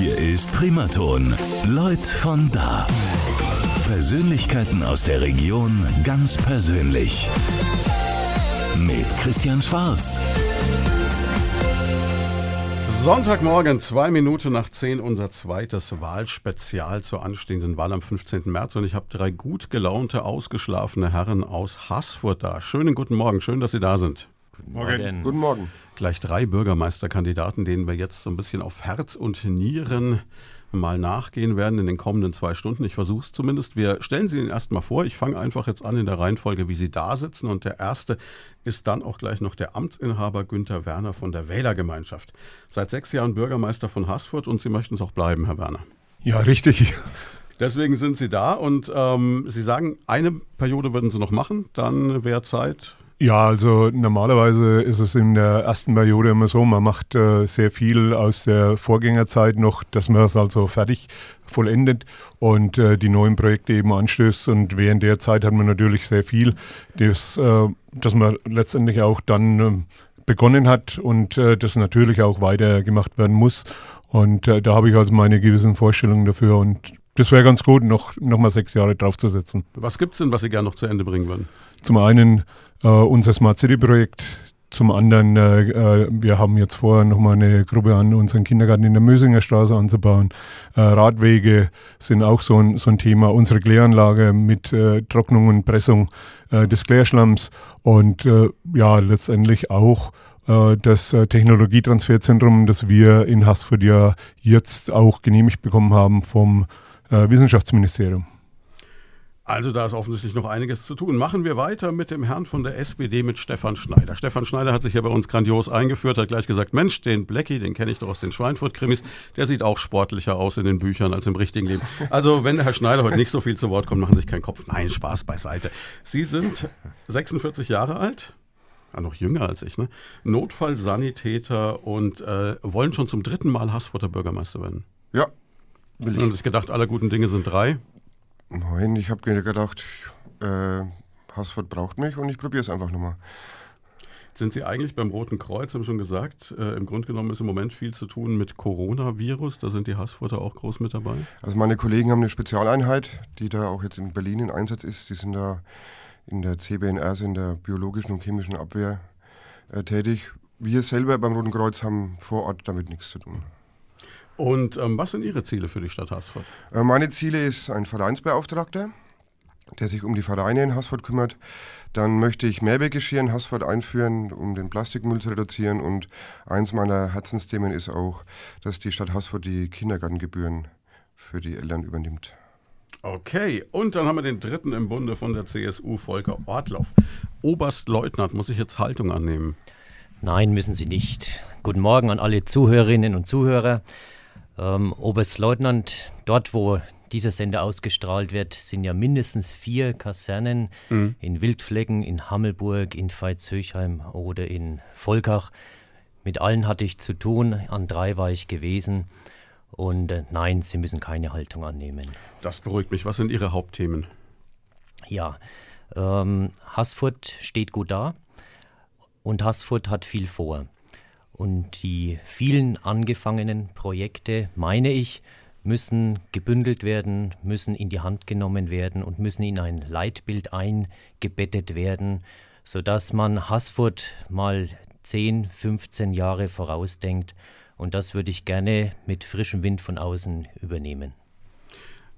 Hier ist Primaton. Leut von da. Persönlichkeiten aus der Region ganz persönlich. Mit Christian Schwarz. Sonntagmorgen, zwei Minuten nach zehn, unser zweites Wahlspezial zur anstehenden Wahl am 15. März. Und ich habe drei gut gelaunte, ausgeschlafene Herren aus Haßfurt da. Schönen guten Morgen, schön, dass Sie da sind. Morgen. Guten Morgen. Gleich drei Bürgermeisterkandidaten, denen wir jetzt so ein bisschen auf Herz und Nieren mal nachgehen werden in den kommenden zwei Stunden. Ich versuche es zumindest. Wir stellen sie Ihnen erstmal vor. Ich fange einfach jetzt an in der Reihenfolge, wie sie da sitzen. Und der erste ist dann auch gleich noch der Amtsinhaber Günther Werner von der Wählergemeinschaft. Seit sechs Jahren Bürgermeister von Haßfurt und Sie möchten es auch bleiben, Herr Werner. Ja, richtig. Deswegen sind Sie da und ähm, Sie sagen, eine Periode würden Sie noch machen, dann wäre Zeit ja, also normalerweise ist es in der ersten Periode immer so, man macht äh, sehr viel aus der Vorgängerzeit noch, dass man es also fertig vollendet und äh, die neuen Projekte eben anstößt. Und während der Zeit hat man natürlich sehr viel, das, äh, dass man letztendlich auch dann ähm, begonnen hat und äh, das natürlich auch weitergemacht werden muss. Und äh, da habe ich also meine gewissen Vorstellungen dafür und das wäre ganz gut, noch, noch mal sechs Jahre draufzusetzen. Was gibt es denn, was Sie gerne noch zu Ende bringen würden? Zum einen äh, unser Smart City Projekt. Zum anderen, äh, äh wir haben jetzt vor, nochmal eine Gruppe an unseren Kindergarten in der Mösinger Straße anzubauen. Äh, Radwege sind auch so ein, so ein Thema. Unsere Kläranlage mit äh, Trocknung und Pressung äh, des Klärschlamms und ja, letztendlich auch das Technologietransferzentrum, das wir in Haßfurt ja jetzt auch genehmigt bekommen haben vom Wissenschaftsministerium. Also da ist offensichtlich noch einiges zu tun. Machen wir weiter mit dem Herrn von der SPD, mit Stefan Schneider. Stefan Schneider hat sich ja bei uns grandios eingeführt, hat gleich gesagt, Mensch, den Blackie, den kenne ich doch aus den Schweinfurt-Krimis, der sieht auch sportlicher aus in den Büchern als im richtigen Leben. Also wenn der Herr Schneider heute nicht so viel zu Wort kommt, machen Sie sich keinen Kopf. Nein, Spaß beiseite. Sie sind 46 Jahre alt, ja, noch jünger als ich, ne? Notfallsanitäter und äh, wollen schon zum dritten Mal Haßfurter Bürgermeister werden. Ja. Will ich. Und sich gedacht, alle guten Dinge sind drei. Nein, ich habe gedacht, äh, Haßfurt braucht mich und ich probiere es einfach nochmal. Sind Sie eigentlich beim Roten Kreuz, haben schon gesagt, äh, im Grunde genommen ist im Moment viel zu tun mit Coronavirus. Da sind die Haßfurter auch groß mit dabei? Also meine Kollegen haben eine Spezialeinheit, die da auch jetzt in Berlin in Einsatz ist. Die sind da in der CBNR, in der biologischen und chemischen Abwehr äh, tätig. Wir selber beim Roten Kreuz haben vor Ort damit nichts zu tun. Und ähm, was sind Ihre Ziele für die Stadt Haßfurt? Äh, meine Ziele ist ein Vereinsbeauftragter, der sich um die Vereine in Haßfurt kümmert. Dann möchte ich Mehrweggeschirr in Haßfurt einführen, um den Plastikmüll zu reduzieren. Und eins meiner Herzensthemen ist auch, dass die Stadt Haßfurt die Kindergartengebühren für die Eltern übernimmt. Okay, und dann haben wir den dritten im Bunde von der CSU, Volker Ortloff. Oberstleutnant, muss ich jetzt Haltung annehmen? Nein, müssen Sie nicht. Guten Morgen an alle Zuhörerinnen und Zuhörer. Ähm, Oberstleutnant, dort wo dieser Sender ausgestrahlt wird, sind ja mindestens vier Kasernen mhm. in Wildflecken, in Hammelburg, in Veitshöchheim oder in Volkach. Mit allen hatte ich zu tun, an drei war ich gewesen. Und äh, nein, Sie müssen keine Haltung annehmen. Das beruhigt mich. Was sind Ihre Hauptthemen? Ja, ähm, Haßfurt steht gut da und Haßfurt hat viel vor. Und die vielen angefangenen Projekte, meine ich, müssen gebündelt werden, müssen in die Hand genommen werden und müssen in ein Leitbild eingebettet werden, sodass man Haßfurt mal 10, 15 Jahre vorausdenkt. Und das würde ich gerne mit frischem Wind von außen übernehmen.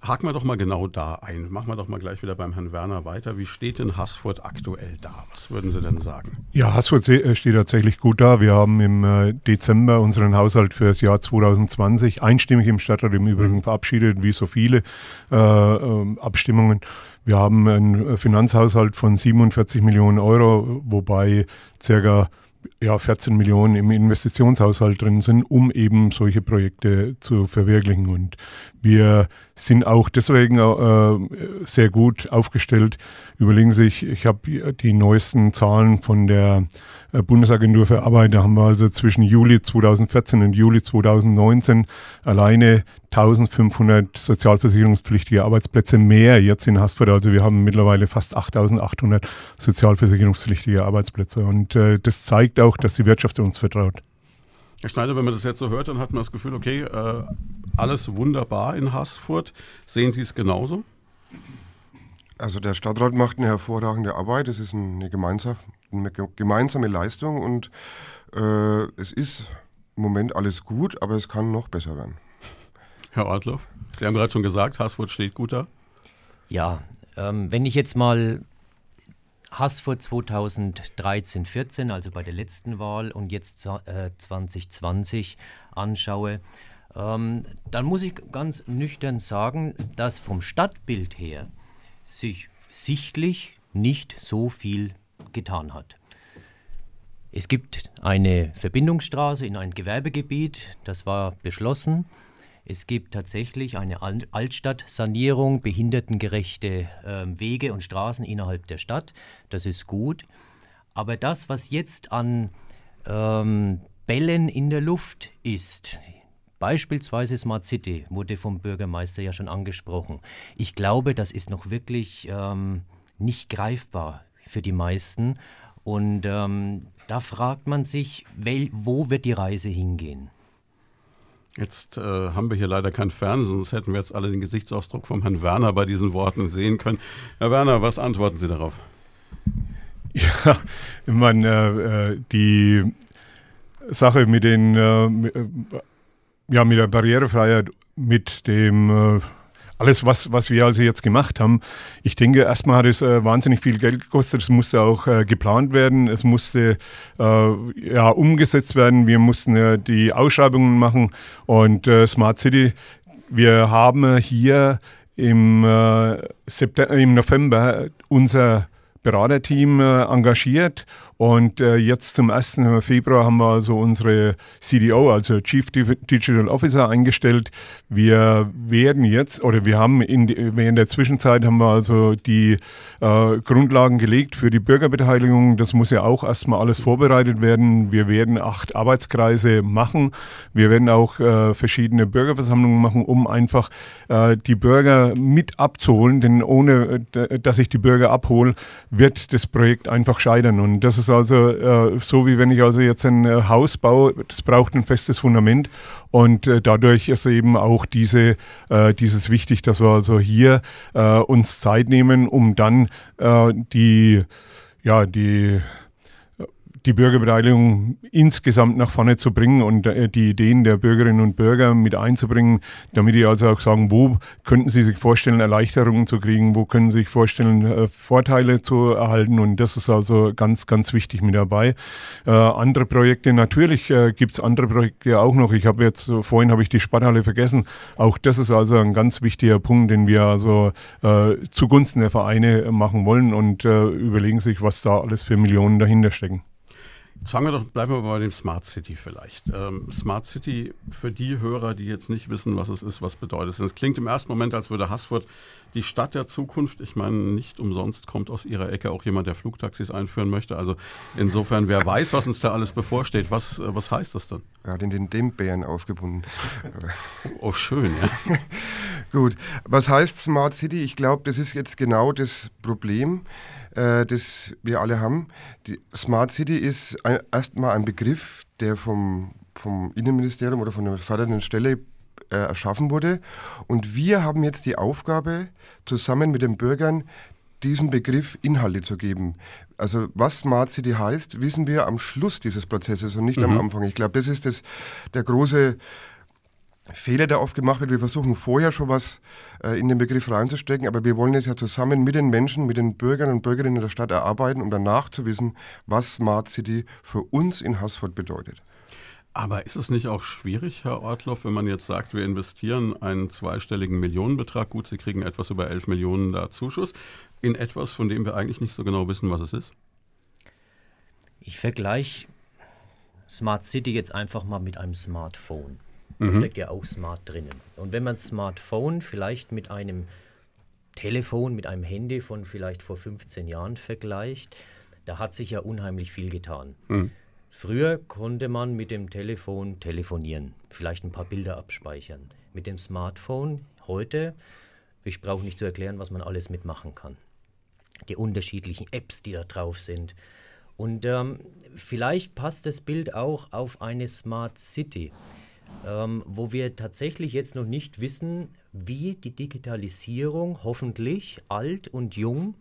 Haken wir doch mal genau da ein. Machen wir doch mal gleich wieder beim Herrn Werner weiter. Wie steht denn Haßfurt aktuell da? Was würden Sie denn sagen? Ja, Haßfurt äh, steht tatsächlich gut da. Wir haben im äh, Dezember unseren Haushalt für das Jahr 2020 einstimmig im Stadtrat im Übrigen mhm. verabschiedet, wie so viele äh, äh, Abstimmungen. Wir haben einen Finanzhaushalt von 47 Millionen Euro, wobei circa ja, 14 Millionen im Investitionshaushalt drin sind, um eben solche Projekte zu verwirklichen. Und wir sind auch deswegen äh, sehr gut aufgestellt. Überlegen Sie sich, ich habe die neuesten Zahlen von der äh, Bundesagentur für Arbeit. Da haben wir also zwischen Juli 2014 und Juli 2019 alleine 1500 sozialversicherungspflichtige Arbeitsplätze mehr jetzt in Haßfurt. Also wir haben mittlerweile fast 8800 sozialversicherungspflichtige Arbeitsplätze. Und äh, das zeigt auch, dass die Wirtschaft uns vertraut. Herr Schneider, wenn man das jetzt so hört, dann hat man das Gefühl, okay, äh, alles wunderbar in Haßfurt. Sehen Sie es genauso? Also der Stadtrat macht eine hervorragende Arbeit. Es ist eine gemeinsame, eine gemeinsame Leistung und äh, es ist im Moment alles gut, aber es kann noch besser werden. Herr Ortloff, Sie haben gerade schon gesagt, Haßfurt steht gut da. Ja, ähm, wenn ich jetzt mal Haßfurt 2013, 14, also bei der letzten Wahl und jetzt äh, 2020 anschaue, ähm, dann muss ich ganz nüchtern sagen, dass vom Stadtbild her sich sichtlich nicht so viel getan hat. Es gibt eine Verbindungsstraße in ein Gewerbegebiet, das war beschlossen. Es gibt tatsächlich eine Altstadtsanierung, behindertengerechte äh, Wege und Straßen innerhalb der Stadt. Das ist gut. Aber das, was jetzt an ähm, Bällen in der Luft ist, beispielsweise Smart City, wurde vom Bürgermeister ja schon angesprochen. Ich glaube, das ist noch wirklich ähm, nicht greifbar für die meisten. Und ähm, da fragt man sich, wel, wo wird die Reise hingehen? Jetzt äh, haben wir hier leider kein Fernsehen, sonst hätten wir jetzt alle den Gesichtsausdruck von Herrn Werner bei diesen Worten sehen können. Herr Werner, was antworten Sie darauf? Ja, ich meine, äh, die Sache mit den, äh, ja, mit der Barrierefreiheit, mit dem äh, alles, was, was wir also jetzt gemacht haben, ich denke, erstmal hat es äh, wahnsinnig viel Geld gekostet. Es musste auch äh, geplant werden. Es musste äh, ja, umgesetzt werden. Wir mussten äh, die Ausschreibungen machen. Und äh, Smart City, wir haben hier im, äh, September, im November unser Beraterteam engagiert und äh, jetzt zum 1. Februar haben wir also unsere CDO, also Chief Digital Officer, eingestellt. Wir werden jetzt, oder wir haben in, in der Zwischenzeit haben wir also die äh, Grundlagen gelegt für die Bürgerbeteiligung. Das muss ja auch erstmal alles vorbereitet werden. Wir werden acht Arbeitskreise machen. Wir werden auch äh, verschiedene Bürgerversammlungen machen, um einfach äh, die Bürger mit abzuholen. Denn ohne, äh, dass ich die Bürger abhole, wird das Projekt einfach scheitern. Und das ist also äh, so, wie wenn ich also jetzt ein äh, Haus baue, das braucht ein festes Fundament und äh, dadurch ist eben auch diese, äh, dieses wichtig, dass wir also hier äh, uns Zeit nehmen, um dann äh, die, ja, die die Bürgerbeteiligung insgesamt nach vorne zu bringen und äh, die Ideen der Bürgerinnen und Bürger mit einzubringen, damit die also auch sagen, wo könnten sie sich vorstellen, Erleichterungen zu kriegen, wo können sie sich vorstellen, äh, Vorteile zu erhalten und das ist also ganz, ganz wichtig mit dabei. Äh, andere Projekte, natürlich äh, gibt es andere Projekte auch noch. Ich habe jetzt, vorhin habe ich die Sporthalle vergessen, auch das ist also ein ganz wichtiger Punkt, den wir also zugunsten der Vereine machen wollen und überlegen sich, was da alles für Millionen dahinter stecken. Jetzt fangen wir doch, bleiben wir bei dem Smart City vielleicht. Ähm, Smart City für die Hörer, die jetzt nicht wissen, was es ist, was bedeutet es. Es klingt im ersten Moment, als würde Haßfurt die Stadt der Zukunft, ich meine, nicht umsonst kommt aus ihrer Ecke auch jemand, der Flugtaxis einführen möchte. Also insofern, wer weiß, was uns da alles bevorsteht. Was, äh, was heißt das denn? Er hat ihn den Dämbären aufgebunden. oh, schön, ja. Gut, was heißt Smart City? Ich glaube, das ist jetzt genau das Problem äh, das wir alle haben. Die Smart City ist erstmal ein Begriff, der vom, vom Innenministerium oder von der fördernden Stelle äh, erschaffen wurde. Und wir haben jetzt die Aufgabe, zusammen mit den Bürgern diesem Begriff Inhalte zu geben. Also was Smart City heißt, wissen wir am Schluss dieses Prozesses und nicht mhm. am Anfang. Ich glaube, das ist das, der große Fehler, der oft gemacht wird. Wir versuchen vorher schon was äh, in den Begriff reinzustecken, aber wir wollen es ja zusammen mit den Menschen, mit den Bürgern und Bürgerinnen der Stadt erarbeiten, um danach zu wissen, was Smart City für uns in Haßfurt bedeutet. Aber ist es nicht auch schwierig, Herr Ortloff, wenn man jetzt sagt, wir investieren einen zweistelligen Millionenbetrag, gut, Sie kriegen etwas über 11 Millionen da Zuschuss, in etwas, von dem wir eigentlich nicht so genau wissen, was es ist? Ich vergleiche Smart City jetzt einfach mal mit einem Smartphone. Mhm. steckt ja auch Smart drinnen. Und wenn man Smartphone vielleicht mit einem Telefon, mit einem Handy von vielleicht vor 15 Jahren vergleicht, da hat sich ja unheimlich viel getan. Mhm. Früher konnte man mit dem Telefon telefonieren, vielleicht ein paar Bilder abspeichern. Mit dem Smartphone heute, ich brauche nicht zu erklären, was man alles mitmachen kann. Die unterschiedlichen Apps, die da drauf sind. Und ähm, vielleicht passt das Bild auch auf eine Smart City. Ähm, wo wir tatsächlich jetzt noch nicht wissen, wie die Digitalisierung hoffentlich alt und jung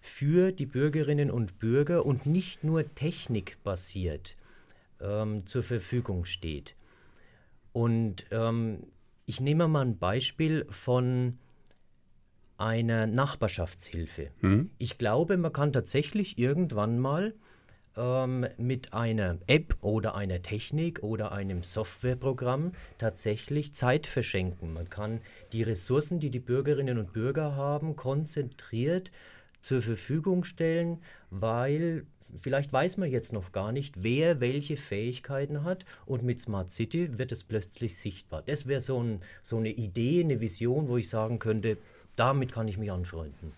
für die Bürgerinnen und Bürger und nicht nur technikbasiert ähm, zur Verfügung steht. Und ähm, ich nehme mal ein Beispiel von einer Nachbarschaftshilfe. Mhm. Ich glaube, man kann tatsächlich irgendwann mal ähm, mit einer App oder einer Technik oder einem Softwareprogramm tatsächlich Zeit verschenken. Man kann die Ressourcen, die die Bürgerinnen und Bürger haben, konzentriert zur Verfügung stellen, weil vielleicht weiß man jetzt noch gar nicht, wer welche Fähigkeiten hat und mit Smart City wird es plötzlich sichtbar. Das wäre so, ein, so eine Idee, eine Vision, wo ich sagen könnte, damit kann ich mich anfreunden.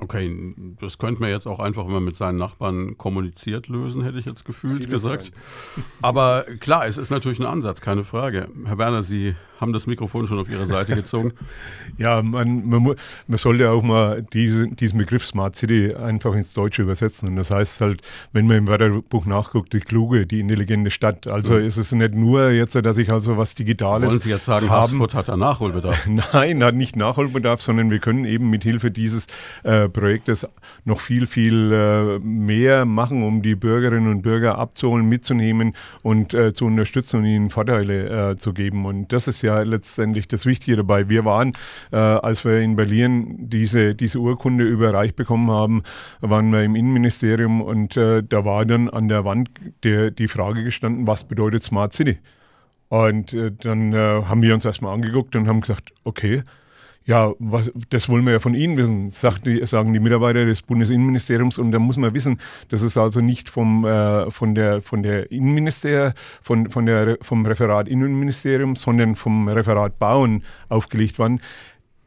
Okay, das könnte man jetzt auch einfach, wenn man mit seinen Nachbarn kommuniziert, lösen, hätte ich jetzt gefühlt gesagt. Aber klar, es ist natürlich ein Ansatz, keine Frage. Herr Werner, Sie haben das Mikrofon schon auf Ihre Seite gezogen. ja, man, man, man, sollte auch mal diese, diesen Begriff Smart City einfach ins Deutsche übersetzen. Und das heißt halt, wenn man im Wörterbuch nachguckt, die kluge, die intelligente Stadt. Also mhm. ist es nicht nur jetzt, dass ich also was Digitales. Wollen Sie jetzt sagen, haben. hat da Nachholbedarf? Nein, hat nicht Nachholbedarf, sondern wir können eben mit Hilfe dieses äh, Projektes noch viel, viel äh, mehr machen, um die Bürgerinnen und Bürger abzuholen, mitzunehmen und äh, zu unterstützen und ihnen Vorteile äh, zu geben. Und das ist ja letztendlich das Wichtige dabei. Wir waren, äh, als wir in Berlin diese, diese Urkunde überreicht bekommen haben, waren wir im Innenministerium und äh, da war dann an der Wand der, die Frage gestanden, was bedeutet Smart City? Und äh, dann äh, haben wir uns erstmal angeguckt und haben gesagt, okay, ja, was, das wollen wir ja von Ihnen wissen, die, sagen die Mitarbeiter des Bundesinnenministeriums. Und da muss man wissen, das ist also nicht vom, äh, von der, von der Innenminister, von, von der, vom Referat Innenministerium, sondern vom Referat Bauen aufgelegt worden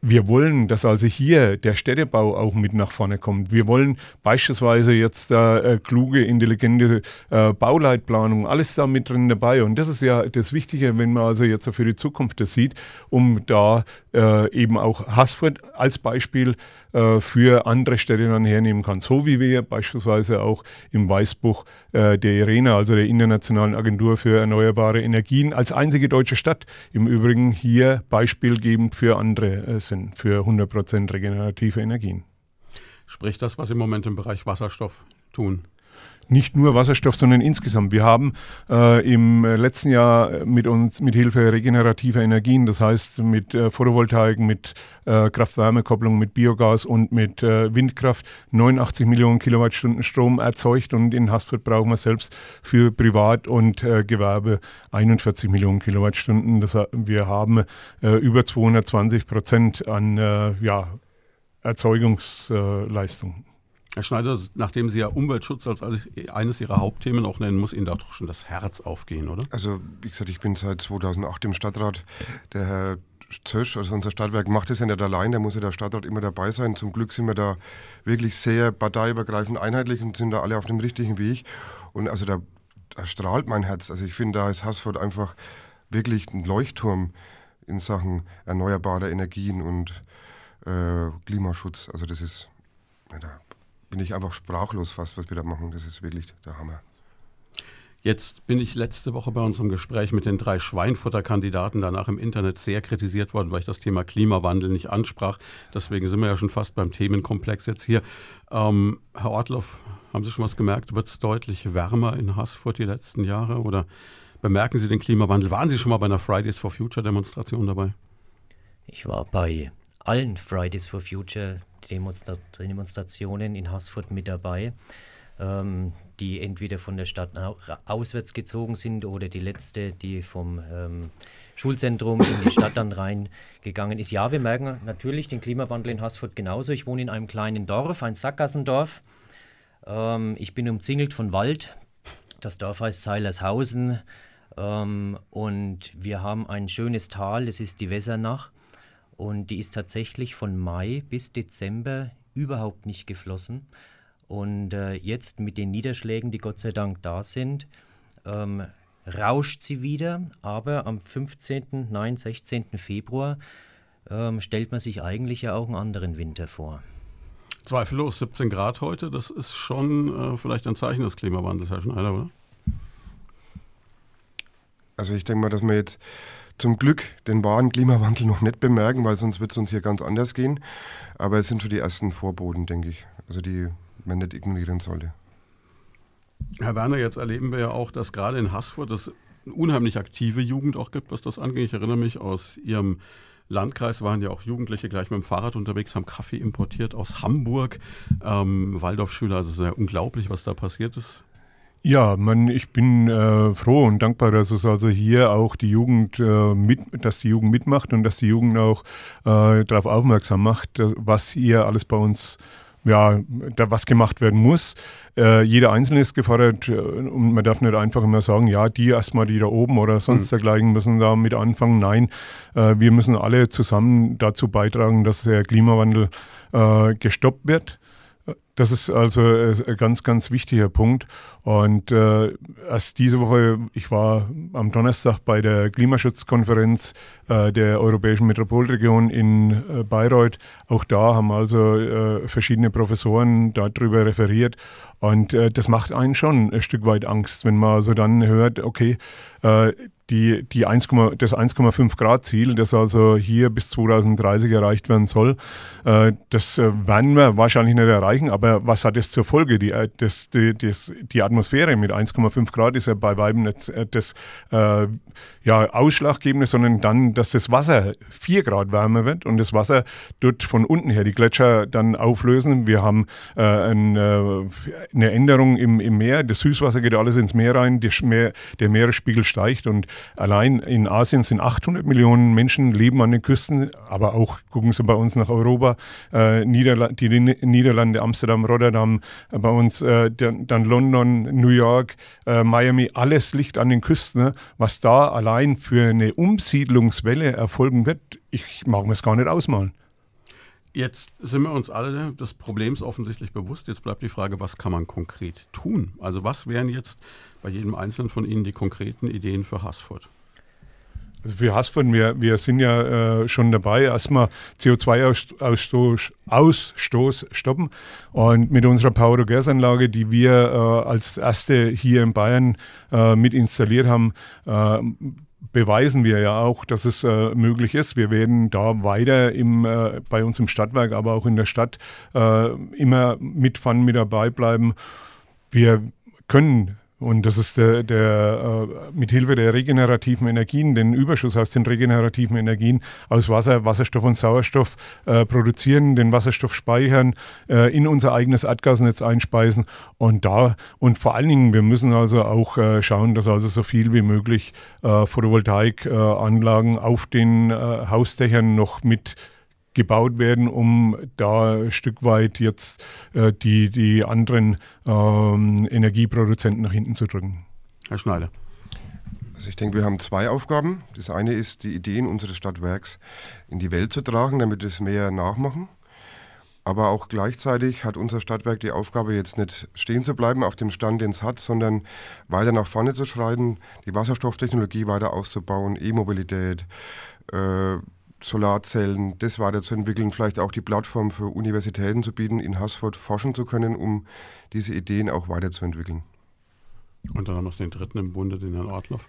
wir wollen, dass also hier der Städtebau auch mit nach vorne kommt. Wir wollen beispielsweise jetzt äh, kluge, intelligente äh, Bauleitplanung, alles da mit drin dabei. Und das ist ja das Wichtige, wenn man also jetzt für die Zukunft das sieht, um da äh, eben auch Haßfurt als Beispiel äh, für andere Städte dann hernehmen kann. So wie wir beispielsweise auch im Weißbuch äh, der IRENA, also der Internationalen Agentur für Erneuerbare Energien, als einzige deutsche Stadt im Übrigen hier beispielgebend für andere äh, sind, für 100% regenerative Energien. Sprich das, was im Moment im Bereich Wasserstoff tun? Nicht nur Wasserstoff, sondern insgesamt. Wir haben äh, im letzten Jahr mit uns mit Hilfe regenerativer Energien, das heißt mit äh, Photovoltaik, mit äh, Kraft-Wärme-Kopplung, mit Biogas und mit äh, Windkraft 89 Millionen Kilowattstunden Strom erzeugt und in Haßfurt brauchen wir selbst für Privat und äh, Gewerbe 41 Millionen Kilowattstunden. Das, wir haben äh, über 220 Prozent an ja, Erzeugungsleistung. Herr Schneider, nachdem Sie ja Umweltschutz als eines Ihrer Hauptthemen auch nennen, muss Ihnen da doch schon das Herz aufgehen, oder? Also, wie gesagt, ich bin seit 2008 im Stadtrat. Der Herr Zösch, also unser Stadtwerk, macht das ja nicht allein, da muss ja der Stadtrat immer dabei sein. Zum Glück sind wir da wirklich sehr parteiübergreifend einheitlich und sind da alle auf dem richtigen Weg. Und also da, da strahlt mein Herz. Also ich finde, da ist Haßfurt einfach wirklich ein Leuchtturm in Sachen erneuerbare Energien und äh, Klimaschutz. Also das ist, ja, da bin ich einfach sprachlos fast, was wir da machen. Das ist wirklich der Hammer. Jetzt bin ich letzte Woche bei unserem Gespräch mit den drei Schweinfutterkandidaten danach im Internet sehr kritisiert worden, weil ich das Thema Klimawandel nicht ansprach. Deswegen sind wir ja schon fast beim Themenkomplex jetzt hier. Ähm, Herr Ortloff, haben Sie schon was gemerkt? Wird es deutlich wärmer in Haßfurt die letzten Jahre? Oder bemerken Sie den Klimawandel? Waren Sie schon mal bei einer Fridays for Future Demonstration dabei? Ich war bei allen Fridays for Future Demonstra Demonstrationen in Haßfurt mit dabei, ähm, die entweder von der Stadt auswärts gezogen sind oder die letzte, die vom ähm, Schulzentrum in die Stadt dann reingegangen ist. Ja, wir merken natürlich den Klimawandel in Haßfurt genauso. Ich wohne in einem kleinen Dorf, ein Sackgassendorf. Ähm, ich bin umzingelt von Wald. Das Dorf heißt Zeilershausen. Ähm, und wir haben ein schönes Tal, das ist die Wässernach. Und die ist tatsächlich von Mai bis Dezember überhaupt nicht geflossen. Und äh, jetzt mit den Niederschlägen, die Gott sei Dank da sind, ähm, rauscht sie wieder. Aber am 15., nein, 16. Februar ähm, stellt man sich eigentlich ja auch einen anderen Winter vor. Zweifellos 17 Grad heute, das ist schon äh, vielleicht ein Zeichen des Klimawandels, Herr Schneider, oder? Also ich denke mal, dass wir jetzt zum Glück den wahren Klimawandel noch nicht bemerken, weil sonst wird es uns hier ganz anders gehen. Aber es sind schon die ersten Vorboten, denke ich, also die man nicht ignorieren sollte. Herr Werner, jetzt erleben wir ja auch, dass gerade in Haßfurt es eine unheimlich aktive Jugend auch gibt, was das angeht. Ich erinnere mich aus Ihrem Landkreis waren ja auch Jugendliche gleich mit dem Fahrrad unterwegs, haben Kaffee importiert aus Hamburg, ähm, Waldorfschüler. Also es ist ja unglaublich, was da passiert ist. Ja, man, ich bin äh, froh und dankbar, dass es also hier auch die Jugend äh, mit, dass die Jugend mitmacht und dass die Jugend auch äh, darauf aufmerksam macht, was hier alles bei uns ja, da was gemacht werden muss. Äh, jeder Einzelne ist gefordert äh, und man darf nicht einfach immer sagen, ja, die erstmal, die da oben oder sonst mhm. dergleichen müssen da mit anfangen. Nein, äh, wir müssen alle zusammen dazu beitragen, dass der Klimawandel äh, gestoppt wird. Das ist also äh, ein ganz, ganz wichtiger Punkt. Und äh, erst diese Woche, ich war am Donnerstag bei der Klimaschutzkonferenz äh, der Europäischen Metropolregion in äh, Bayreuth. Auch da haben also äh, verschiedene Professoren darüber referiert. Und äh, das macht einen schon ein Stück weit Angst, wenn man also dann hört, okay, äh, die, die 1, das 1,5 Grad Ziel, das also hier bis 2030 erreicht werden soll, äh, das äh, werden wir wahrscheinlich nicht erreichen. Aber was hat das zur Folge? Die, äh, das, die, das, die Atmosphäre mit 1,5 Grad ist ja bei Weiben nicht äh, das äh, ja, Ausschlaggebende, sondern dann, dass das Wasser 4 Grad wärmer wird und das Wasser dort von unten her die Gletscher dann auflösen. Wir haben äh, ein, eine Änderung im, im Meer. Das Süßwasser geht alles ins Meer rein, Meer, der Meeresspiegel steigt und Allein in Asien sind 800 Millionen Menschen leben an den Küsten, aber auch gucken Sie bei uns nach Europa, äh, Niederland, die Niederlande, Amsterdam, Rotterdam, äh, bei uns äh, dann London, New York, äh, Miami, alles liegt an den Küsten. Ne? Was da allein für eine Umsiedlungswelle erfolgen wird, ich mag mir es gar nicht ausmalen. Jetzt sind wir uns alle des Problems offensichtlich bewusst. Jetzt bleibt die Frage, was kann man konkret tun? Also was wären jetzt bei jedem Einzelnen von Ihnen die konkreten Ideen für Haßfurt? Also für Haßfurt, wir, wir sind ja äh, schon dabei, erstmal CO2-Ausstoß Ausstoß stoppen. Und mit unserer Power-to-Gas-Anlage, die wir äh, als erste hier in Bayern äh, mit installiert haben, äh, beweisen wir ja auch, dass es äh, möglich ist. Wir werden da weiter im, äh, bei uns im Stadtwerk, aber auch in der Stadt äh, immer mitfahren, mit dabei bleiben. Wir können und das ist der, der äh, mit Hilfe der regenerativen Energien, den Überschuss aus den regenerativen Energien aus Wasser, Wasserstoff und Sauerstoff äh, produzieren, den Wasserstoff speichern, äh, in unser eigenes Erdgasnetz einspeisen. Und da und vor allen Dingen, wir müssen also auch äh, schauen, dass also so viel wie möglich äh, Photovoltaikanlagen auf den äh, Hausdächern noch mit gebaut werden, um da ein Stück weit jetzt äh, die, die anderen ähm, Energieproduzenten nach hinten zu drücken. Herr Schneider. Also ich denke, wir haben zwei Aufgaben. Das eine ist, die Ideen unseres Stadtwerks in die Welt zu tragen, damit es mehr nachmachen. Aber auch gleichzeitig hat unser Stadtwerk die Aufgabe, jetzt nicht stehen zu bleiben auf dem Stand, den es hat, sondern weiter nach vorne zu schreiten, die Wasserstofftechnologie weiter auszubauen, E-Mobilität, äh, Solarzellen, das weiterzuentwickeln, vielleicht auch die Plattform für Universitäten zu bieten, in Haßfurt forschen zu können, um diese Ideen auch weiterzuentwickeln. Und dann noch den dritten im Bunde, den Herrn Ortloff.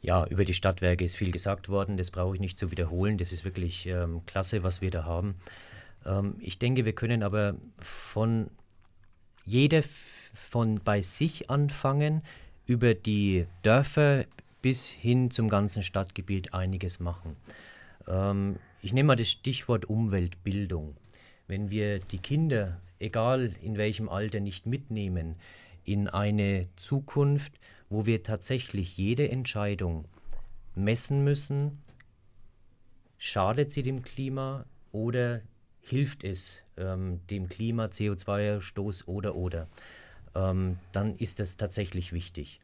Ja, über die Stadtwerke ist viel gesagt worden, das brauche ich nicht zu wiederholen. Das ist wirklich ähm, klasse, was wir da haben. Ähm, ich denke, wir können aber von jeder von bei sich anfangen, über die Dörfer bis hin zum ganzen Stadtgebiet einiges machen. Ähm, ich nehme mal das Stichwort Umweltbildung. Wenn wir die Kinder, egal in welchem Alter, nicht mitnehmen in eine Zukunft, wo wir tatsächlich jede Entscheidung messen müssen, schadet sie dem Klima oder hilft es ähm, dem Klima, CO2-Stoß oder oder, ähm, dann ist das tatsächlich wichtig.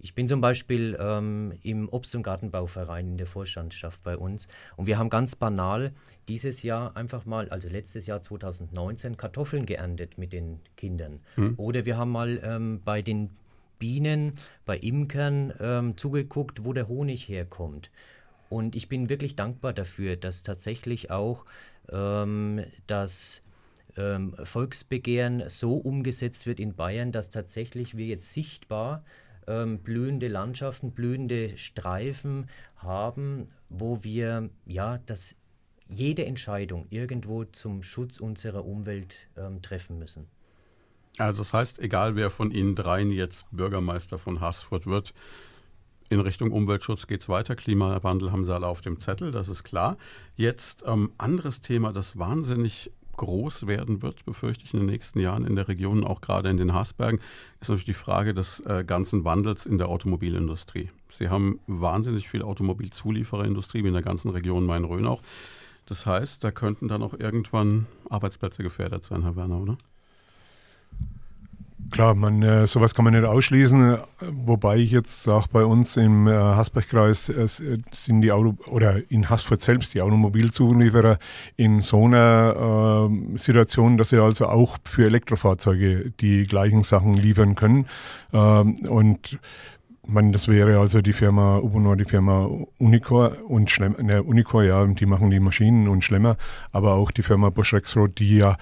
Ich bin zum Beispiel ähm, im Obst- und Gartenbauverein in der Vorstandschaft bei uns und wir haben ganz banal dieses Jahr einfach mal, also letztes Jahr 2019, Kartoffeln geerntet mit den Kindern. Hm. Oder wir haben mal ähm, bei den Bienen, bei Imkern ähm, zugeguckt, wo der Honig herkommt. Und ich bin wirklich dankbar dafür, dass tatsächlich auch ähm, das ähm, Volksbegehren so umgesetzt wird in Bayern, dass tatsächlich wir jetzt sichtbar ähm, blühende Landschaften, blühende Streifen haben, wo wir ja das jede Entscheidung irgendwo zum Schutz unserer Umwelt ähm, treffen müssen. Also das heißt, egal wer von Ihnen dreien jetzt Bürgermeister von Haßfurt wird, in Richtung Umweltschutz geht es weiter. Klimawandel haben sie alle auf dem Zettel, das ist klar. Jetzt ähm, anderes Thema, das wahnsinnig groß werden wird, befürchte ich in den nächsten Jahren in der Region, auch gerade in den Haßbergen, ist natürlich die Frage des äh, ganzen Wandels in der Automobilindustrie. Sie haben wahnsinnig viel Automobilzuliefererindustrie wie in der ganzen Region Main-Rhön auch. Das heißt, da könnten dann auch irgendwann Arbeitsplätze gefährdet sein, Herr Werner, oder? Klar, man, äh, sowas kann man nicht ausschließen, wobei ich jetzt sage, bei uns im äh, Hasbergkreis äh, sind die Auto oder in Hasfurt selbst die Automobilzulieferer in so einer äh, Situation, dass sie also auch für Elektrofahrzeuge die gleichen Sachen liefern können. Ähm, und man, das wäre also die Firma Ubunor, die Firma Unicor und Schlemmer, ne, Unicor, ja, die machen die Maschinen und Schlemmer, aber auch die Firma Bosch Rexroth, die ja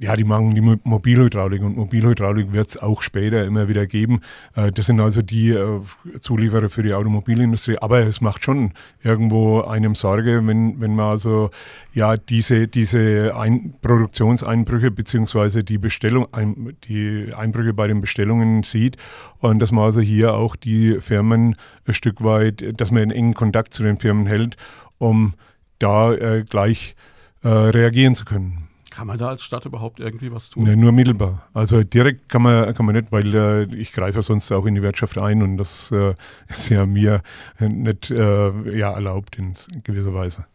ja, die machen die Mobilhydraulik und Mobilhydraulik wird es auch später immer wieder geben. Äh, das sind also die äh, Zulieferer für die Automobilindustrie. Aber es macht schon irgendwo einem Sorge, wenn, wenn man also ja diese, diese Ein Produktionseinbrüche beziehungsweise die Bestellung, ein, die Einbrüche bei den Bestellungen sieht und dass man also hier auch die Firmen ein Stück weit, dass man einen engen Kontakt zu den Firmen hält, um da äh, gleich äh, reagieren zu können. Kann man da als Stadt überhaupt irgendwie was tun? Nee, nur mittelbar. Also direkt kann man, kann man nicht, weil äh, ich greife sonst auch in die Wirtschaft ein und das äh, ist ja mir nicht äh, ja, erlaubt in gewisser Weise.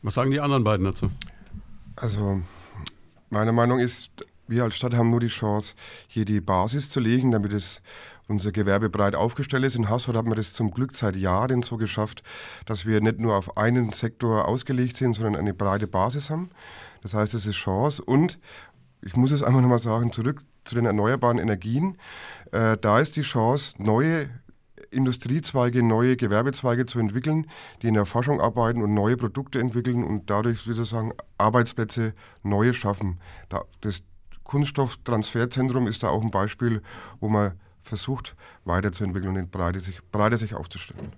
Was sagen die anderen beiden dazu? Also meine Meinung ist, wir als Stadt haben nur die Chance, hier die Basis zu legen, damit es unser Gewerbe breit aufgestellt ist. In Hausfurt haben wir das zum Glück seit Jahren so geschafft, dass wir nicht nur auf einen Sektor ausgelegt sind, sondern eine breite Basis haben. Das heißt, es ist Chance und ich muss es einfach nochmal sagen, zurück zu den erneuerbaren Energien. Äh, da ist die Chance, neue Industriezweige, neue Gewerbezweige zu entwickeln, die in der Forschung arbeiten und neue Produkte entwickeln und dadurch sozusagen Arbeitsplätze neue schaffen. das Kunststofftransferzentrum ist da auch ein Beispiel, wo man versucht weiterzuentwickeln und breiter sich, breiter sich aufzustellen.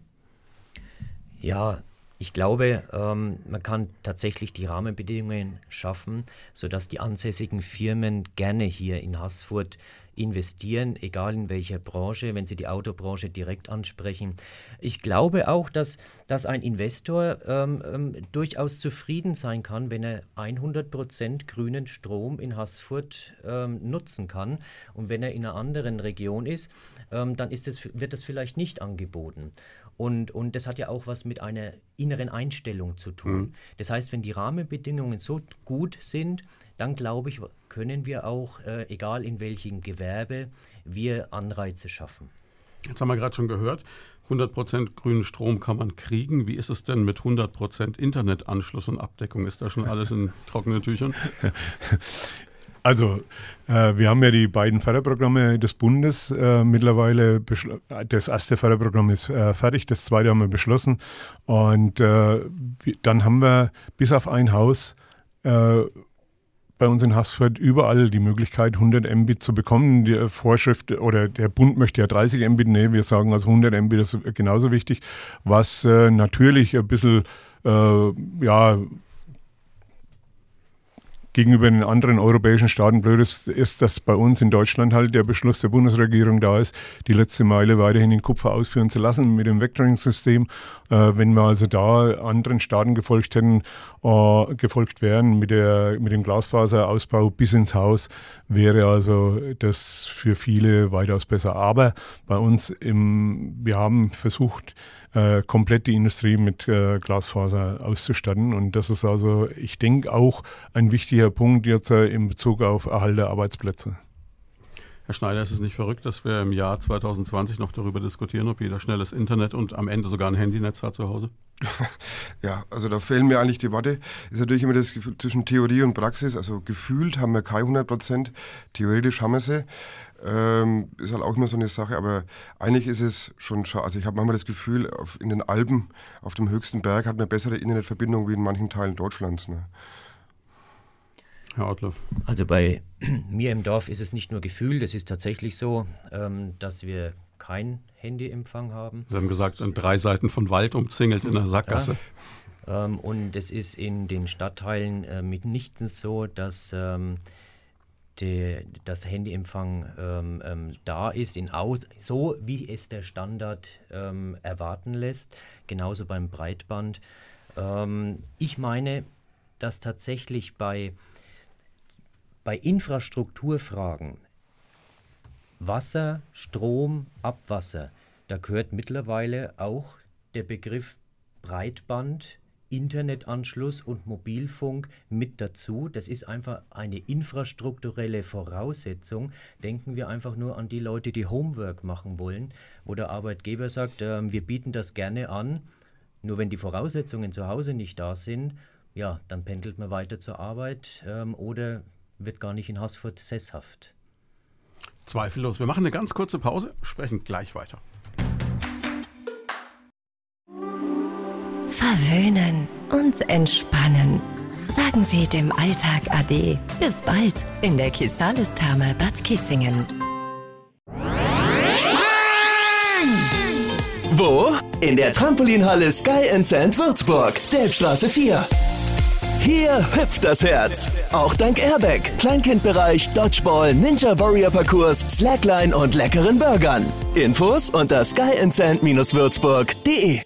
Ja, ich glaube, ähm, man kann tatsächlich die Rahmenbedingungen schaffen, sodass die ansässigen Firmen gerne hier in Haßfurt investieren, egal in welcher Branche, wenn Sie die Autobranche direkt ansprechen. Ich glaube auch, dass, dass ein Investor ähm, ähm, durchaus zufrieden sein kann, wenn er 100% grünen Strom in Haßfurt ähm, nutzen kann. Und wenn er in einer anderen Region ist, ähm, dann ist es, wird das vielleicht nicht angeboten. Und, und das hat ja auch was mit einer inneren Einstellung zu tun. Mhm. Das heißt, wenn die Rahmenbedingungen so gut sind, dann glaube ich, können wir auch, äh, egal in welchem Gewerbe, wir Anreize schaffen. Jetzt haben wir gerade schon gehört, 100% grünen Strom kann man kriegen. Wie ist es denn mit 100% Internetanschluss und Abdeckung? Ist da schon alles in trockenen Tüchern? Also, äh, wir haben ja die beiden Förderprogramme des Bundes äh, mittlerweile. Das erste Förderprogramm ist äh, fertig, das zweite haben wir beschlossen. Und äh, dann haben wir bis auf ein Haus äh, bei uns in Haßfurt überall die Möglichkeit, 100 Mbit zu bekommen. Die Vorschrift oder der Bund möchte ja 30 Mbit, nee, wir sagen also 100 Mbit ist genauso wichtig, was äh, natürlich ein bisschen, ja, gegenüber den anderen europäischen Staaten blöd ist, ist, dass bei uns in Deutschland halt der Beschluss der Bundesregierung da ist, die letzte Meile weiterhin in Kupfer ausführen zu lassen mit dem Vectoring-System. Äh, wenn wir also da anderen Staaten gefolgt hätten, äh, gefolgt wären mit, der, mit dem Glasfaserausbau bis ins Haus, wäre also das für viele weitaus besser. Aber bei uns im, wir haben versucht, äh, komplett die Industrie mit äh, Glasfaser auszustatten. Und das ist also, ich denke, auch ein wichtiger Punkt jetzt äh, in Bezug auf Erhalt der Arbeitsplätze. Herr Schneider, ist es nicht verrückt, dass wir im Jahr 2020 noch darüber diskutieren, ob jeder schnelles Internet und am Ende sogar ein Handynetz hat zu Hause? Ja, also da fehlen mir eigentlich die Worte. Ist natürlich immer das Gefühl zwischen Theorie und Praxis. Also gefühlt haben wir keine 100 Prozent, theoretisch haben wir sie. Ähm, ist halt auch immer so eine Sache, aber eigentlich ist es schon schade. Also ich habe manchmal das Gefühl, auf, in den Alpen, auf dem höchsten Berg, hat man bessere Internetverbindung wie in manchen Teilen Deutschlands. Ne? Herr Ortloff. Also bei mir im Dorf ist es nicht nur Gefühl, das ist tatsächlich so, ähm, dass wir keinen Handyempfang haben. Sie haben gesagt, an drei Seiten von Wald umzingelt in der Sackgasse. Ja, ähm, und es ist in den Stadtteilen äh, mitnichten so, dass ähm, die, das Handyempfang ähm, ähm, da ist, in aus, so wie es der Standard ähm, erwarten lässt, genauso beim Breitband. Ähm, ich meine, dass tatsächlich bei, bei Infrastrukturfragen Wasser, Strom, Abwasser, da gehört mittlerweile auch der Begriff Breitband Internetanschluss und Mobilfunk mit dazu. Das ist einfach eine infrastrukturelle Voraussetzung. Denken wir einfach nur an die Leute, die Homework machen wollen, wo der Arbeitgeber sagt, äh, wir bieten das gerne an. Nur wenn die Voraussetzungen zu Hause nicht da sind, ja, dann pendelt man weiter zur Arbeit ähm, oder wird gar nicht in Haßfurt sesshaft. Zweifellos. Wir machen eine ganz kurze Pause, sprechen gleich weiter. Verwöhnen und entspannen. Sagen Sie dem Alltag Ade. Bis bald in der Kisalis-Therme Bad Kissingen. Wo? In der Trampolinhalle Sky Sand Würzburg, Delbstraße 4. Hier hüpft das Herz. Auch dank Airbag, Kleinkindbereich, Dodgeball, Ninja Warrior Parcours, Slackline und leckeren Burgern. Infos unter skyandSand-würzburg.de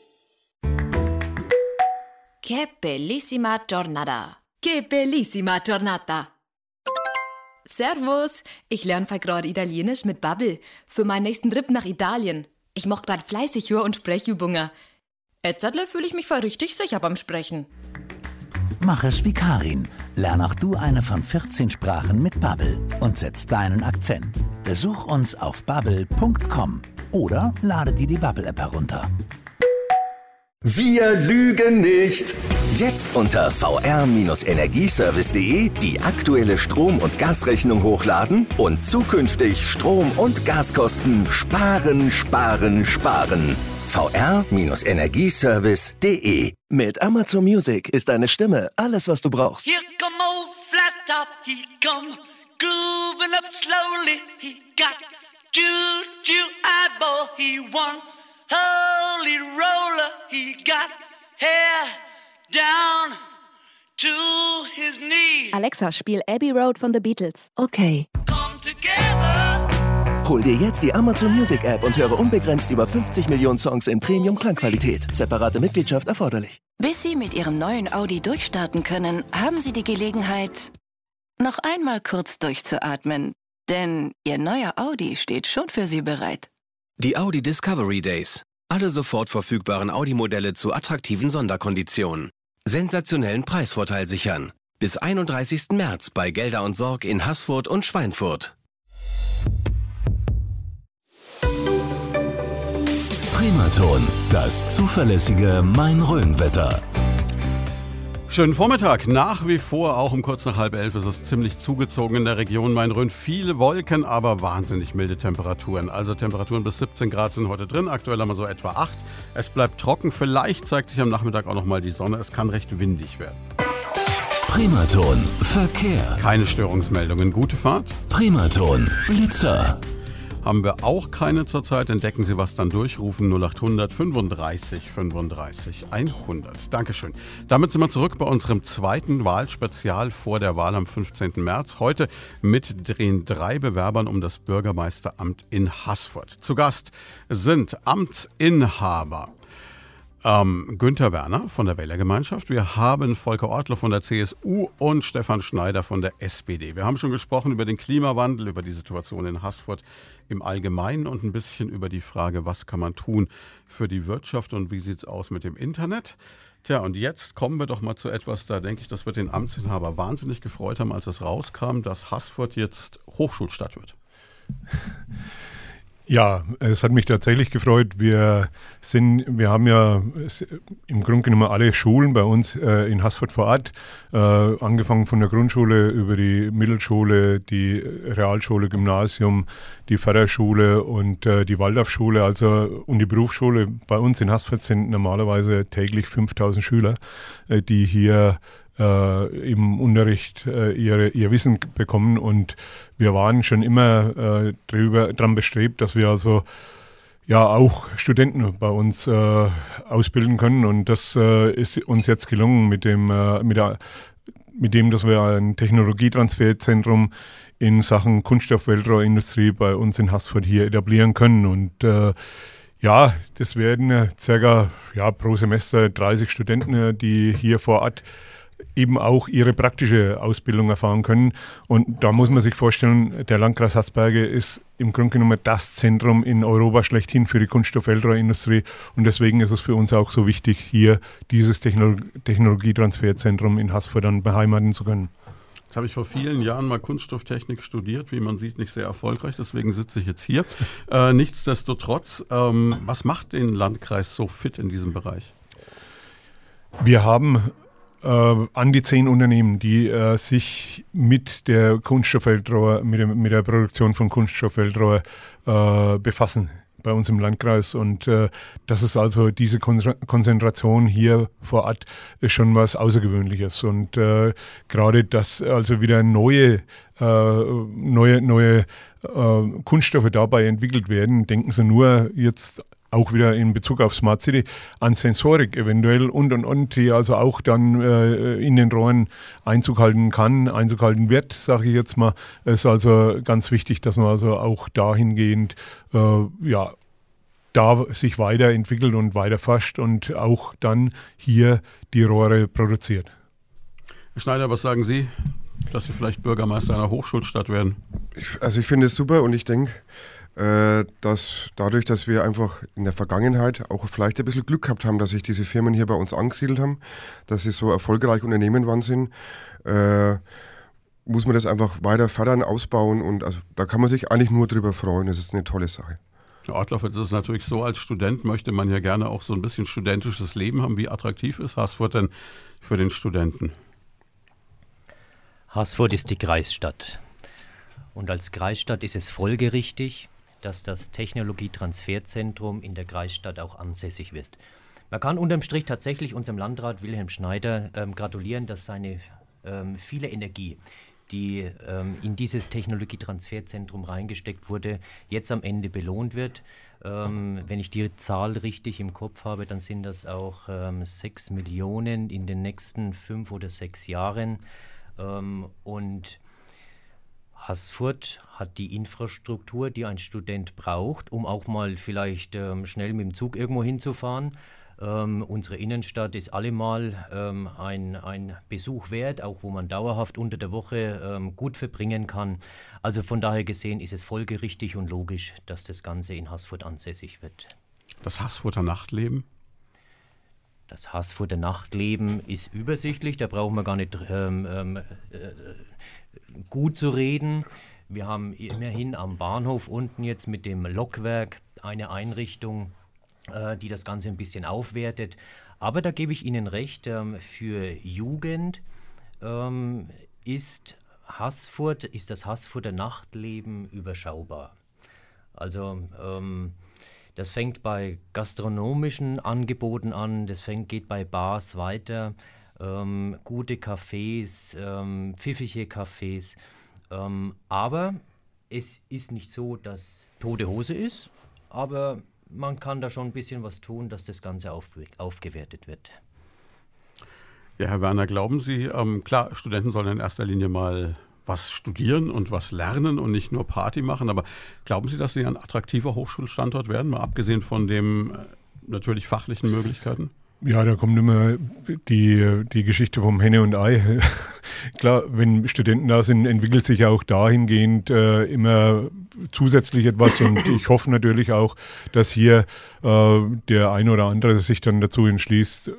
Che bellissima giornata. Che bellissima giornata. Servus, ich lerne gerade Italienisch mit Bubble für meinen nächsten Trip nach Italien. Ich mache gerade fleißig Hör- und Sprechübungen. Jetzt fühle ich mich voll richtig sicher beim Sprechen. Mach es wie Karin. Lern auch du eine von 14 Sprachen mit Bubble und setz deinen Akzent. Besuch uns auf bubble.com oder lade dir die Bubble-App herunter. Wir lügen nicht. Jetzt unter vr-energieservice.de die aktuelle Strom- und Gasrechnung hochladen und zukünftig Strom- und Gaskosten sparen, sparen, sparen. vr-energieservice.de Mit Amazon Music ist deine Stimme alles, was du brauchst. Here come old flat top, he come grooving up slowly. He got juju eyeball, he won holy roller. He got hair down to his knees. Alexa, spiel Abbey Road von The Beatles. Okay. Come together. Hol dir jetzt die Amazon Music App und höre unbegrenzt über 50 Millionen Songs in Premium-Klangqualität. Separate Mitgliedschaft erforderlich. Bis Sie mit Ihrem neuen Audi durchstarten können, haben Sie die Gelegenheit, noch einmal kurz durchzuatmen. Denn Ihr neuer Audi steht schon für Sie bereit. Die Audi Discovery Days. Alle sofort verfügbaren Audi-Modelle zu attraktiven Sonderkonditionen. Sensationellen Preisvorteil sichern. Bis 31. März bei Gelder und Sorg in Haßfurt und Schweinfurt. Primaton, das zuverlässige Main-Rhön-Wetter. Schönen Vormittag. Nach wie vor, auch um kurz nach halb elf, ist es ziemlich zugezogen in der Region Main-Rhön. Viele Wolken, aber wahnsinnig milde Temperaturen. Also Temperaturen bis 17 Grad sind heute drin. Aktuell haben wir so etwa 8. Es bleibt trocken. Vielleicht zeigt sich am Nachmittag auch nochmal die Sonne. Es kann recht windig werden. Primaton, Verkehr. Keine Störungsmeldungen. Gute Fahrt. Primaton, Blitzer. Haben wir auch keine zurzeit. Entdecken Sie was dann durch. Rufen 0800 35 35 100. Dankeschön. Damit sind wir zurück bei unserem zweiten Wahlspezial vor der Wahl am 15. März. Heute mit den drei Bewerbern um das Bürgermeisteramt in Haßfurt. Zu Gast sind Amtsinhaber. Ähm, Günther Werner von der Wählergemeinschaft. Wir haben Volker Ortler von der CSU und Stefan Schneider von der SPD. Wir haben schon gesprochen über den Klimawandel, über die Situation in Haßfurt im Allgemeinen und ein bisschen über die Frage, was kann man tun für die Wirtschaft und wie sieht es aus mit dem Internet. Tja, und jetzt kommen wir doch mal zu etwas, da denke ich, das wird den Amtsinhaber wahnsinnig gefreut haben, als es rauskam, dass Haßfurt jetzt Hochschulstadt wird. Ja, es hat mich tatsächlich gefreut. Wir sind, wir haben ja im Grunde genommen alle Schulen bei uns äh, in Haßfurt vor Ort, äh, angefangen von der Grundschule über die Mittelschule, die Realschule, Gymnasium, die Förderschule und äh, die Waldorfschule, also und die Berufsschule. Bei uns in Haßfurt sind normalerweise täglich 5000 Schüler, äh, die hier äh, im Unterricht äh, ihre, ihr Wissen bekommen. Und wir waren schon immer äh, drüber, dran bestrebt, dass wir also ja auch Studenten bei uns äh, ausbilden können. Und das äh, ist uns jetzt gelungen mit dem, äh, mit, der, mit dem, dass wir ein Technologietransferzentrum in Sachen Kunststoffweltrohrindustrie bei uns in Haßfurt hier etablieren können. Und äh, ja, das werden circa ja, pro Semester 30 Studenten, äh, die hier vor Ort eben auch ihre praktische Ausbildung erfahren können. Und da muss man sich vorstellen, der Landkreis Haßberge ist im Grunde genommen das Zentrum in Europa schlechthin für die Kunststoffweltrohrindustrie. Und deswegen ist es für uns auch so wichtig, hier dieses Technolog Technologietransferzentrum in Haßfurt dann beheimaten zu können. Jetzt habe ich vor vielen Jahren mal Kunststofftechnik studiert, wie man sieht, nicht sehr erfolgreich, deswegen sitze ich jetzt hier. Äh, nichtsdestotrotz, ähm, was macht den Landkreis so fit in diesem Bereich? Wir haben an die zehn Unternehmen, die äh, sich mit der Kunststofffeldrohr, mit, mit der Produktion von Kunststofffeldrohr äh, befassen bei uns im Landkreis. Und äh, das ist also diese Konzentration hier vor Ort ist schon was Außergewöhnliches. Und äh, gerade, dass also wieder neue, äh, neue, neue äh, Kunststoffe dabei entwickelt werden, denken Sie nur jetzt auch wieder in Bezug auf Smart City an Sensorik eventuell und und und, die also auch dann äh, in den Rohren Einzug halten kann, Einzug halten wird, sage ich jetzt mal. Es ist also ganz wichtig, dass man also auch dahingehend äh, ja da sich weiterentwickelt und weiter forscht und auch dann hier die Rohre produziert. Herr Schneider, was sagen Sie, dass Sie vielleicht Bürgermeister einer Hochschulstadt werden? Ich, also ich finde es super und ich denke, dass dadurch, dass wir einfach in der Vergangenheit auch vielleicht ein bisschen Glück gehabt haben, dass sich diese Firmen hier bei uns angesiedelt haben, dass sie so erfolgreich Unternehmen waren sind, äh, muss man das einfach weiter fördern, ausbauen und also da kann man sich eigentlich nur drüber freuen. Das ist eine tolle Sache. Herr Ortloff, jetzt ist es natürlich so, als Student möchte man ja gerne auch so ein bisschen studentisches Leben haben. Wie attraktiv ist Haßfurt denn für den Studenten? Haßfurt ist die Kreisstadt. Und als Kreisstadt ist es folgerichtig, dass das Technologietransferzentrum in der Kreisstadt auch ansässig wird. Man kann unterm Strich tatsächlich unserem Landrat Wilhelm Schneider ähm, gratulieren, dass seine ähm, viele Energie, die ähm, in dieses Technologietransferzentrum reingesteckt wurde, jetzt am Ende belohnt wird. Ähm, wenn ich die Zahl richtig im Kopf habe, dann sind das auch ähm, 6 Millionen in den nächsten fünf oder sechs Jahren. Ähm, und Haßfurt hat die Infrastruktur, die ein Student braucht, um auch mal vielleicht ähm, schnell mit dem Zug irgendwo hinzufahren. Ähm, unsere Innenstadt ist allemal ähm, ein, ein Besuch wert, auch wo man dauerhaft unter der Woche ähm, gut verbringen kann. Also von daher gesehen ist es folgerichtig und logisch, dass das Ganze in Haßfurt ansässig wird. Das Haßfurter Nachtleben? Das Haßfurter Nachtleben ist übersichtlich, da brauchen wir gar nicht ähm, ähm, äh, gut zu reden. Wir haben immerhin am Bahnhof unten jetzt mit dem Lokwerk eine Einrichtung, äh, die das Ganze ein bisschen aufwertet. Aber da gebe ich Ihnen recht, ähm, für Jugend ähm, ist Haßfurt, ist das Haßfurter Nachtleben überschaubar. Also ähm, das fängt bei gastronomischen Angeboten an, das fängt, geht bei Bars weiter ähm, gute Cafés, ähm, pfiffige Cafés. Ähm, aber es ist nicht so, dass tote Hose ist, aber man kann da schon ein bisschen was tun, dass das Ganze auf, aufgewertet wird. Ja, Herr Werner, glauben Sie, ähm, klar, Studenten sollen in erster Linie mal was studieren und was lernen und nicht nur Party machen, aber glauben Sie, dass Sie ein attraktiver Hochschulstandort werden, mal abgesehen von den äh, natürlich fachlichen Möglichkeiten? Ja, da kommt immer die, die Geschichte vom Henne und Ei. Klar, wenn Studenten da sind, entwickelt sich auch dahingehend äh, immer zusätzlich etwas und ich hoffe natürlich auch, dass hier äh, der ein oder andere sich dann dazu entschließt, äh,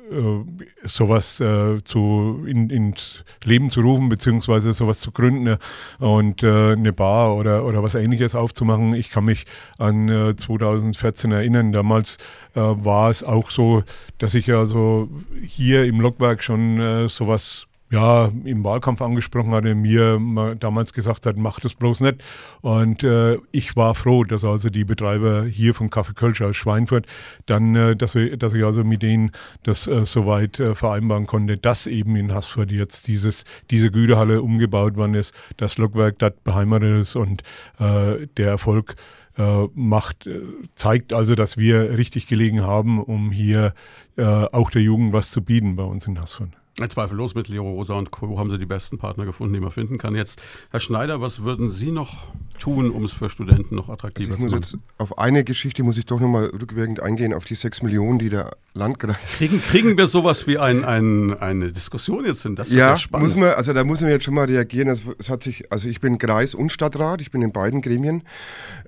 sowas äh, zu, in, ins Leben zu rufen, beziehungsweise sowas zu gründen und äh, eine Bar oder, oder was ähnliches aufzumachen. Ich kann mich an 2014 äh, erinnern, damals war es auch so, dass ich also hier im Logwerk schon sowas ja, im Wahlkampf angesprochen hatte, mir damals gesagt hat, mach das bloß nicht. Und äh, ich war froh, dass also die Betreiber hier vom Café Kölsch aus Schweinfurt dann, äh, dass, wir, dass ich also mit denen das äh, soweit äh, vereinbaren konnte, dass eben in Haßfurt jetzt dieses, diese Güterhalle umgebaut worden ist, das Lokwerk dort beheimatet ist und äh, der Erfolg äh, macht, äh, zeigt also, dass wir richtig gelegen haben, um hier äh, auch der Jugend was zu bieten bei uns in Hassfurt. Zweifellos mit Leo Rosa und Co. haben Sie die besten Partner gefunden, die man finden kann. Jetzt, Herr Schneider, was würden Sie noch tun, um es für Studenten noch attraktiver also zu machen? Jetzt, auf eine Geschichte muss ich doch nochmal rückwirkend eingehen, auf die sechs Millionen, die der Landkreis. Kriegen, kriegen wir sowas wie ein, ein, eine Diskussion jetzt hin? Das ja, ja spannend. muss man, also da muss man jetzt schon mal reagieren. Es, es hat sich, also ich bin Kreis- und Stadtrat, ich bin in beiden Gremien.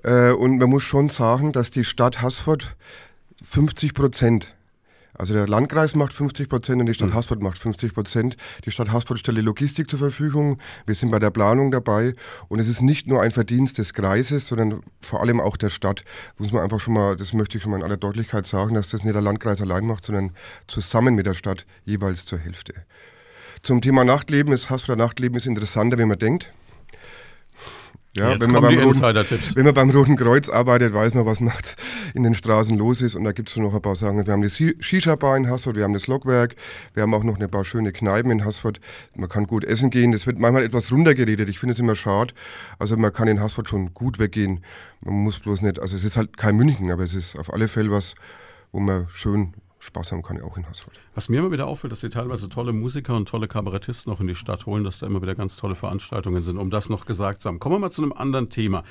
Äh, und man muss schon sagen, dass die Stadt Haßfurt 50 Prozent also der Landkreis macht 50 Prozent und die Stadt mhm. Haßfurt macht 50 Prozent. Die Stadt Haßfurt stellt die Logistik zur Verfügung. Wir sind bei der Planung dabei. Und es ist nicht nur ein Verdienst des Kreises, sondern vor allem auch der Stadt. Muss man einfach schon mal, das möchte ich schon mal in aller Deutlichkeit sagen, dass das nicht der Landkreis allein macht, sondern zusammen mit der Stadt jeweils zur Hälfte. Zum Thema Nachtleben ist Haßfurter Nachtleben ist interessanter, wie man denkt. Ja, Jetzt wenn, man beim Roten, wenn man beim Roten Kreuz arbeitet, weiß man, was nachts in den Straßen los ist. Und da gibt es noch ein paar Sachen. Wir haben die Shisha-Bar in Hassfurt, wir haben das Lokwerk, wir haben auch noch ein paar schöne Kneipen in Hassfurt. Man kann gut essen gehen. Das wird manchmal etwas runtergeredet. Ich finde es immer schade. Also man kann in Hassfurt schon gut weggehen. Man muss bloß nicht, also es ist halt kein München, aber es ist auf alle Fälle was, wo man schön Spaß haben kann, auch in Haßfurt. Was mir immer wieder auffällt, dass sie teilweise tolle Musiker und tolle Kabarettisten noch in die Stadt holen, dass da immer wieder ganz tolle Veranstaltungen sind, um das noch gesagt zu haben. Kommen wir mal zu einem anderen Thema.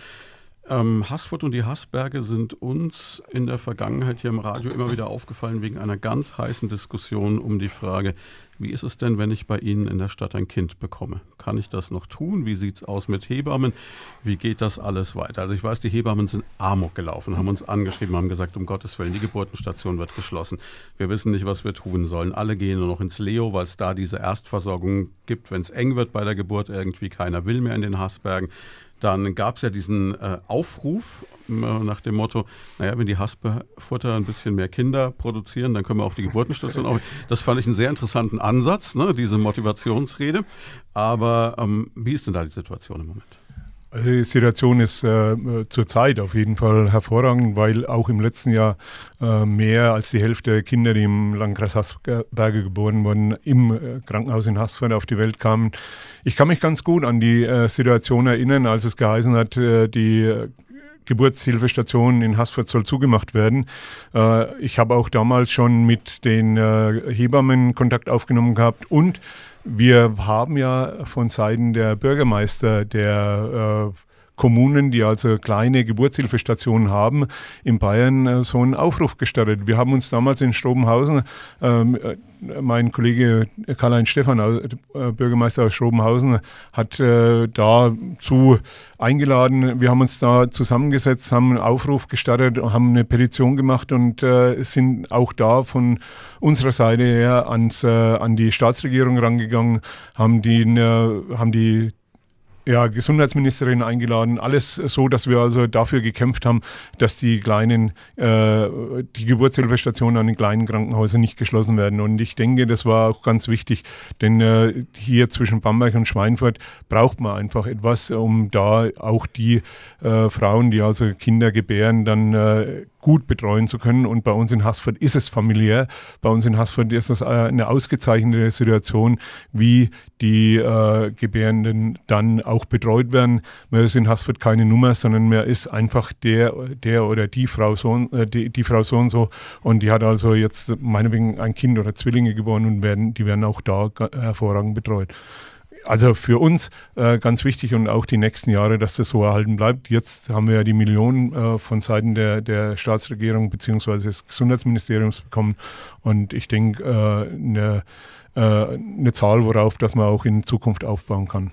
Ähm, Haßfurt und die Haßberge sind uns in der Vergangenheit hier im Radio immer wieder aufgefallen wegen einer ganz heißen Diskussion um die Frage, wie ist es denn, wenn ich bei Ihnen in der Stadt ein Kind bekomme? Kann ich das noch tun? Wie sieht es aus mit Hebammen? Wie geht das alles weiter? Also ich weiß, die Hebammen sind amok gelaufen, haben uns angeschrieben, haben gesagt, um Gottes Willen, die Geburtenstation wird geschlossen. Wir wissen nicht, was wir tun sollen. Alle gehen nur noch ins Leo, weil es da diese Erstversorgung gibt, wenn es eng wird bei der Geburt irgendwie. Keiner will mehr in den Haßbergen. Dann gab es ja diesen äh, Aufruf äh, nach dem Motto, naja, wenn die Hasperfutter ein bisschen mehr Kinder produzieren, dann können wir auch die Geburtenstation auch. Das fand ich einen sehr interessanten Ansatz, ne, diese Motivationsrede. Aber ähm, wie ist denn da die Situation im Moment? Die Situation ist äh, zurzeit auf jeden Fall hervorragend, weil auch im letzten Jahr äh, mehr als die Hälfte der Kinder, die im Landkreis Haßberge geboren wurden, im äh, Krankenhaus in Haßfurt auf die Welt kamen. Ich kann mich ganz gut an die äh, Situation erinnern, als es geheißen hat, äh, die Geburtshilfestation in Haßfurt soll zugemacht werden. Äh, ich habe auch damals schon mit den Hebammen Kontakt aufgenommen gehabt und wir haben ja von Seiten der Bürgermeister der äh, Kommunen, die also kleine Geburtshilfestationen haben, in Bayern äh, so einen Aufruf gestartet. Wir haben uns damals in Strobenhausen, ähm, äh, mein Kollege Karl-Heinz Stephan, äh, Bürgermeister aus Schrobenhausen, hat äh, dazu eingeladen. Wir haben uns da zusammengesetzt, haben einen Aufruf gestartet, haben eine Petition gemacht und äh, sind auch da von unserer Seite her ans, äh, an die Staatsregierung rangegangen, haben äh, haben die ja, Gesundheitsministerin eingeladen. Alles so, dass wir also dafür gekämpft haben, dass die kleinen, äh, die Geburtshilfestationen an den kleinen Krankenhäusern nicht geschlossen werden. Und ich denke, das war auch ganz wichtig, denn äh, hier zwischen Bamberg und Schweinfurt braucht man einfach etwas, um da auch die äh, Frauen, die also Kinder gebären, dann äh, gut betreuen zu können. Und bei uns in Haßfurt ist es familiär. Bei uns in Haßfurt ist es äh, eine ausgezeichnete Situation, wie die äh, Gebärenden dann auch betreut werden. Man ist in Haßfurt keine Nummer, sondern man ist einfach der, der oder die Frau so, äh, die, die Frau so und so. Und die hat also jetzt meinetwegen ein Kind oder Zwillinge geboren und werden, die werden auch da hervorragend betreut also für uns äh, ganz wichtig und auch die nächsten Jahre, dass das so erhalten bleibt. Jetzt haben wir ja die Millionen äh, von Seiten der, der Staatsregierung bzw. des Gesundheitsministeriums bekommen und ich denke, äh, eine, äh, eine Zahl, worauf dass man auch in Zukunft aufbauen kann.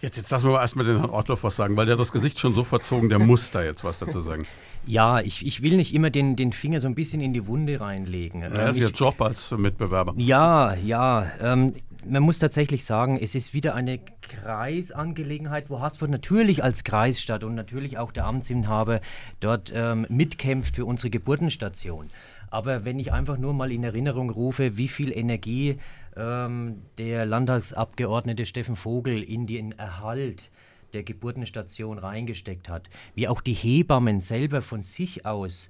Jetzt, jetzt lassen wir erstmal den Herrn Ortloff was sagen, weil der hat das Gesicht schon so verzogen, der muss da jetzt was dazu sagen. Ja, ich, ich will nicht immer den, den Finger so ein bisschen in die Wunde reinlegen. Ja, das ist ähm, Ihr Job als Mitbewerber. Ja, ja. Ähm, man muss tatsächlich sagen, es ist wieder eine Kreisangelegenheit, wo Haßfurt natürlich als Kreisstadt und natürlich auch der Amtsinhaber dort ähm, mitkämpft für unsere Geburtenstation. Aber wenn ich einfach nur mal in Erinnerung rufe, wie viel Energie ähm, der Landtagsabgeordnete Steffen Vogel in den Erhalt der Geburtenstation reingesteckt hat, wie auch die Hebammen selber von sich aus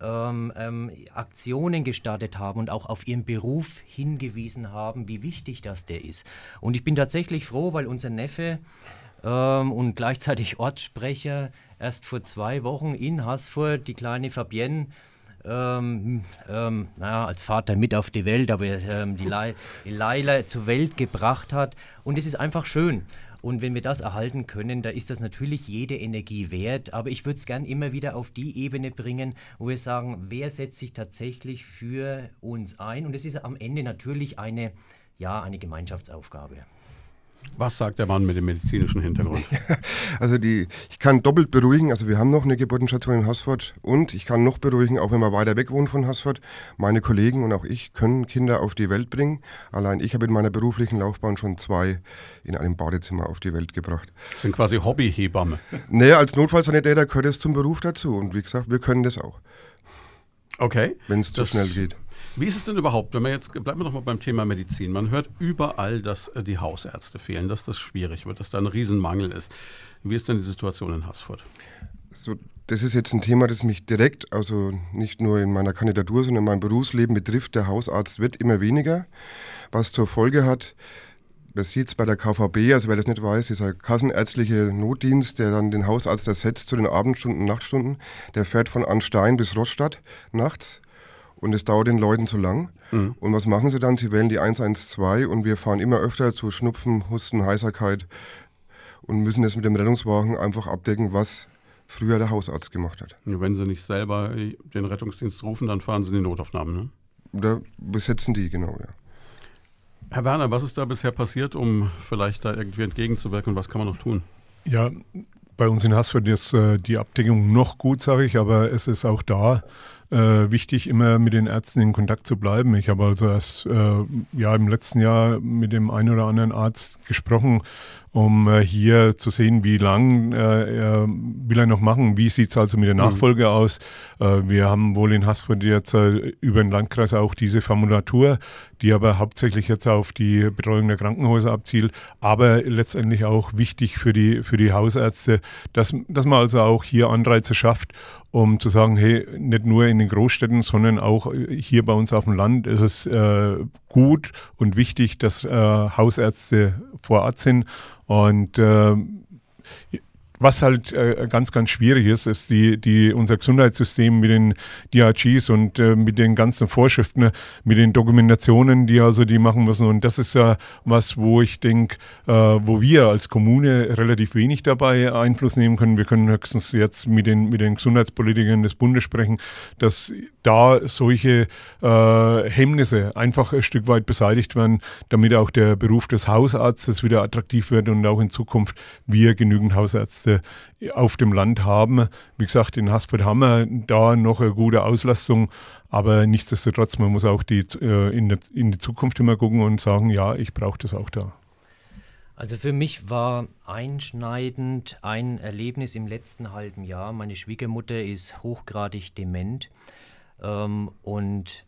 ähm, ähm, Aktionen gestartet haben und auch auf ihren Beruf hingewiesen haben, wie wichtig das der ist. Und ich bin tatsächlich froh, weil unser Neffe ähm, und gleichzeitig Ortssprecher. Erst vor zwei Wochen in Haßfurt die kleine Fabienne ähm, ähm, naja, als Vater mit auf die Welt, aber ähm, die, Le die Leila zur Welt gebracht hat. Und es ist einfach schön. Und wenn wir das erhalten können, da ist das natürlich jede Energie wert. Aber ich würde es gern immer wieder auf die Ebene bringen, wo wir sagen, wer setzt sich tatsächlich für uns ein? Und es ist am Ende natürlich eine, ja, eine Gemeinschaftsaufgabe. Was sagt der Mann mit dem medizinischen Hintergrund? Also die, ich kann doppelt beruhigen, also wir haben noch eine Geburtenstation in Haßfurt und ich kann noch beruhigen, auch wenn man weiter weg wohnt von Haßfurt, meine Kollegen und auch ich können Kinder auf die Welt bringen. Allein ich habe in meiner beruflichen Laufbahn schon zwei in einem Badezimmer auf die Welt gebracht. Das sind quasi Hobbyhebamme. Naja, als Notfallsanitäter gehört es zum Beruf dazu und wie gesagt, wir können das auch. Okay. Wenn es zu Das- schnell geht. Wie ist es denn überhaupt, wenn wir jetzt, bleiben wir doch mal beim Thema Medizin. Man hört überall, dass äh, die Hausärzte fehlen, dass das schwierig wird, dass da ein Riesenmangel ist. Wie ist denn die Situation in Haßfurt? So, das ist jetzt ein Thema, das mich direkt, also nicht nur in meiner Kandidatur, sondern in meinem Berufsleben betrifft. Der Hausarzt wird immer weniger, was zur Folge hat, man sieht es bei der KVB, also wer das nicht weiß, dieser kassenärztliche Notdienst, der dann den Hausarzt ersetzt zu den Abendstunden, Nachtstunden, der fährt von Anstein bis Rostock nachts und es dauert den Leuten zu lang. Und was machen sie dann? Sie wählen die 112 und wir fahren immer öfter zu Schnupfen, Husten, Heiserkeit und müssen das mit dem Rettungswagen einfach abdecken, was früher der Hausarzt gemacht hat. Wenn Sie nicht selber äh, den Rettungsdienst rufen, dann fahren Sie in die Notaufnahmen. Ne? Oder besetzen die, genau, ja. Herr Werner, was ist da bisher passiert, um vielleicht da irgendwie entgegenzuwirken und was kann man noch tun? Ja, bei uns in Haßfurt ist äh, die Abdeckung noch gut, sage ich, aber es ist auch da äh, wichtig, immer mit den Ärzten in Kontakt zu bleiben. Ich habe also erst äh, ja, im letzten Jahr mit dem einen oder anderen Arzt gesprochen, um äh, hier zu sehen, wie lang äh, er will er noch machen, wie sieht es also mit der Nachfolge aus. Äh, wir haben wohl in Haßfurt jetzt äh, über den Landkreis auch diese Formulatur, die aber hauptsächlich jetzt auf die Betreuung der Krankenhäuser abzielt, aber letztendlich auch wichtig für die, für die Hausärzte, dass, dass man also auch hier Anreize schafft, um zu sagen, hey, nicht nur in den Großstädten, sondern auch hier bei uns auf dem Land ist es äh, gut und wichtig, dass äh, Hausärzte vor Ort sind. Und äh, was halt äh, ganz, ganz schwierig ist, ist die, die, unser Gesundheitssystem mit den DRGs und äh, mit den ganzen Vorschriften, mit den Dokumentationen, die also die machen müssen. Und das ist ja was, wo ich denke, äh, wo wir als Kommune relativ wenig dabei Einfluss nehmen können. Wir können höchstens jetzt mit den, mit den Gesundheitspolitikern des Bundes sprechen, dass da solche äh, Hemmnisse einfach ein Stück weit beseitigt werden, damit auch der Beruf des Hausarztes wieder attraktiv wird und auch in Zukunft wir genügend Hausärzte auf dem Land haben. Wie gesagt, in Haspert haben wir da noch eine gute Auslastung, aber nichtsdestotrotz, man muss auch die, äh, in, in die Zukunft immer gucken und sagen, ja, ich brauche das auch da. Also für mich war einschneidend ein Erlebnis im letzten halben Jahr. Meine Schwiegermutter ist hochgradig dement ähm, und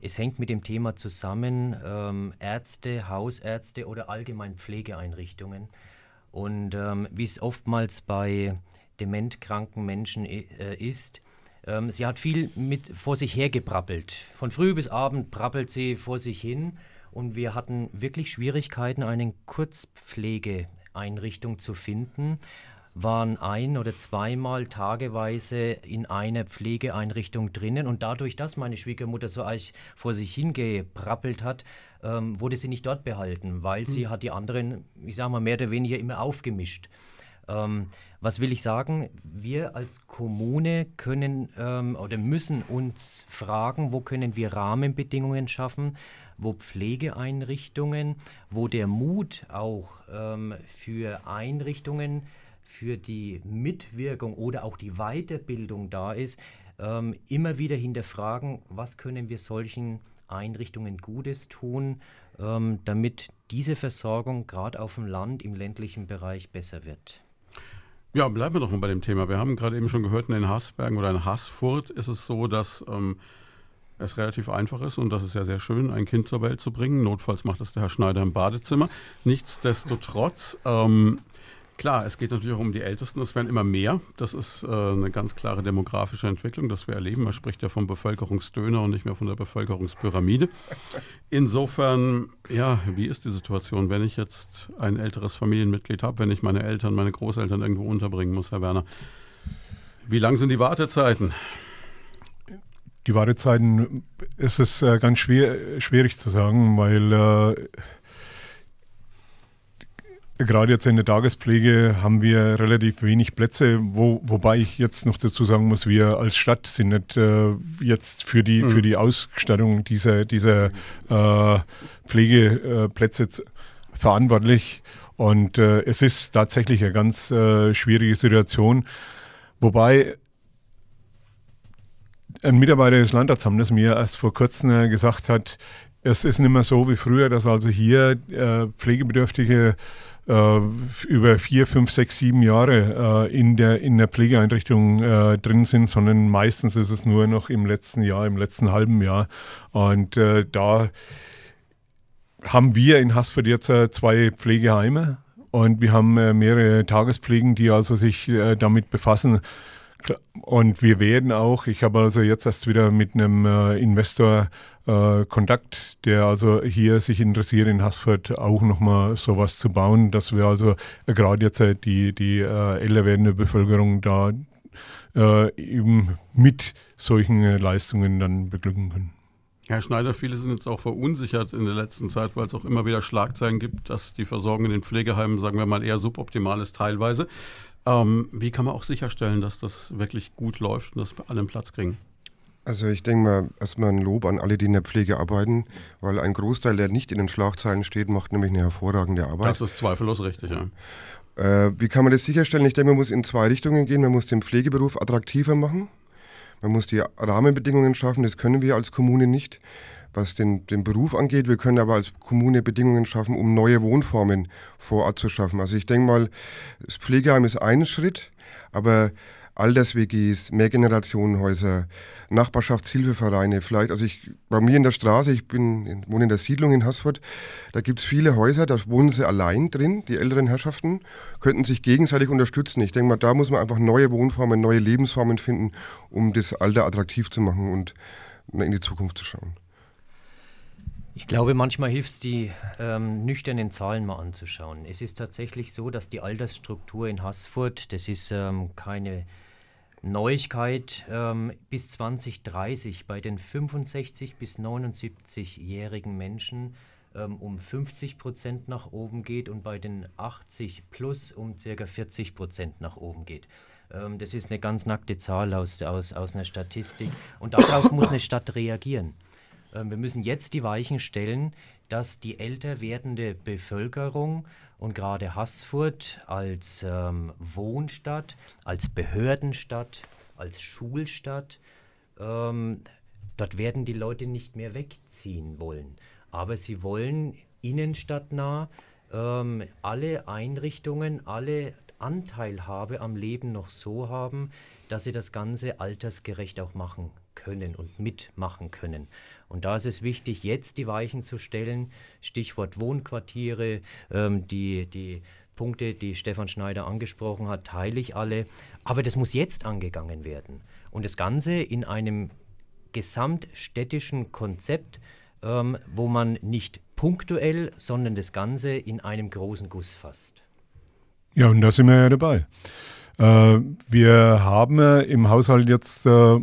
es hängt mit dem Thema zusammen, ähm, Ärzte, Hausärzte oder allgemein Pflegeeinrichtungen. Und ähm, wie es oftmals bei dementkranken Menschen äh, ist, ähm, sie hat viel mit vor sich her gebrabbelt. Von früh bis abend brabbelt sie vor sich hin. Und wir hatten wirklich Schwierigkeiten, eine Kurzpflegeeinrichtung zu finden. Waren ein oder zweimal tageweise in einer Pflegeeinrichtung drinnen. Und dadurch, dass meine Schwiegermutter so eigentlich vor sich hingebrabbelt hat, ähm, wurde sie nicht dort behalten, weil sie Hm. hat die anderen, ich sage mal, mehr oder weniger immer aufgemischt. Ähm, was will ich sagen? Wir als Kommune können ähm, oder müssen uns fragen, wo können wir Rahmenbedingungen schaffen, wo Pflegeeinrichtungen, wo der Mut auch ähm, für Einrichtungen, für die Mitwirkung oder auch die Weiterbildung da ist, ähm, immer wieder hinterfragen, was können wir solchen Einrichtungen Gutes tun, ähm, damit diese Versorgung gerade auf dem Land, im ländlichen Bereich besser wird. Ja, bleiben wir doch mal bei dem Thema. Wir haben gerade eben schon gehört, in den Haßbergen oder in Haßfurt ist es so, dass ähm, es relativ einfach ist und das ist ja sehr schön, ein Kind zur Welt zu bringen. Notfalls macht das der Herr Schneider im Badezimmer. Nichtsdestotrotz ähm, Klar, es geht natürlich auch um die Ältesten. Es werden immer mehr. Das ist äh, eine ganz klare demografische Entwicklung, das wir erleben. Man spricht ja vom Bevölkerungsdöner und nicht mehr von der Bevölkerungspyramide. Insofern, ja, wie ist die Situation, wenn ich jetzt ein älteres Familienmitglied habe, wenn ich meine Eltern, meine Großeltern irgendwo unterbringen muss, Herr Werner? Wie lang sind die Wartezeiten? Die Wartezeiten ist es äh, ganz schwer, schwierig zu sagen, weil äh, Gerade jetzt in der Tagespflege haben wir relativ wenig Plätze, wo, wobei ich jetzt noch dazu sagen muss, wir als Stadt sind nicht äh, jetzt für die, mhm. für die Ausstattung dieser, dieser äh, Pflegeplätze verantwortlich. Und äh, es ist tatsächlich eine ganz äh, schwierige Situation. Wobei ein Mitarbeiter des Landratsamtes mir erst vor kurzem äh, gesagt hat, es ist nicht mehr so wie früher, dass also hier äh, Pflegebedürftige äh, über vier, fünf, sechs, sieben Jahre äh, in, der, in der Pflegeeinrichtung äh, drin sind, sondern meistens ist es nur noch im letzten Jahr, im letzten halben Jahr. Und äh, da haben wir in Haßfurt jetzt äh, zwei Pflegeheime und wir haben äh, mehrere Tagespflegen, die also sich damit befassen. Und wir werden auch, ich habe also jetzt erst wieder mit einem Investor äh, Kontakt, der also hier sich interessiert, in Haßfurt auch nochmal sowas zu bauen, dass wir also äh, gerade jetzt äh, die, die äh, älter werdende Bevölkerung da äh, eben mit solchen äh, Leistungen dann beglücken können. Herr Schneider, viele sind jetzt auch verunsichert in der letzten Zeit, weil es auch immer wieder Schlagzeilen gibt, dass die Versorgung in den Pflegeheimen, sagen wir mal, eher suboptimal ist teilweise. Ähm, wie kann man auch sicherstellen, dass das wirklich gut läuft und dass wir alle einen Platz kriegen? Also ich denke mal erstmal ein Lob an alle, die in der Pflege arbeiten, weil ein Großteil, der nicht in den Schlagzeilen steht, macht nämlich eine hervorragende Arbeit. Das ist zweifellos richtig, ja. Äh, wie kann man das sicherstellen? Ich denke, man muss in zwei Richtungen gehen. Man muss den Pflegeberuf attraktiver machen. Man muss die Rahmenbedingungen schaffen. Das können wir als Kommune nicht, was den, den Beruf angeht. Wir können aber als Kommune Bedingungen schaffen, um neue Wohnformen vor Ort zu schaffen. Also ich denke mal, das Pflegeheim ist ein Schritt, aber Alters-WGs, Mehrgenerationenhäuser, Nachbarschaftshilfevereine, vielleicht, also ich, bei mir in der Straße, ich bin, wohne in der Siedlung in Haßfurt, da gibt es viele Häuser, da wohnen sie allein drin, die älteren Herrschaften, könnten sich gegenseitig unterstützen. Ich denke mal, da muss man einfach neue Wohnformen, neue Lebensformen finden, um das Alter attraktiv zu machen und in die Zukunft zu schauen. Ich glaube, manchmal hilft es, die ähm, nüchternen Zahlen mal anzuschauen. Es ist tatsächlich so, dass die Altersstruktur in Haßfurt, das ist ähm, keine Neuigkeit ähm, bis 2030 bei den 65 bis 79-jährigen Menschen ähm, um 50 Prozent nach oben geht und bei den 80 plus um ca. 40 Prozent nach oben geht. Ähm, das ist eine ganz nackte Zahl aus, aus, aus einer Statistik und darauf muss eine Stadt reagieren. Ähm, wir müssen jetzt die Weichen stellen, dass die älter werdende Bevölkerung und gerade Haßfurt als ähm, Wohnstadt, als Behördenstadt, als Schulstadt, ähm, dort werden die Leute nicht mehr wegziehen wollen. Aber sie wollen innenstadtnah ähm, alle Einrichtungen, alle Anteilhabe am Leben noch so haben, dass sie das Ganze altersgerecht auch machen können und mitmachen können. Und da ist es wichtig, jetzt die Weichen zu stellen. Stichwort Wohnquartiere, ähm, die, die Punkte, die Stefan Schneider angesprochen hat, teile ich alle. Aber das muss jetzt angegangen werden. Und das Ganze in einem gesamtstädtischen Konzept, ähm, wo man nicht punktuell, sondern das Ganze in einem großen Guss fasst. Ja, und da sind wir ja dabei. Äh, wir haben im Haushalt jetzt äh,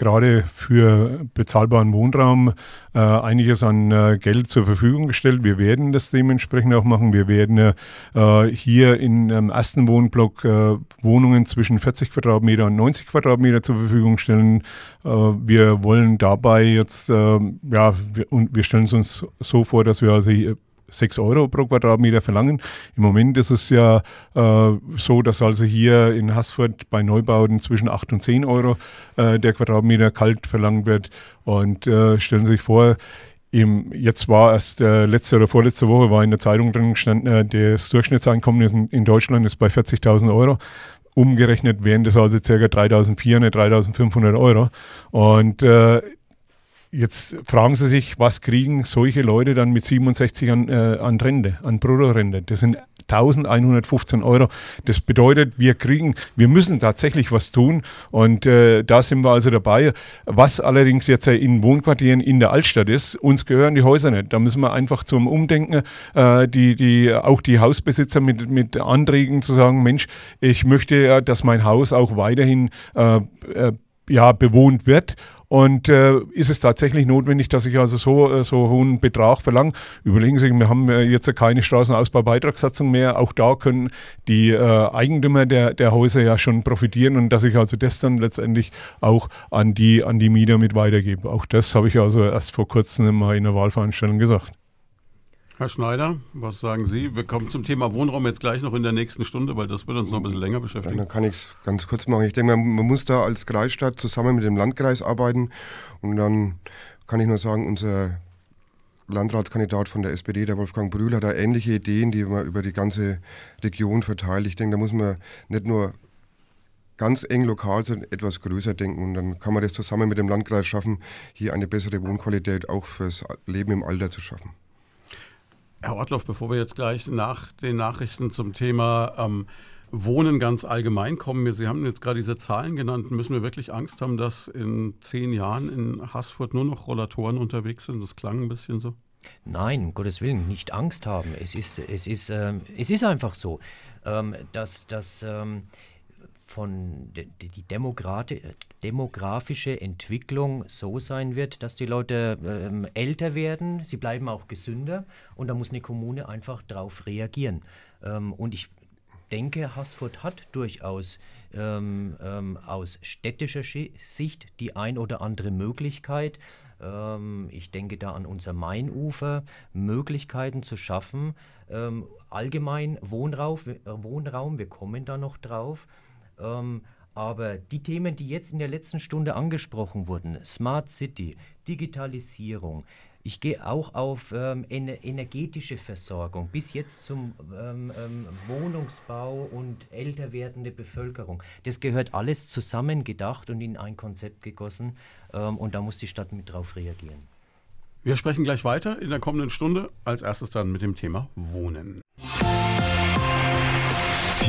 gerade für bezahlbaren Wohnraum äh, einiges an äh, Geld zur Verfügung gestellt. Wir werden das dementsprechend auch machen. Wir werden äh, hier in einem ersten Wohnblock äh, Wohnungen zwischen 40 Quadratmeter und 90 Quadratmeter zur Verfügung stellen. Äh, wir wollen dabei jetzt, äh, ja, wir, und wir stellen es uns so vor, dass wir also hier 6 Euro pro Quadratmeter verlangen. Im Moment ist es ja äh, so, dass also hier in Haßfurt bei Neubauten zwischen 8 und 10 Euro äh, der Quadratmeter kalt verlangt wird. Und äh, stellen Sie sich vor, im, jetzt war erst äh, letzte oder vorletzte Woche war in der Zeitung drin gestanden, äh, das Durchschnittseinkommen in, in Deutschland ist bei 40.000 Euro. Umgerechnet wären das also ca. 3.400, 3.500 Euro. Und äh, Jetzt fragen Sie sich, was kriegen solche Leute dann mit 67 an, äh, an Rente, an Bruttorente? Das sind 1115 Euro. Das bedeutet, wir kriegen, wir müssen tatsächlich was tun und äh, da sind wir also dabei. Was allerdings jetzt in Wohnquartieren in der Altstadt ist, uns gehören die Häuser nicht. Da müssen wir einfach zum Umdenken, äh, die, die, auch die Hausbesitzer mit, mit Anträgen zu sagen, Mensch, ich möchte, dass mein Haus auch weiterhin äh, äh, ja, bewohnt wird und äh, ist es tatsächlich notwendig, dass ich also so, äh, so hohen Betrag verlange? Überlegen Sie, wir haben äh, jetzt keine Straßenausbaubeitragssatzung mehr. Auch da können die äh, Eigentümer der, der Häuser ja schon profitieren und dass ich also das dann letztendlich auch an die, an die Mieter mit weitergebe. Auch das habe ich also erst vor kurzem mal in einer Wahlveranstaltung gesagt. Herr Schneider, was sagen Sie? Wir kommen zum Thema Wohnraum jetzt gleich noch in der nächsten Stunde, weil das wird uns noch ein bisschen länger beschäftigen. Dann kann ich es ganz kurz machen. Ich denke, man, man, muss da als Kreisstadt zusammen mit dem Landkreis arbeiten. Und dann kann ich nur sagen, unser Landratskandidat von der SPD, der Wolfgang Brühl, hat da ähnliche Ideen, die man über die ganze Region verteilt. Ich denke, da muss man nicht nur ganz eng lokal, sondern etwas größer denken. Und dann kann man das zusammen mit dem Landkreis schaffen, hier eine bessere Wohnqualität auch fürs Leben im Alter zu schaffen. Herr Ortloff, bevor wir jetzt gleich nach den Nachrichten zum Thema ähm, Wohnen ganz allgemein kommen, Sie haben jetzt gerade diese Zahlen genannt, müssen wir wirklich Angst haben, dass in zehn Jahren in Haßfurt nur noch Rollatoren unterwegs sind? Das klang ein bisschen so. Nein, um Gottes Willen, nicht Angst haben. Es ist, es ist, ähm, es ist einfach so, ähm, dass, dass ähm, von de, die demografische Entwicklung so sein wird, dass die Leute ähm, älter werden, sie bleiben auch gesünder und da muss eine Kommune einfach darauf reagieren. Ähm, und ich denke, Haßfurt hat durchaus ähm, ähm, aus städtischer Sicht die ein oder andere Möglichkeit. Ähm, ich denke da an unser Mainufer, Möglichkeiten zu schaffen. Ähm, allgemein Wohnraum, äh, Wohnraum, wir kommen da noch drauf. Ähm, aber die Themen, die jetzt in der letzten Stunde angesprochen wurden, Smart City, Digitalisierung, ich gehe auch auf ähm, ener energetische Versorgung, bis jetzt zum ähm, ähm, Wohnungsbau und älter werdende Bevölkerung. Das gehört alles zusammengedacht und in ein Konzept gegossen ähm, und da muss die Stadt mit drauf reagieren. Wir sprechen gleich weiter in der kommenden Stunde, als erstes dann mit dem Thema Wohnen.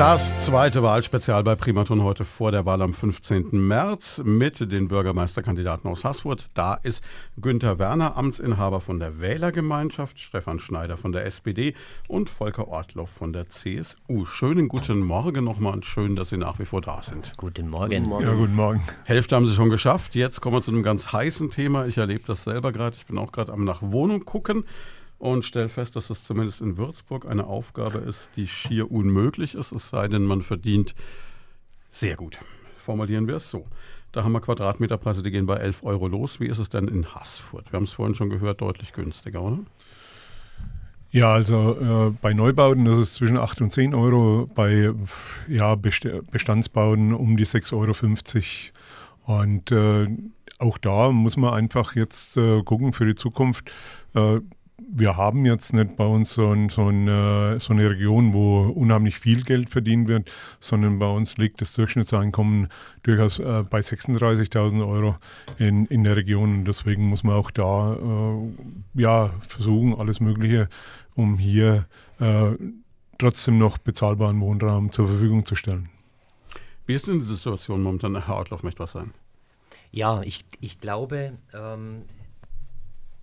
Das zweite Wahlspezial bei Primaton heute vor der Wahl am 15. März mit den Bürgermeisterkandidaten aus Haßfurt. Da ist Günther Werner, Amtsinhaber von der Wählergemeinschaft, Stefan Schneider von der SPD und Volker Ortloff von der CSU. Schönen guten Morgen nochmal und schön, dass Sie nach wie vor da sind. Guten Morgen. Guten Morgen. Ja, guten Morgen. Hälfte haben Sie schon geschafft. Jetzt kommen wir zu einem ganz heißen Thema. Ich erlebe das selber gerade. Ich bin auch gerade am nach Wohnung gucken und stelle fest, dass es zumindest in Würzburg eine Aufgabe ist, die schier unmöglich ist, es sei denn, man verdient sehr gut. Formulieren wir es so. Da haben wir Quadratmeterpreise, die gehen bei 11 Euro los. Wie ist es denn in Haßfurt? Wir haben es vorhin schon gehört, deutlich günstiger, oder? Ja, also äh, bei Neubauten ist es zwischen 8 und 10 Euro, bei ja, Best Bestandsbauten um die 6,50 Euro. Und äh, auch da muss man einfach jetzt äh, gucken für die Zukunft. Äh, wir haben jetzt nicht bei uns so, ein, so, eine, so, eine, Region, wo unheimlich viel Geld verdient wird, sondern bei uns liegt das Durchschnittseinkommen durchaus äh, bei 36.000 Euro in, in der Region. Und deswegen muss man auch da äh, ja, versuchen, alles Mögliche, um hier äh, trotzdem noch bezahlbaren Wohnraum zur Verfügung zu stellen. Wie ist denn die Situation momentan? Herr Outlauf möchte was sagen. Ja, ich, ich glaube, ähm,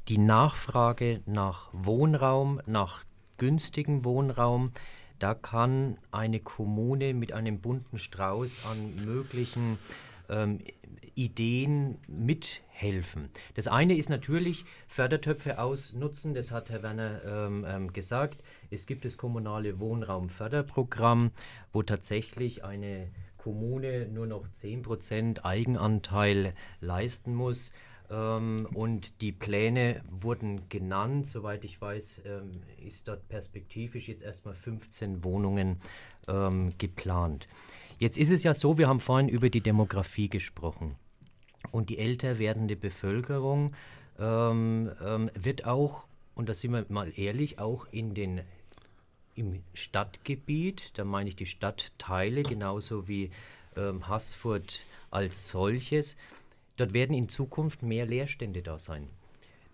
die Nachfrage nach Wohnraum, nach günstigem Wohnraum, da kann eine Kommune mit einem bunten Strauß an möglichen ähm, Ideen mithelfen. Das eine ist natürlich Fördertöpfe ausnutzen, das hat Herr Werner ähm, ähm, gesagt. Es gibt das kommunale Wohnraumförderprogramm, wo tatsächlich eine Kommune nur noch 10% Eigenanteil leisten muss. Ähm, und die Pläne wurden genannt. Soweit ich weiß, ähm, ist dort perspektivisch jetzt erstmal 15 Wohnungen ähm, geplant. Jetzt ist es ja so, wir haben vorhin über die Demografie gesprochen. Und die älter werdende Bevölkerung ähm, ähm, wird auch, und da sind wir mal ehrlich, auch in den im Stadtgebiet, da meine ich die Stadtteile genauso wie ähm, Haßfurt als solches, dort werden in Zukunft mehr Leerstände da sein.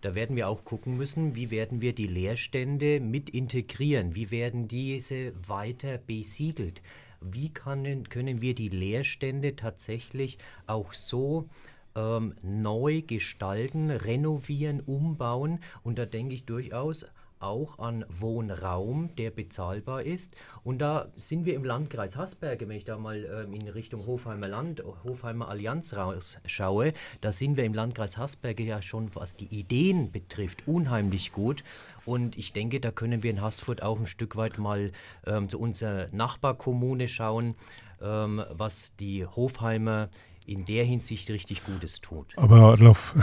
Da werden wir auch gucken müssen, wie werden wir die Leerstände mit integrieren, wie werden diese weiter besiedelt, wie kann, können wir die Leerstände tatsächlich auch so ähm, neu gestalten, renovieren, umbauen. Und da denke ich durchaus auch an Wohnraum, der bezahlbar ist. Und da sind wir im Landkreis Hasberge, wenn ich da mal ähm, in Richtung Hofheimer Land, Hofheimer Allianz rausschaue, da sind wir im Landkreis Hasberge ja schon, was die Ideen betrifft, unheimlich gut. Und ich denke, da können wir in Haßfurt auch ein Stück weit mal ähm, zu unserer Nachbarkommune schauen, ähm, was die Hofheimer in der Hinsicht richtig Gutes tut. Aber Adolf,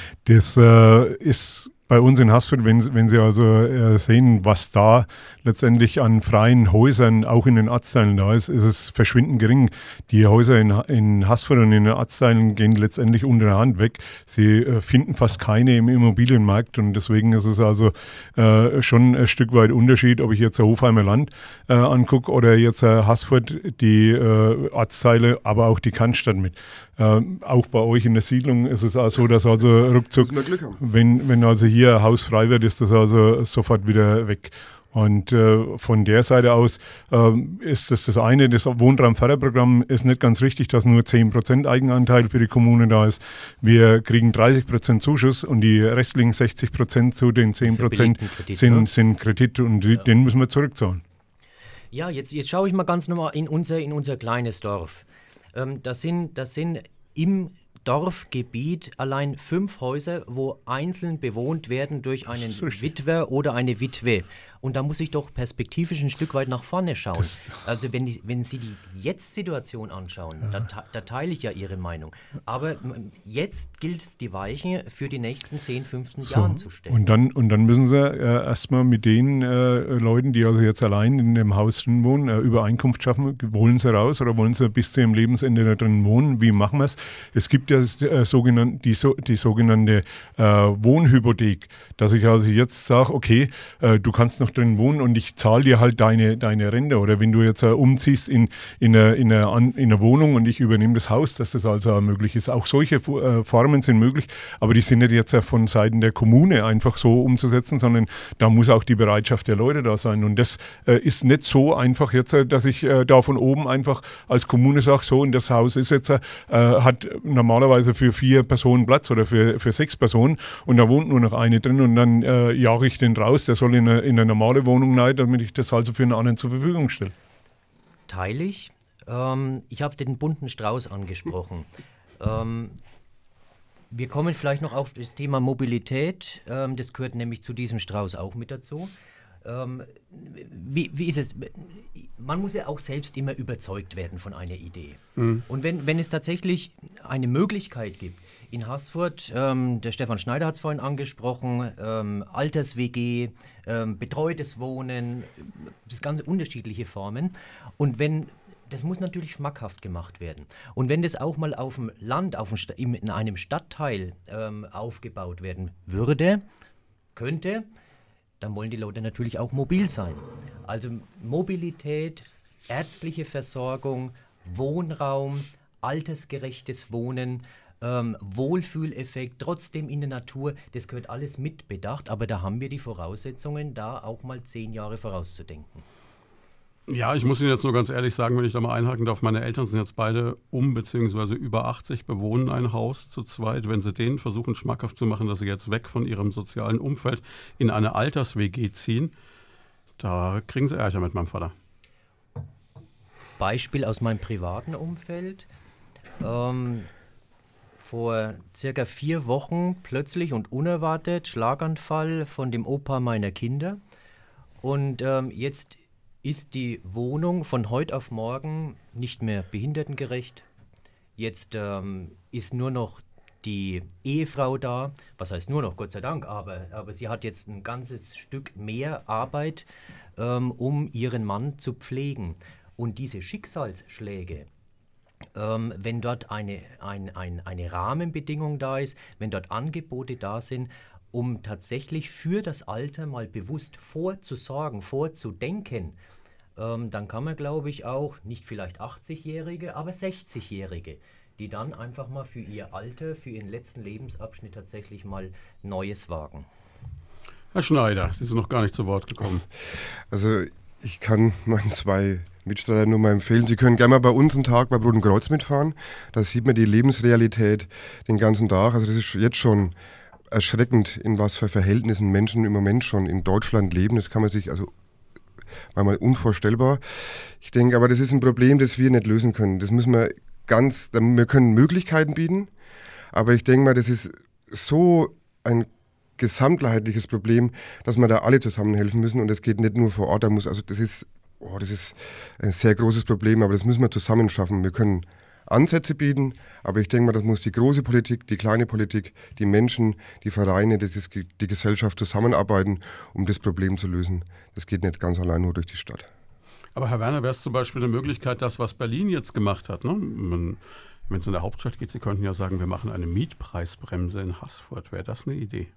das äh, ist bei uns in Haßfurt, wenn, wenn Sie also äh, sehen, was da letztendlich an freien Häusern auch in den Ortsteilen da ist, ist es verschwindend gering. Die Häuser in, in Haßfurt und in den Ortsteilen gehen letztendlich unter der Hand weg. Sie äh, finden fast keine im Immobilienmarkt und deswegen ist es also äh, schon ein Stück weit Unterschied, ob ich jetzt Hofheimer Land äh, angucke oder jetzt äh, Haßfurt, die äh, Ortsteile, aber auch die Cannstatt mit. Ähm, auch bei euch in der Siedlung ist es auch so, dass also ruckzuck, wenn, wenn also hier ein Haus frei wird, ist das also sofort wieder weg. Und äh, von der Seite aus äh, ist das das eine, das Wohnraumförderprogramm ist nicht ganz richtig, dass nur 10% Eigenanteil für die Kommune da ist. Wir kriegen 30% Zuschuss und die restlichen 60% zu den 10% Kredit, sind, ne? sind Kredit und ja. den müssen wir zurückzahlen. Ja, jetzt, jetzt schaue ich mal ganz normal in unser, in unser kleines Dorf. Ähm, das, sind, das sind im Dorfgebiet allein fünf Häuser, wo einzeln bewohnt werden durch einen Witwer oder eine Witwe. Und da muss ich doch perspektivisch ein Stück weit nach vorne schauen. Das also wenn, die, wenn Sie die Jetzt-Situation anschauen, ja. da, da, teile ich ja Ihre Meinung. Aber jetzt gilt es, die Weichen für die nächsten 10, 15 so. Jahren zu stellen. Und dann, und dann müssen Sie äh, erstmal mit den äh, Leuten, die also jetzt allein in dem Haus drin wohnen, äh, Übereinkunft schaffen. Wollen sie raus oder wollen sie bis zu ihrem Lebensende da drin wohnen? Wie machen wir es? Es gibt ja äh, sogenannt, die, so, die sogenannte äh, Wohnhypothek, dass ich also jetzt sage, okay, äh, du kannst noch noch drin wohnen und ich zahle dir halt deine, deine Rente. Oder wenn du jetzt uh, umziehst in, in, eine, in, eine, in eine Wohnung und ich übernehme das Haus, dass das also möglich ist. Auch solche uh, Formen sind möglich, aber die sind nicht jetzt uh, von Seiten der Kommune einfach so umzusetzen, sondern da muss auch die Bereitschaft der Leute da sein. Und das ist nicht so einfach jetzt, dass ich da von oben einfach als Kommune sage, so und das Haus ist jetzt, hat normalerweise für vier Personen Platz oder für, für sechs Personen und da wohnt nur noch eine drin und dann jage ich den raus, der soll in, eine, in einer normale Wohnung rein, damit ich das also für einen anderen zur Verfügung stelle. Teile ich. Ähm, ich habe den bunten Strauß angesprochen. ähm, wir kommen vielleicht noch auf das Thema Mobilität. Ähm, das gehört nämlich zu diesem Strauß auch mit dazu. Ähm, wie, wie, ist es? Man muss ja auch selbst immer überzeugt werden von einer Idee. Mhm. Und wenn, wenn es tatsächlich eine Möglichkeit gibt, in Haßfurt, ähm, der Stefan Schneider hat es vorhin angesprochen, ähm, Alters-WG, ähm, betreutes Wohnen, das ganz unterschiedliche Formen. Und wenn das muss natürlich schmackhaft gemacht werden. Und wenn das auch mal auf dem Land, auf dem, in einem Stadtteil ähm, aufgebaut werden würde, könnte, dann wollen die Leute natürlich auch mobil sein. Also Mobilität, ärztliche Versorgung, Wohnraum, altersgerechtes Wohnen, ähm, Wohlfühleffekt, trotzdem in der Natur, das gehört alles mitbedacht, aber da haben wir die Voraussetzungen, da auch mal zehn Jahre vorauszudenken. Ja, ich muss Ihnen jetzt nur ganz ehrlich sagen, wenn ich da mal einhaken darf, meine Eltern sind jetzt beide um bzw. über 80, bewohnen ein Haus zu zweit. Wenn Sie denen versuchen schmackhaft zu machen, dass sie jetzt weg von ihrem sozialen Umfeld in eine Alters-WG ziehen, da kriegen sie Ärger mit meinem Vater. Beispiel aus meinem privaten Umfeld. Ähm, vor circa vier Wochen plötzlich und unerwartet Schlaganfall von dem Opa meiner Kinder. Und ähm, jetzt ist die Wohnung von heute auf morgen nicht mehr behindertengerecht. Jetzt ähm, ist nur noch die Ehefrau da. Was heißt nur noch, Gott sei Dank, aber, aber sie hat jetzt ein ganzes Stück mehr Arbeit, ähm, um ihren Mann zu pflegen. Und diese Schicksalsschläge, ähm, wenn dort eine, ein, ein, eine Rahmenbedingung da ist, wenn dort Angebote da sind um tatsächlich für das Alter mal bewusst vorzusorgen, vorzudenken, ähm, dann kann man, glaube ich, auch nicht vielleicht 80-Jährige, aber 60-Jährige, die dann einfach mal für ihr Alter, für ihren letzten Lebensabschnitt tatsächlich mal Neues wagen. Herr Schneider, Sie sind noch gar nicht zu Wort gekommen. Also ich kann meinen zwei Mitstreitern nur mal empfehlen, Sie können gerne mal bei uns einen Tag bei Brot Kreuz mitfahren. Da sieht man die Lebensrealität den ganzen Tag. Also das ist jetzt schon erschreckend, in was für Verhältnissen Menschen im Moment schon in Deutschland leben. Das kann man sich also manchmal unvorstellbar. Ich denke aber, das ist ein Problem, das wir nicht lösen können. Das müssen wir ganz, wir können Möglichkeiten bieten, aber ich denke mal, das ist so ein gesamtheitliches Problem, dass wir da alle zusammenhelfen müssen und es geht nicht nur vor Ort, da muss, also das ist, oh, das ist ein sehr großes Problem, aber das müssen wir zusammen schaffen. Wir können Ansätze bieten, aber ich denke mal, das muss die große Politik, die kleine Politik, die Menschen, die Vereine, die, die Gesellschaft zusammenarbeiten, um das Problem zu lösen. Das geht nicht ganz allein nur durch die Stadt. Aber Herr Werner, wäre es zum Beispiel eine Möglichkeit, das, was Berlin jetzt gemacht hat, ne? wenn es in der Hauptstadt geht, Sie könnten ja sagen, wir machen eine Mietpreisbremse in Haßfurt. Wäre das eine Idee?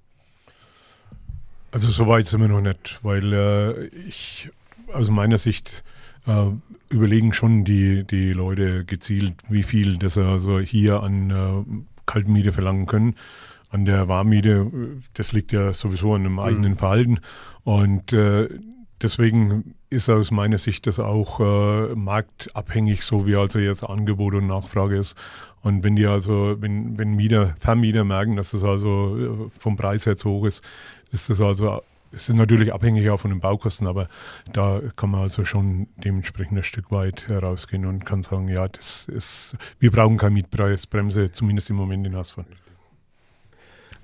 Also so weit sind wir noch nicht, weil äh, ich aus meiner Sicht äh, überlegen schon die, die Leute gezielt, wie viel das also hier an äh, Kaltmiete verlangen können. An der Warmmiete, das liegt ja sowieso an einem mhm. eigenen Verhalten. Und äh, deswegen ist aus meiner Sicht das auch äh, marktabhängig, so wie also jetzt Angebot und Nachfrage ist. Und wenn die also, wenn, wenn Mieter, Vermieter merken, dass das also äh, vom Preis her zu hoch ist, ist das also, es ist natürlich abhängig auch von den Baukosten, aber da kann man also schon dementsprechend ein Stück weit herausgehen und kann sagen, ja, das ist, wir brauchen keine Mietpreisbremse, zumindest im Moment in Asphalt.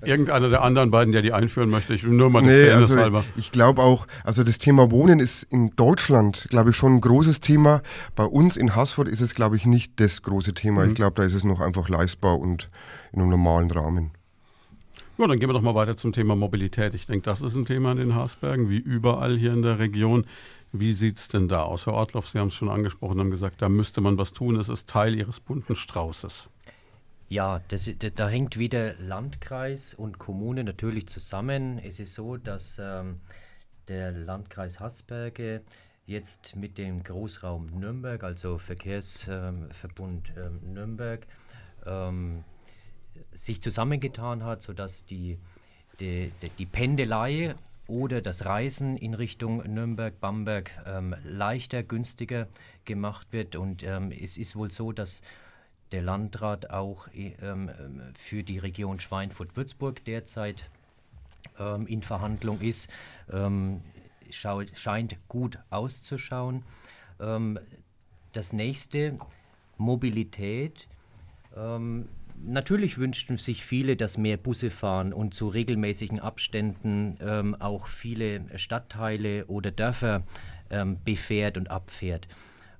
Irgendeiner der anderen beiden, der die einführen möchte, ich nur mal nee, also halber. Ich glaube auch, also das Thema Wohnen ist in Deutschland, glaube ich, schon ein großes Thema. Bei uns in Haßfurt ist es, glaube ich, nicht das große Thema. Mhm. Ich glaube, da ist es noch einfach leistbar und in einem normalen Rahmen. Ja, dann gehen wir doch mal weiter zum Thema Mobilität. Ich denke, das ist ein Thema in den Haßbergen, wie überall hier in der Region. Wie sieht es denn da aus? Herr Ortloff, Sie haben es schon angesprochen, haben gesagt, da müsste man was tun. Es ist Teil Ihres bunten Straußes. Ja, das, da, hängt wieder Landkreis und Kommune natürlich zusammen. Es ist so, dass ähm, der Landkreis Haßberge jetzt mit dem Großraum Nürnberg, also Verkehrsverbund ähm, ähm, Nürnberg, sich zusammengetan hat, sodass die, die, die Pendelei oder das Reisen in Richtung Nürnberg, Bamberg ähm, leichter, günstiger gemacht wird. Und ähm, es ist wohl so, dass der Landrat auch ähm, für die Region Schweinfurt-Würzburg derzeit ähm, in Verhandlung ist. Ähm, scheint gut auszuschauen. Ähm, das nächste, Mobilität. Ähm, natürlich wünschten sich viele, dass mehr Busse fahren und zu regelmäßigen Abständen ähm, auch viele Stadtteile oder Dörfer ähm, befährt und abfährt.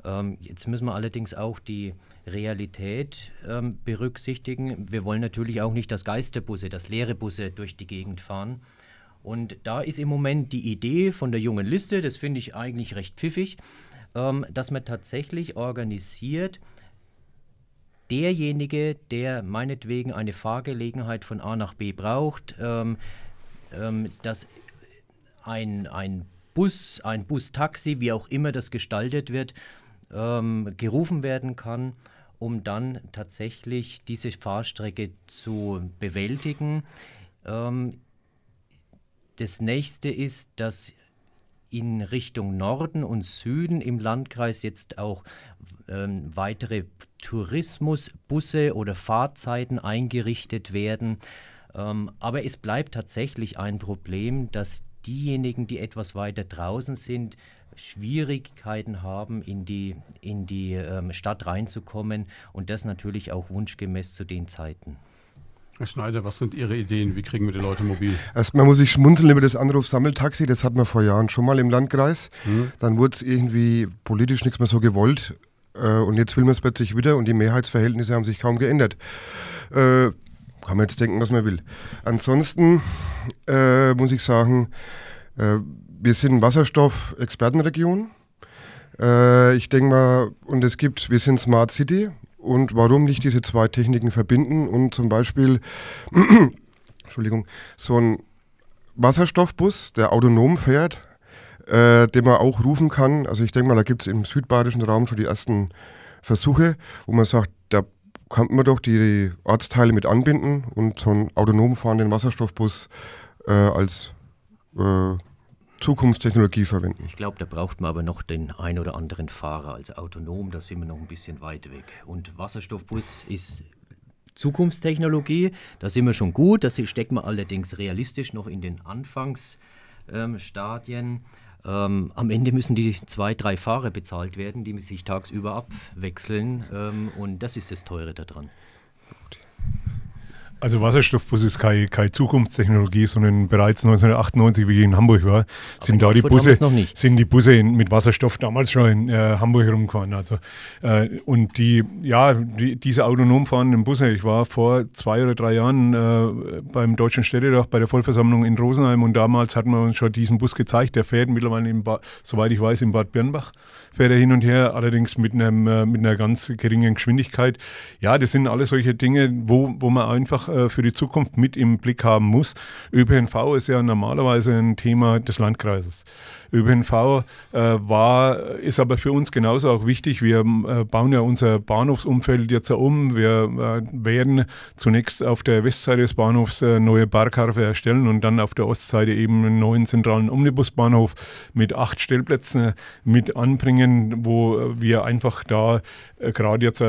Ähm, jetzt müssen wir allerdings auch die Realität ähm, berücksichtigen. Wir wollen natürlich auch nicht, dass Geisterbusse, dass leere Busse durch die Gegend fahren. Und da ist im Moment die Idee von der jungen Liste, das finde ich eigentlich recht pfiffig, ähm, dass man tatsächlich organisiert, derjenige, der meinetwegen eine Fahrgelegenheit von A nach B braucht, ähm, ähm, dass ein, ein Bus, ein Bustaxi, wie auch immer das gestaltet wird, ähm, gerufen werden kann, um dann tatsächlich diese Fahrstrecke zu bewältigen. Ähm, das nächste ist, dass in Richtung Norden und Süden im Landkreis jetzt auch ähm, weitere Tourismusbusse oder Fahrzeiten eingerichtet werden. Ähm, aber es bleibt tatsächlich ein Problem, dass diejenigen, die etwas weiter draußen sind, Schwierigkeiten haben, in die, in die ähm, Stadt reinzukommen und das natürlich auch wunschgemäß zu den Zeiten. Herr Schneider, was sind Ihre Ideen? Wie kriegen wir die Leute mobil? Erstmal muss ich schmunzeln über das Anruf-Sammeltaxi. Das hatten wir vor Jahren schon mal im Landkreis. Hm. Dann wurde es irgendwie politisch nichts mehr so gewollt. Äh, und jetzt will man es plötzlich wieder und die Mehrheitsverhältnisse haben sich kaum geändert. Äh, kann man jetzt denken, was man will. Ansonsten äh, muss ich sagen, äh, wir sind Wasserstoff-Expertenregion. Äh, ich denke mal, und es gibt, wir sind Smart City. Und warum nicht diese zwei Techniken verbinden und zum Beispiel, Entschuldigung, so ein Wasserstoffbus, der autonom fährt, äh, den man auch rufen kann. Also ich denke mal, da gibt es im südbadischen Raum schon die ersten Versuche, wo man sagt, da kann man doch die Ortsteile mit anbinden und so einen autonom fahrenden Wasserstoffbus äh, als äh, Zukunftstechnologie verwenden. Ich glaube, da braucht man aber noch den ein oder anderen Fahrer. Also autonom, da sind wir noch ein bisschen weit weg. Und Wasserstoffbus ist Zukunftstechnologie, da sind wir schon gut. Das stecken wir allerdings realistisch noch in den Anfangsstadien. Ähm, am Ende müssen die zwei, drei Fahrer bezahlt werden, die sich tagsüber abwechseln. Ähm, und das ist das Teure daran. Also Wasserstoffbus ist keine, keine Zukunftstechnologie, sondern bereits 1998, wie ich in Hamburg war, sind da die Busse, sind die Busse in, mit Wasserstoff damals schon in äh, Hamburg rumgefahren. Also äh, und die, ja, die, diese autonom fahrenden Busse. Ich war vor zwei oder drei Jahren äh, beim Deutschen Städtetag bei der Vollversammlung in Rosenheim und damals hatten wir uns schon diesen Bus gezeigt. Der fährt mittlerweile, in ba soweit ich weiß, in Bad Birnbach fährt er hin und her, allerdings mit, einem, äh, mit einer ganz geringen Geschwindigkeit. Ja, das sind alles solche Dinge, wo, wo man einfach äh, für die Zukunft mit im Blick haben muss. ÖPNV ist ja normalerweise ein Thema des Landkreises. ÖPNV äh, war, ist aber für uns genauso auch wichtig. Wir äh, bauen ja unser Bahnhofsumfeld jetzt um. Wir äh, werden zunächst auf der Westseite des Bahnhofs äh, neue Barkarfe erstellen und dann auf der Ostseite eben einen neuen zentralen Omnibusbahnhof mit acht Stellplätzen mit anbringen, wo wir einfach da gerade jetzt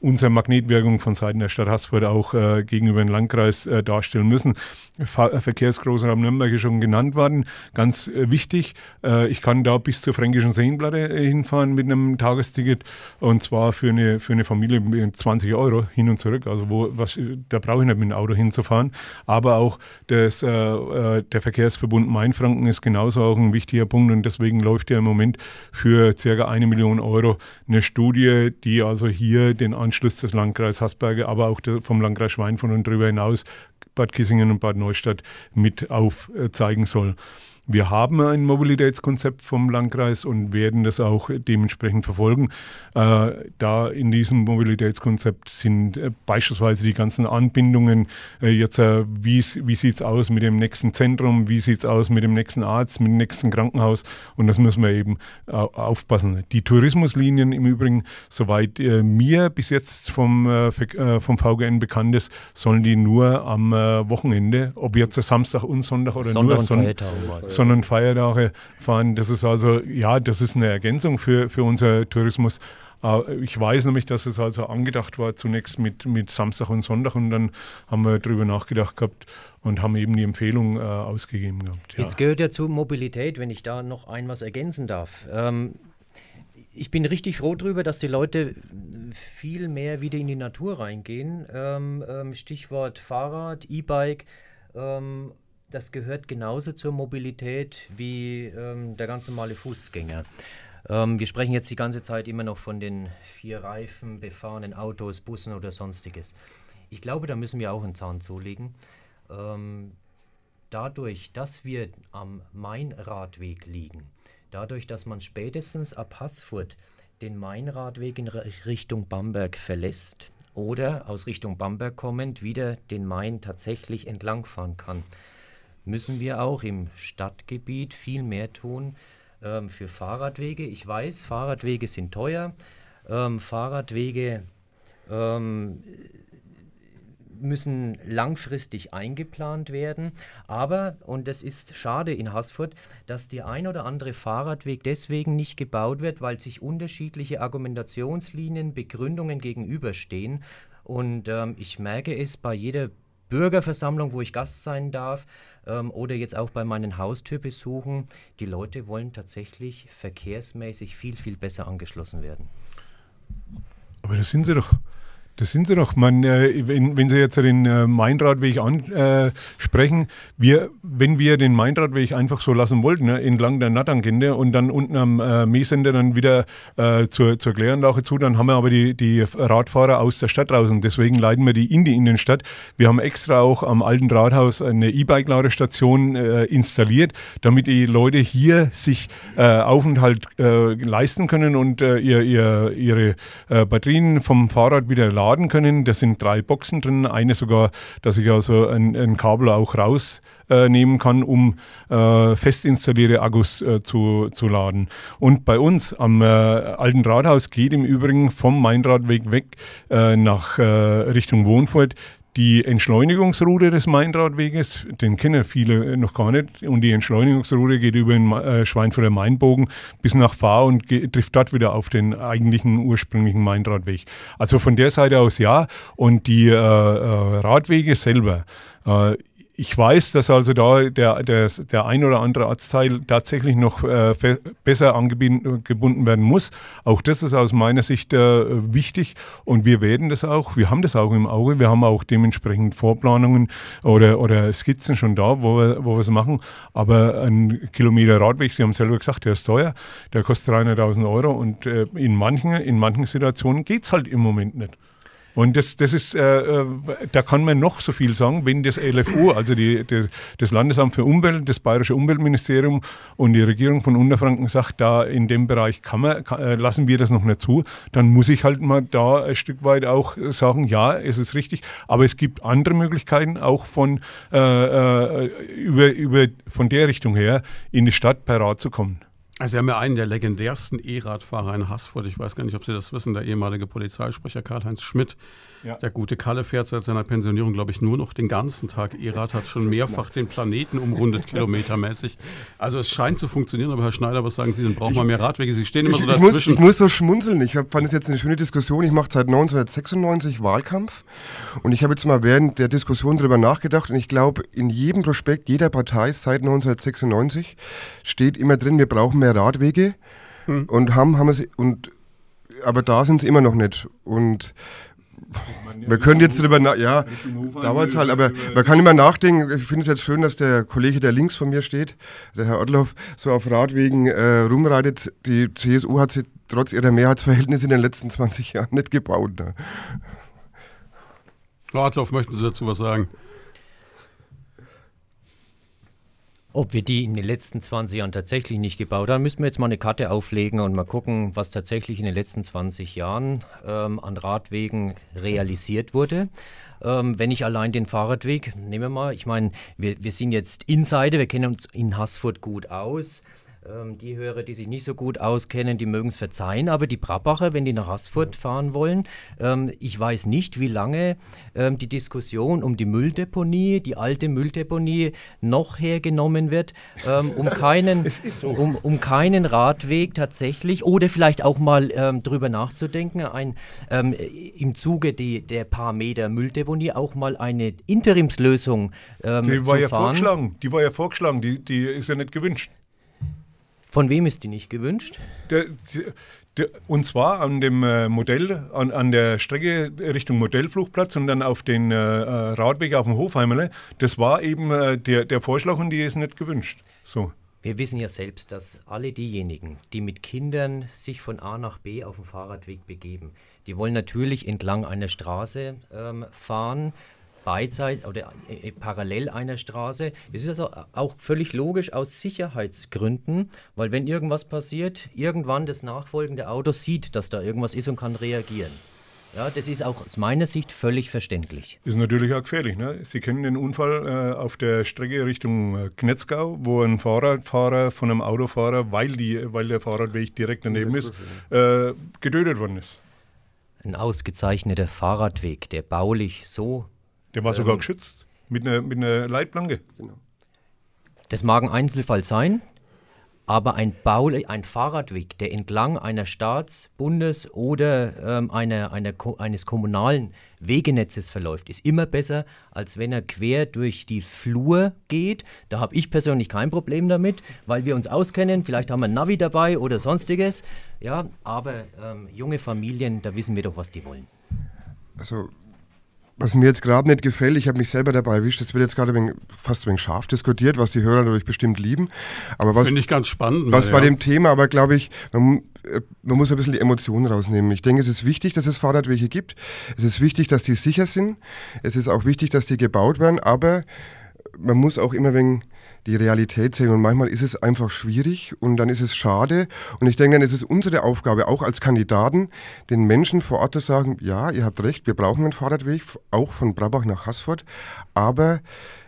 unsere Magnetwirkung von Seiten der Stadt Haßfurt auch äh, gegenüber dem Landkreis äh, darstellen müssen. Ver äh, Verkehrsgroßraum Nürnberg ist schon genannt worden. Ganz äh, wichtig, äh, ich kann da bis zur Fränkischen Seenplatte äh, hinfahren mit einem Tagesticket und zwar für eine, für eine Familie mit 20 Euro hin und zurück. Also wo, was, da brauche ich nicht mit dem Auto hinzufahren. Aber auch das, der Verkehrsverbund Mainfranken ist genauso auch ein wichtiger Punkt und deswegen läuft ja im Moment für circa eine Million Euro eine Studie, die also hier den Anspruch Anschluss des Landkreises Hasberge, aber auch vom Landkreis Schweinfurt und darüber hinaus Bad Kissingen und Bad Neustadt mit aufzeigen soll. Wir haben ein Mobilitätskonzept vom Landkreis und werden das auch dementsprechend verfolgen. Äh, da in diesem Mobilitätskonzept sind äh, beispielsweise die ganzen Anbindungen, äh, jetzt äh, wie, wie sieht es aus mit dem nächsten Zentrum, wie sieht es aus mit dem nächsten Arzt, mit dem nächsten Krankenhaus und das müssen wir eben aufpassen. Die Tourismuslinien im Übrigen, soweit äh, mir bis jetzt vom, äh, vom VGN bekannt ist, sollen die nur am Wochenende, ob jetzt Samstag und Sonntag oder Sonntag nur Sonntag, sondern Feiertage fahren. Das ist also, ja, das ist eine Ergänzung für, für unser Tourismus. Ich weiß nämlich, dass es also angedacht war zunächst mit, mit Samstag und Sonntag und dann haben wir darüber nachgedacht gehabt und haben eben die Empfehlung äh, ausgegeben gehabt. Ja. Jetzt gehört ja zu Mobilität, wenn ich da noch ein was ergänzen darf. Ähm, ich bin richtig froh darüber, dass die Leute viel mehr wieder in die Natur reingehen. Ähm, ähm, Stichwort Fahrrad, E-Bike. Ähm, das gehört genauso zur Mobilität wie ähm, der ganz normale Fußgänger. Ähm, wir sprechen jetzt die ganze Zeit immer noch von den vier Reifen befahrenen Autos, Bussen oder sonstiges. Ich glaube, da müssen wir auch einen Zahn zulegen. Ähm, dadurch, dass wir am Mainradweg liegen, dadurch, dass man spätestens ab Haßfurt den Mainradweg in Richtung Bamberg verlässt oder aus Richtung Bamberg kommend wieder den Main tatsächlich entlangfahren kann, müssen wir auch im Stadtgebiet viel mehr tun ähm, für Fahrradwege. Ich weiß, Fahrradwege sind teuer. Ähm, Fahrradwege ähm, müssen langfristig eingeplant werden. Aber, und das ist schade in Haßfurt, dass der ein oder andere Fahrradweg deswegen nicht gebaut wird, weil sich unterschiedliche Argumentationslinien, Begründungen gegenüberstehen. Und ähm, ich merke es bei jeder Bürgerversammlung, wo ich Gast sein darf, ähm, oder jetzt auch bei meinen Haustürbesuchen. Die Leute wollen tatsächlich verkehrsmäßig viel, viel besser angeschlossen werden. Aber das sind sie doch. Das sind sie doch. Man, äh, wenn, wenn Sie jetzt den äh, Mainradweg ansprechen, äh, wir, wenn wir den Mainradweg einfach so lassen wollten, ne, entlang der Nattangende und dann unten am äh, Meesender dann wieder äh, zur, zur Kläranlache zu, dann haben wir aber die, die Radfahrer aus der Stadt draußen. Deswegen leiten wir die in die Innenstadt. Wir haben extra auch am alten Rathaus eine E-Bike-Ladestation äh, installiert, damit die Leute hier sich Aufenthalt leisten können und ihr, ihr, ihre Batterien vom Fahrrad wieder laden laden können. Da sind drei Boxen drin, eine sogar, dass ich also ein, ein Kabel auch rausnehmen äh, kann, um äh, fest installierte Akkus äh, zu, zu laden. Und bei uns am äh, alten Rathaus geht im Übrigen vom Mainradweg weg äh, nach äh, Richtung Wohnfurt die Entschleunigungsroute des Mainradweges, den kennen viele noch gar nicht, und die Entschleunigungsroute geht über den äh, Schweinfurter Mainbogen bis nach Fahr und trifft dort wieder auf den eigentlichen ursprünglichen Mainradweg. Also von der Seite aus ja. Und die äh, äh, Radwege selber, äh, ich weiß, dass also da der, der, der ein oder andere Ortsteil tatsächlich noch äh, besser angebunden werden muss. Auch das ist aus meiner Sicht äh, wichtig und wir werden das auch, wir haben das auch im Auge, wir haben auch dementsprechend Vorplanungen oder, oder Skizzen schon da, wo wir, wo wir es machen. Aber ein Kilometer Radweg, Sie haben selber gesagt, der ist teuer, der kostet 300.000 Euro und äh, in, manchen, in manchen Situationen geht es halt im Moment nicht. Und das, das ist, äh, äh, da kann man noch so viel sagen, wenn das LFU, also die, die, das Landesamt für Umwelt, das Bayerische Umweltministerium und die Regierung von Unterfranken sagt, da in dem Bereich kann man, kann, äh, lassen wir das noch nicht zu, dann muss ich halt mal da ein Stück weit auch sagen, ja, es ist richtig, aber es gibt andere Möglichkeiten auch von, äh, äh über, über, von der Richtung her in die Stadt per Rad zu kommen. Also Sie haben ja einen der legendärsten E-Radfahrer in Haßfurt. Ich weiß gar nicht, ob Sie das wissen, der ehemalige Polizeisprecher Karl-Heinz Schmidt. Ja. Der gute Kalle fährt seit seiner Pensionierung, glaube ich, nur noch den ganzen Tag E-Rad, hat schon mehrfach den Planeten umrundet, kilometermäßig. Also es scheint zu funktionieren, aber Herr Schneider, was sagen Sie, dann brauchen wir mehr Radwege. Sie stehen immer so dazwischen. Ich muss, ich muss so schmunzeln. Ich hab, fand es jetzt eine schöne Diskussion. Ich mache seit 1996 Wahlkampf und ich habe jetzt mal während der Diskussion darüber nachgedacht und ich glaube, in jedem Prospekt jeder Partei seit 1996 steht immer drin, wir brauchen mehr Radwege hm. und haben, haben sie, und aber da sind sie immer noch nicht. Und wir können jetzt darüber, na ja, dauert halt, aber man kann immer nachdenken. Ich finde es jetzt schön, dass der Kollege, der links von mir steht, der Herr Ottloff, so auf Radwegen äh, rumreitet. Die CSU hat sie trotz ihrer Mehrheitsverhältnisse in den letzten 20 Jahren nicht gebaut. Ne? Frau Ottloff, möchten Sie dazu was sagen? Ob wir die in den letzten 20 Jahren tatsächlich nicht gebaut haben, müssen wir jetzt mal eine Karte auflegen und mal gucken, was tatsächlich in den letzten 20 Jahren ähm, an Radwegen realisiert wurde. Ähm, wenn ich allein den Fahrradweg, nehmen wir mal, ich meine, wir, wir sind jetzt Insider, wir kennen uns in Haßfurt gut aus. Ähm, die Hörer, die sich nicht so gut auskennen, die mögen es verzeihen, aber die Brabbacher, wenn die nach Haßfurt fahren wollen, ähm, ich weiß nicht, wie lange ähm, die Diskussion um die Mülldeponie, die alte Mülldeponie, noch hergenommen wird, ähm, um, keinen, so. um, um keinen Radweg tatsächlich oder vielleicht auch mal ähm, drüber nachzudenken, ein, im Zuge die, der paar Meter Mülldeponie auch mal eine Interimslösung ähm, die war ja fahren. vorgeschlagen, die war ja vorgeschlagen, die, die ist ja nicht gewünscht. Von wem ist die nicht gewünscht? Der, der, und zwar an dem äh, Modell, an, an, der Strecke Richtung Modellflugplatz und dann auf den äh, äh, Radweg auf dem Hofheimerle. Das war eben äh, der, der Vorschlag und die ist nicht gewünscht. So. Wir wissen ja selbst, dass alle diejenigen, die mit Kindern sich von A nach B auf dem Fahrradweg begeben, die wollen natürlich entlang einer Straße ähm, fahren, beizeit oder äh, äh, parallel einer Straße. Es ist also auch völlig logisch aus Sicherheitsgründen, weil wenn irgendwas passiert, irgendwann das nachfolgende Auto sieht, dass da irgendwas ist und kann reagieren. Ja, das ist auch aus meiner Sicht völlig verständlich. Ist natürlich auch gefährlich. Ne? Sie kennen den Unfall äh, auf der Strecke Richtung äh, Knetzgau, wo ein Fahrradfahrer von einem Autofahrer, weil, die, weil der Fahrradweg direkt daneben ist, äh, getötet worden ist. Ein ausgezeichneter Fahrradweg, der baulich so der war sogar ähm, geschützt mit einer, mit einer Leitplanke. Genau. Das mag ein Einzelfall sein, aber ein, Bau, ein Fahrradweg, der entlang einer Staats-, Bundes- oder ähm, einer, einer, eines kommunalen Wegenetzes verläuft, ist immer besser, als wenn er quer durch die Flur geht. Da habe ich persönlich kein Problem damit, weil wir uns auskennen. Vielleicht haben wir ein Navi dabei oder sonstiges. Ja, aber ähm, junge Familien, da wissen wir doch, was die wollen. Also was mir jetzt gerade nicht gefällt, ich habe mich selber dabei erwischt, das wird jetzt gerade fast ein wenig scharf diskutiert, was die Hörer natürlich bestimmt lieben. Aber was, Finde ich ganz spannend. Was ja. bei dem Thema, aber glaube ich, man, äh, man, muss ein bisschen die Emotionen rausnehmen. Ich denke, es ist wichtig, dass es Fahrradwege gibt. Es ist wichtig, dass die sicher sind. Es ist auch wichtig, dass die gebaut werden, aber man muss auch immer wenig die Realität sehen. Und manchmal ist es einfach schwierig und dann ist es schade. Und ich denke, dann ist es unsere Aufgabe, auch als Kandidaten, den Menschen vor Ort zu sagen, ja, ihr habt recht, wir brauchen einen Fahrradweg, auch von Brabach nach Haßfurt. Aber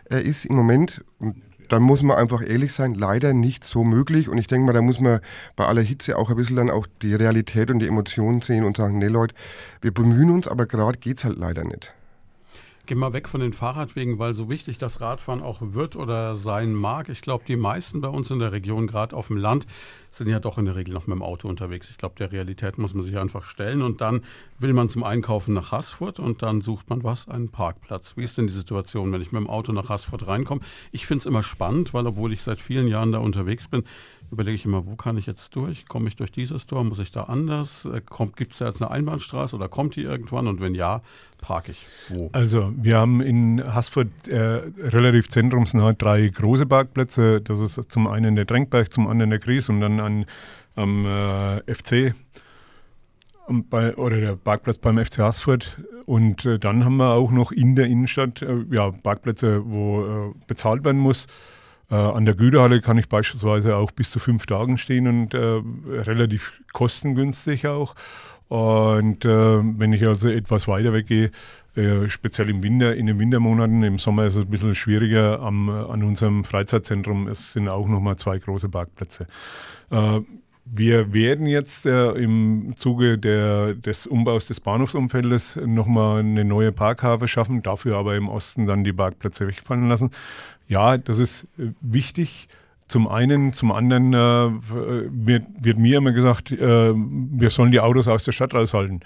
er ist im Moment, und da muss man einfach ehrlich sein, leider nicht so möglich. Und ich denke mal, da muss man bei aller Hitze auch ein bisschen dann auch die Realität und die Emotionen sehen und sagen, nee Leute, wir bemühen uns, aber gerade geht es halt leider nicht. Geh mal weg von den Fahrradwegen, weil so wichtig das Radfahren auch wird oder sein mag. Ich glaube, die meisten bei uns in der Region, gerade auf dem Land, sind ja doch in der Regel noch mit dem Auto unterwegs. Ich glaube, der Realität muss man sich einfach stellen und dann will man zum Einkaufen nach Haßfurt und dann sucht man was, einen Parkplatz. Wie ist denn die Situation, wenn ich mit dem Auto nach Haßfurt reinkomme? Ich finde es immer spannend, weil obwohl ich seit vielen Jahren da unterwegs bin, überlege ich immer, wo kann ich jetzt durch? Komme ich durch dieses Tor? Muss ich da anders? Äh, Gibt es da jetzt eine Einbahnstraße oder kommt die irgendwann? Und wenn ja, parke ich wo? Also wir haben in Haßfurt äh, relativ zentrumsnah drei große Parkplätze. Das ist zum einen der Drängberg, zum anderen der Gries und dann an, am äh, FC bei, oder der Parkplatz beim FC Haßfurt. Und äh, dann haben wir auch noch in der Innenstadt äh, ja, Parkplätze, wo äh, bezahlt werden muss. Äh, an der Güterhalle kann ich beispielsweise auch bis zu fünf Tagen stehen und äh, relativ kostengünstig auch. Und wenn ich also etwas weiter weggehe, äh, speziell im Winter, in den Wintermonaten, im Sommer ist es ein bisschen schwieriger am, an unserem Freizeitzentrum. Es sind auch nochmal zwei große Parkplätze. Äh, wir werden jetzt äh, im Zuge der, des Umbaus des Bahnhofsumfeldes nochmal eine neue Parkhafe schaffen, dafür aber im Osten dann die Parkplätze wegfallen lassen. Ja, das ist äh, wichtig. Zum einen, zum anderen äh, wird, wird, mir immer gesagt, äh, wir sollen die Autos aus der Stadt raushalten.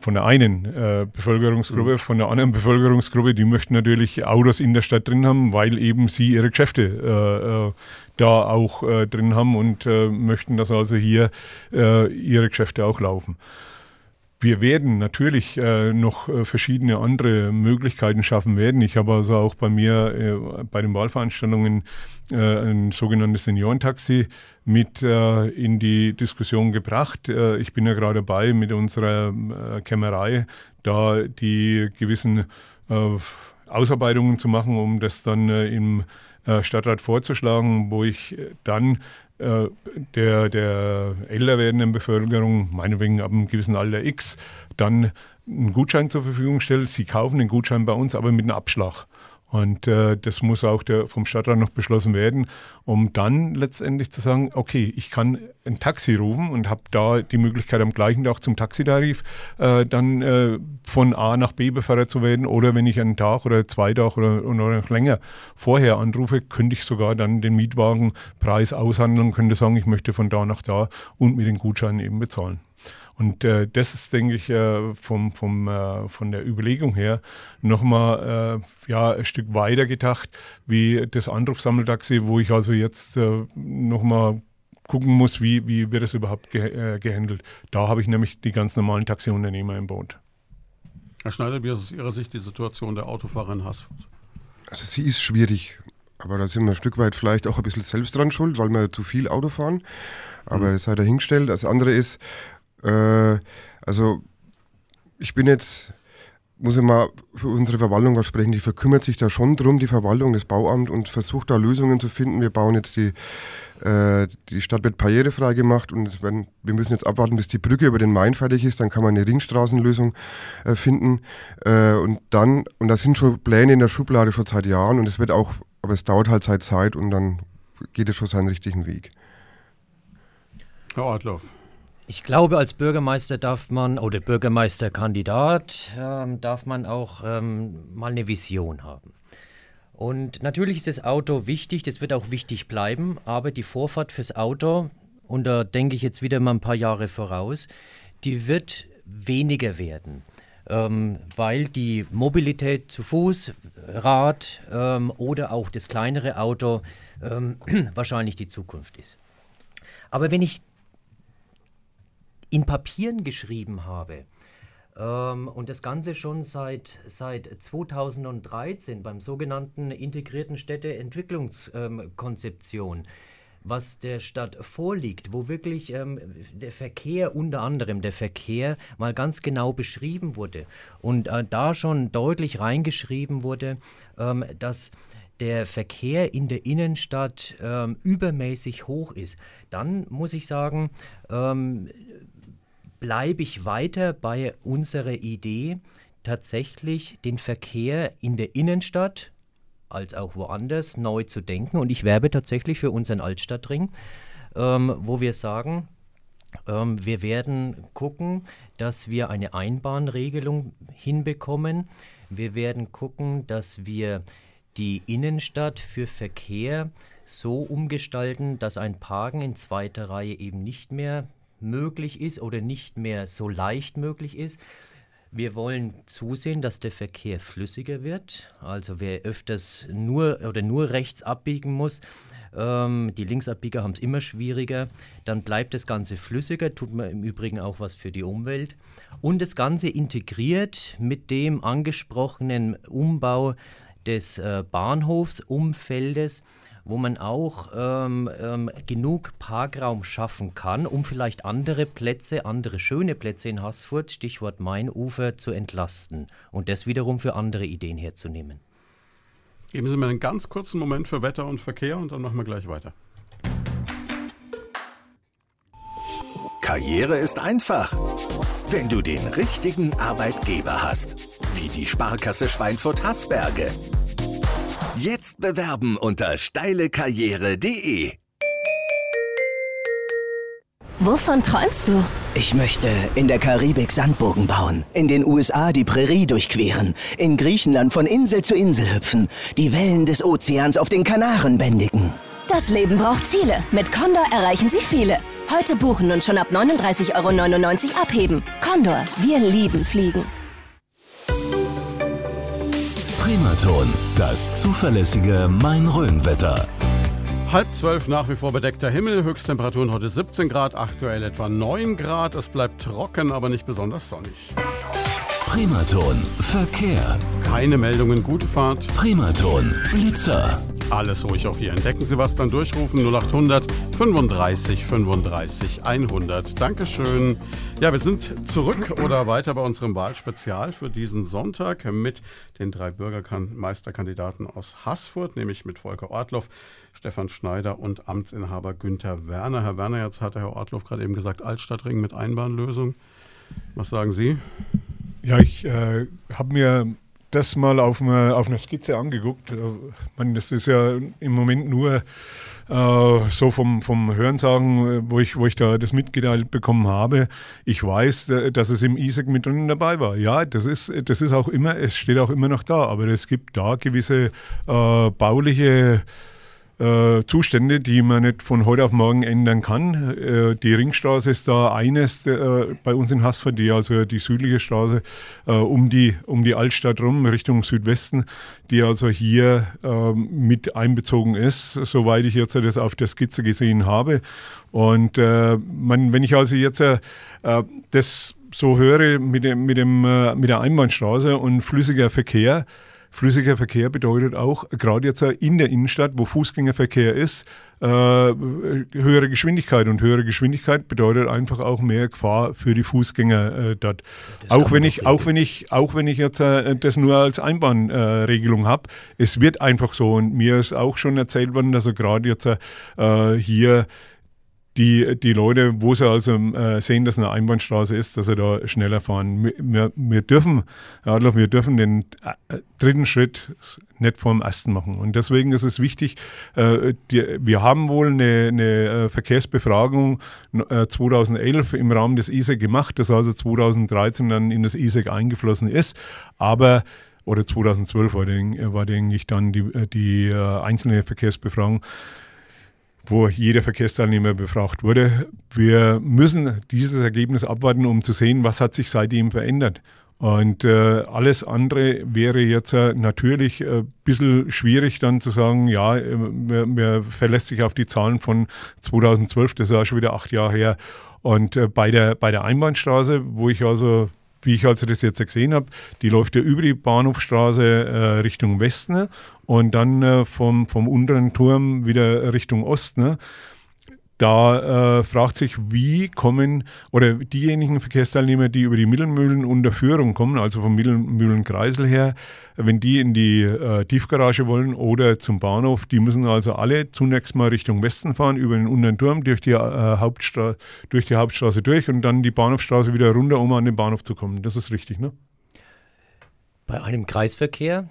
Von der einen äh, Bevölkerungsgruppe, mhm. von der anderen Bevölkerungsgruppe, die möchten natürlich Autos in der Stadt drin haben, weil eben sie ihre Geschäfte äh, äh, da auch drin haben und möchten, dass also hier ihre Geschäfte auch laufen. Wir werden natürlich äh, noch äh, verschiedene andere Möglichkeiten schaffen werden. Ich habe also auch bei mir äh, bei den Wahlveranstaltungen äh, ein sogenanntes Seniorentaxi mit äh, in die Diskussion gebracht. Ich bin ja gerade dabei mit unserer Kämmerei, da die gewissen Ausarbeitungen zu machen, um das dann im Stadtrat vorzuschlagen, wo ich dann der, der älter werdenden Bevölkerung, meinetwegen ab einem gewissen Alter X, dann einen Gutschein zur Verfügung stellt. Sie kaufen den Gutschein bei uns, aber mit einem Abschlag. Und äh, das muss auch der, vom Stadtrat noch beschlossen werden, um dann letztendlich zu sagen, okay, ich kann ein Taxi rufen und habe da die Möglichkeit am gleichen Tag zum Taxitarif äh, dann äh, von A nach B befördert zu werden. Oder wenn ich einen Tag oder zwei Tage oder, oder noch länger vorher anrufe, könnte ich sogar dann den Mietwagenpreis aushandeln und könnte sagen, ich möchte von da nach da und mit den Gutscheinen eben bezahlen. Und äh, das ist, denke ich, äh, vom, vom, äh, von der Überlegung her nochmal äh, ja, ein Stück weiter gedacht, wie das Anrufsammeltaxi, wo ich also jetzt äh, nochmal gucken muss, wie, wie wird es überhaupt ge äh, gehandelt. Da habe ich nämlich die ganz normalen Taxiunternehmer im Boot. Herr Schneider, wie ist aus Ihrer Sicht die Situation der Autofahrer in Haßfurt? Also sie ist schwierig, aber da sind wir ein Stück weit vielleicht auch ein bisschen selbst dran schuld, weil wir zu viel Auto fahren. Aber mhm. das sei dahingestellt. Das andere ist, äh, also ich bin jetzt, muss ich mal für unsere Verwaltung was sprechen, die verkümmert sich da schon drum, die Verwaltung, das Bauamt und versucht da Lösungen zu finden. Wir bauen jetzt die, äh, die Stadt wird barrierefrei gemacht und werden, wir müssen jetzt abwarten, bis die Brücke über den Main fertig ist, dann kann man eine Ringstraßenlösung äh, finden äh, und dann, und da sind schon Pläne in der Schublade schon seit Jahren und es wird auch, aber es dauert halt seit Zeit und dann geht es schon seinen richtigen Weg. Herr Ortloff. Ich glaube, als Bürgermeister darf man, oder Bürgermeisterkandidat, ähm, darf man auch ähm, mal eine Vision haben. Und natürlich ist das Auto wichtig, das wird auch wichtig bleiben, aber die Vorfahrt fürs Auto, und da denke ich jetzt wieder mal ein paar Jahre voraus, die wird weniger werden. Ähm, weil die Mobilität zu Fuß, Rad ähm, oder auch das kleinere Auto ähm, wahrscheinlich die Zukunft ist. Aber wenn ich in Papieren geschrieben habe, ähm, und das Ganze schon seit, seit 2013 beim sogenannten integrierten Städteentwicklungskonzeption, ähm, was der Stadt vorliegt, wo wirklich ähm, der Verkehr, unter anderem der Verkehr, mal ganz genau beschrieben wurde. Und äh, da schon deutlich reingeschrieben wurde, ähm, dass der Verkehr in der Innenstadt ähm, übermäßig hoch ist, dann muss ich sagen, ähm, bleibe ich weiter bei unserer Idee, tatsächlich den Verkehr in der Innenstadt als auch woanders neu zu denken. Und ich werbe tatsächlich für unseren Altstadtring, ähm, wo wir sagen, ähm, wir werden gucken, dass wir eine Einbahnregelung hinbekommen. Wir werden gucken, dass wir die Innenstadt für Verkehr so umgestalten, dass ein Parken in zweiter Reihe eben nicht mehr möglich ist oder nicht mehr so leicht möglich ist. Wir wollen zusehen, dass der Verkehr flüssiger wird. Also wer öfters nur oder nur rechts abbiegen muss, ähm, die Linksabbieger haben es immer schwieriger. Dann bleibt das Ganze flüssiger, tut man im Übrigen auch was für die Umwelt. Und das Ganze integriert mit dem angesprochenen Umbau des äh, Bahnhofsumfeldes wo man auch ähm, ähm, genug Parkraum schaffen kann, um vielleicht andere Plätze, andere schöne Plätze in Haßfurt, Stichwort Mainufer, zu entlasten und das wiederum für andere Ideen herzunehmen. Geben Sie mir einen ganz kurzen Moment für Wetter und Verkehr und dann machen wir gleich weiter. Karriere ist einfach, wenn du den richtigen Arbeitgeber hast, wie die Sparkasse Schweinfurt-Hasberge. Jetzt bewerben unter steilekarriere.de. Wovon träumst du? Ich möchte in der Karibik Sandburgen bauen, in den USA die Prärie durchqueren, in Griechenland von Insel zu Insel hüpfen, die Wellen des Ozeans auf den Kanaren bändigen. Das Leben braucht Ziele. Mit Condor erreichen Sie viele. Heute buchen und schon ab 39,99 Euro abheben. Condor, wir lieben Fliegen. Primaton, das zuverlässige Main-Rhön-Wetter. Halb zwölf nach wie vor bedeckter Himmel, Höchsttemperaturen heute 17 Grad, aktuell etwa 9 Grad. Es bleibt trocken, aber nicht besonders sonnig. Primaton, Verkehr. Keine Meldungen, gute Fahrt. Primaton, Blitzer. Alles ruhig auch hier. Entdecken Sie was, dann durchrufen 0800 35 35 100. Dankeschön. Ja, wir sind zurück oder weiter bei unserem Wahlspezial für diesen Sonntag mit den drei Bürgermeisterkandidaten aus Haßfurt, nämlich mit Volker Ortloff, Stefan Schneider und Amtsinhaber Günther Werner. Herr Werner, jetzt hat Herr Ortloff gerade eben gesagt, Altstadtring mit Einbahnlösung. Was sagen Sie? Ja, ich äh, habe mir das mal auf, eine, auf einer Skizze angeguckt. Äh, man, das ist ja im Moment nur äh, so vom, vom Hörensagen, äh, wo ich, wo ich da das mitgeteilt bekommen habe. Ich weiß, äh, dass es im ISEC mit drinnen dabei war. Ja, das ist, das ist auch immer, es steht auch immer noch da, aber es gibt da gewisse äh, bauliche äh, Zustände, die man nicht von heute auf morgen ändern kann. Äh, die Ringstraße ist da eines äh, bei uns in Haßfurt, die also die südliche Straße äh, um, die, um die Altstadt rum, Richtung Südwesten, die also hier ähm, mit einbezogen ist, soweit ich jetzt das auf der Skizze gesehen habe. Und äh, man, wenn ich also jetzt äh, das so höre mit, dem, mit, dem, mit der Einbahnstraße und flüssiger Verkehr, Flüssiger Verkehr bedeutet auch, gerade jetzt in der Innenstadt, wo Fußgängerverkehr ist, äh, höhere Geschwindigkeit. Und höhere Geschwindigkeit bedeutet einfach auch mehr Gefahr für die Fußgänger äh, dort. Auch wenn, ich, auch, wenn ich, auch wenn ich jetzt äh, das nur als Einbahnregelung äh, habe, es wird einfach so. Und mir ist auch schon erzählt worden, dass er gerade jetzt äh, hier die, die Leute, wo sie also äh, sehen, dass eine Einbahnstraße ist, dass sie da schneller fahren. Wir, wir dürfen, Adolf, wir dürfen den äh, dritten Schritt nicht vor dem ersten machen. Und deswegen ist es wichtig, äh, wir haben wohl eine, eine äh, Verkehrsbefragung 2011 äh, im Rahmen des ISEC gemacht, das also 2013 dann in das ISEC eingeflossen ist. Aber oder 2012 war, den, war denke dann die, die äh, einzelne Verkehrsbefragung wo jeder Verkehrsteilnehmer befragt wurde. Wir müssen dieses Ergebnis abwarten, um zu sehen, was hat sich seitdem verändert. Und äh, alles andere wäre jetzt äh, natürlich ein äh, bisschen schwierig dann zu sagen, ja, man, man verlässt sich auf die Zahlen von 2012, das ist auch schon wieder acht Jahre her. Und äh, bei, der, bei der Einbahnstraße, wo ich also wie ich also das jetzt gesehen habe, die läuft ja über die Bahnhofstraße äh, Richtung Westen? Und dann äh, vom, vom unteren Turm wieder Richtung Osten. Ne? da äh, fragt sich, wie kommen oder diejenigen Verkehrsteilnehmer, die über die Mittelmühlen Unterführung kommen, also vom Mittelmühlenkreisel her, wenn die in die äh, Tiefgarage wollen oder zum Bahnhof, die müssen also alle zunächst mal Richtung Westen fahren, über den unteren Turm, durch die, äh, Hauptstra durch die Hauptstraße durch und dann die Bahnhofstraße wieder runter, um an den Bahnhof zu kommen. Das ist richtig, ne? Bei einem Kreisverkehr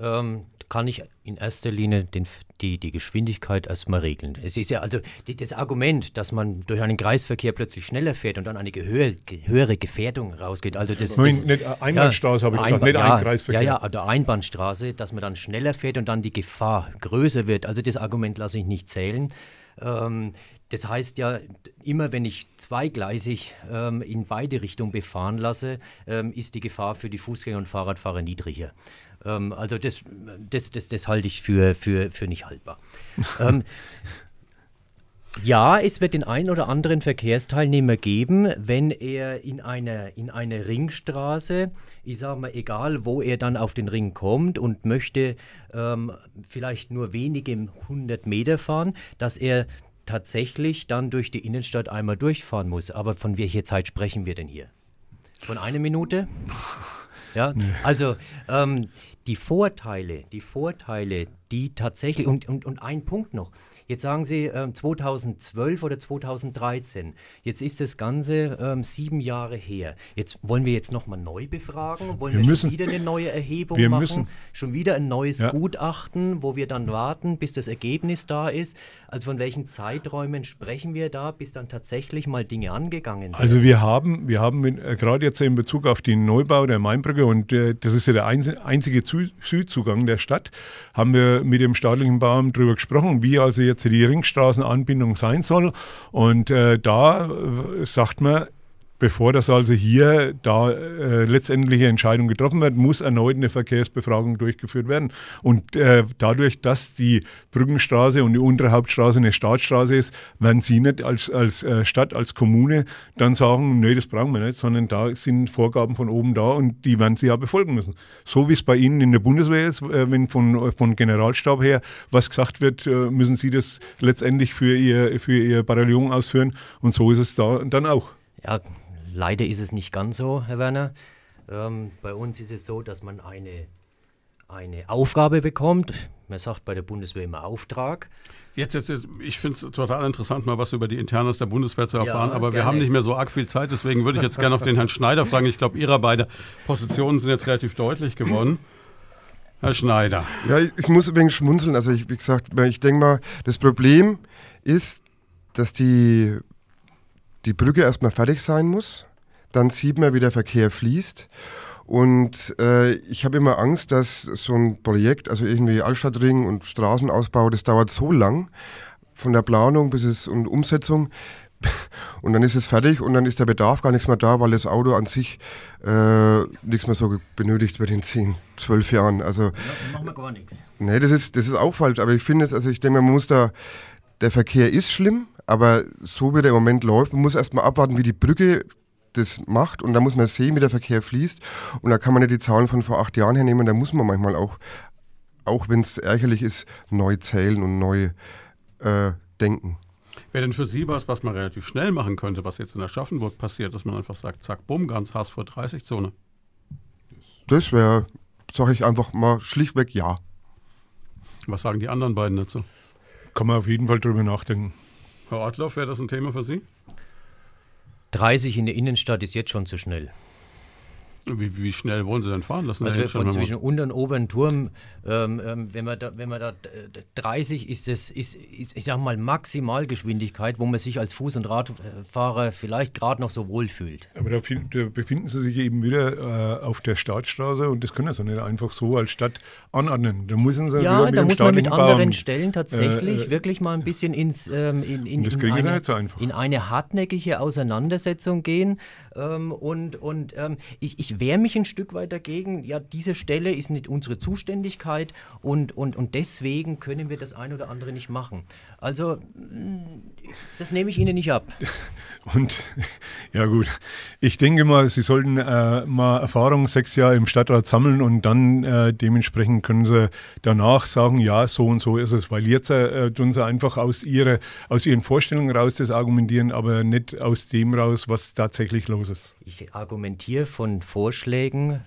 ähm, kann ich in erster Linie den, die, die Geschwindigkeit erstmal regeln. Es ist ja also die, das Argument, dass man durch einen Kreisverkehr plötzlich schneller fährt und dann eine höhere, höhere Gefährdung rausgeht. Also das, das nicht Einbahnstraße ja, habe ich gesagt, nicht ja, ein Kreisverkehr. Ja, ja, der Einbahnstraße, dass man dann schneller fährt und dann die Gefahr größer wird. Also das Argument lasse ich nicht zählen. Ähm, das heißt ja, immer wenn ich zweigleisig ähm, in beide Richtungen befahren lasse, ähm, ist die Gefahr für die Fußgänger und Fahrradfahrer niedriger. Ähm, also das, das, das, das halte ich für, für, für nicht haltbar. ähm, ja, es wird den einen oder anderen Verkehrsteilnehmer geben, wenn er in einer, in einer Ringstraße, ich sage mal, egal wo er dann auf den Ring kommt und möchte ähm, vielleicht nur wenige hundert Meter fahren, dass er tatsächlich dann durch die Innenstadt einmal durchfahren muss. Aber von welcher Zeit sprechen wir denn hier? Von einer Minute? Ja, also ähm, die Vorteile, die Vorteile, die tatsächlich, und, und, und ein Punkt noch, Jetzt sagen Sie äh, 2012 oder 2013. Jetzt ist das Ganze ähm, sieben Jahre her. Jetzt wollen wir jetzt nochmal neu befragen? Wollen wir, wir müssen, schon wieder eine neue Erhebung machen? Müssen. Schon wieder ein neues ja. Gutachten, wo wir dann warten, bis das Ergebnis da ist? Also von welchen Zeiträumen sprechen wir da, bis dann tatsächlich mal Dinge angegangen werden? Also wir haben, wir haben äh, gerade jetzt in Bezug auf den Neubau der Mainbrücke und äh, das ist ja der einzige Südzugang der Stadt, haben wir mit dem staatlichen Bauamt darüber gesprochen, wie also jetzt die Ringstraßenanbindung sein soll. Und äh, da äh, sagt man, Bevor das also hier da äh, letztendliche Entscheidung getroffen wird, muss erneut eine Verkehrsbefragung durchgeführt werden. Und äh, dadurch, dass die Brückenstraße und die untere Hauptstraße eine Staatsstraße ist, werden Sie nicht als, als äh, Stadt, als Kommune dann sagen, nee, das brauchen wir nicht, sondern da sind Vorgaben von oben da und die werden Sie ja befolgen müssen. So wie es bei Ihnen in der Bundeswehr ist, äh, wenn von, von Generalstab her was gesagt wird, äh, müssen Sie das letztendlich für Ihr, für Ihr Bataillon ausführen und so ist es da dann auch. Ja, Leider ist es nicht ganz so, Herr Werner. Ähm, bei uns ist es so, dass man eine, eine Aufgabe bekommt. Man sagt bei der Bundeswehr immer Auftrag. Jetzt, jetzt, jetzt ich finde es total interessant, mal was über die Internas der Bundeswehr zu erfahren, ja, aber gerne. wir haben nicht mehr so arg viel Zeit, deswegen würde ich jetzt gerne auf den Herrn Schneider fragen. Ich glaube, Ihre beiden Positionen sind jetzt relativ deutlich geworden. Herr Schneider. Ja, ich, ich muss übrigens schmunzeln. Also, ich, wie gesagt, ich denke mal, das Problem ist, dass die die Brücke erstmal fertig sein muss. Dann sieht man, wie der Verkehr fließt. Und äh, ich habe immer Angst, dass so ein Projekt, also irgendwie Altstadtring und Straßenausbau, das dauert so lang, von der Planung bis es und Umsetzung. Und dann ist es fertig und dann ist der Bedarf gar nichts mehr da, weil das Auto an sich äh, nichts mehr so benötigt wird in 10, 12 Jahren. Also, ja, machen wir gar nichts. Nee, das ist, das ist auch falsch. Aber ich finde es, also ich denke, man muss da, der Verkehr ist schlimm, aber so wie der im Moment läuft, man muss erstmal abwarten, wie die Brücke das macht und da muss man sehen, wie der Verkehr fließt. Und da kann man nicht die Zahlen von vor acht Jahren hernehmen, da muss man manchmal auch, auch wenn es ärgerlich ist, neu zählen und neu äh, denken. Wäre denn für Sie was, was man relativ schnell machen könnte, was jetzt in Aschaffenburg passiert, dass man einfach sagt, zack, bumm, ganz Hass vor 30-Zone? Das wäre, sage ich einfach mal schlichtweg ja. Was sagen die anderen beiden dazu? Kann man auf jeden Fall drüber nachdenken. Herr Ortloff, wäre das ein Thema für Sie? 30 in der Innenstadt ist jetzt schon zu schnell. Wie, wie, schnell wollen Sie denn fahren lassen? Also von zwischen unter und oberen Turm, ähm, ähm, wenn man da, wenn man da 30 ist das, ist, ist, ich sag mal, Maximalgeschwindigkeit, wo man sich als Fuß- und Radfahrer vielleicht gerade noch so wohl fühlt. Aber da, da, befinden Sie sich eben wieder äh, auf der Staatsstraße und das können Sie nicht einfach so als Stadt anordnen. Da müssen Sie ja, da muss man mit anderen Stellen tatsächlich äh, wirklich mal ein bisschen ins ähm, in, in, das in, eine, so in eine hartnäckige Auseinandersetzung gehen ähm, und, und ähm, ich, ich wehre mich ein Stück weit dagegen. Ja, diese Stelle ist nicht unsere Zuständigkeit und, und, und deswegen können wir das ein oder andere nicht machen. Also, mm, das nehme ich Ihnen nicht ab. Und ja gut, ich denke mal, Sie sollten äh, mal Erfahrung sechs Jahre im Stadtrat sammeln und dann äh, dementsprechend können Sie danach sagen, ja, so und so ist es. Weil jetzt äh, tun Sie einfach aus, ihre, aus Ihren Vorstellungen raus das argumentieren, aber nicht aus dem raus, was tatsächlich los ist. Ich argumentiere von Vorschlägen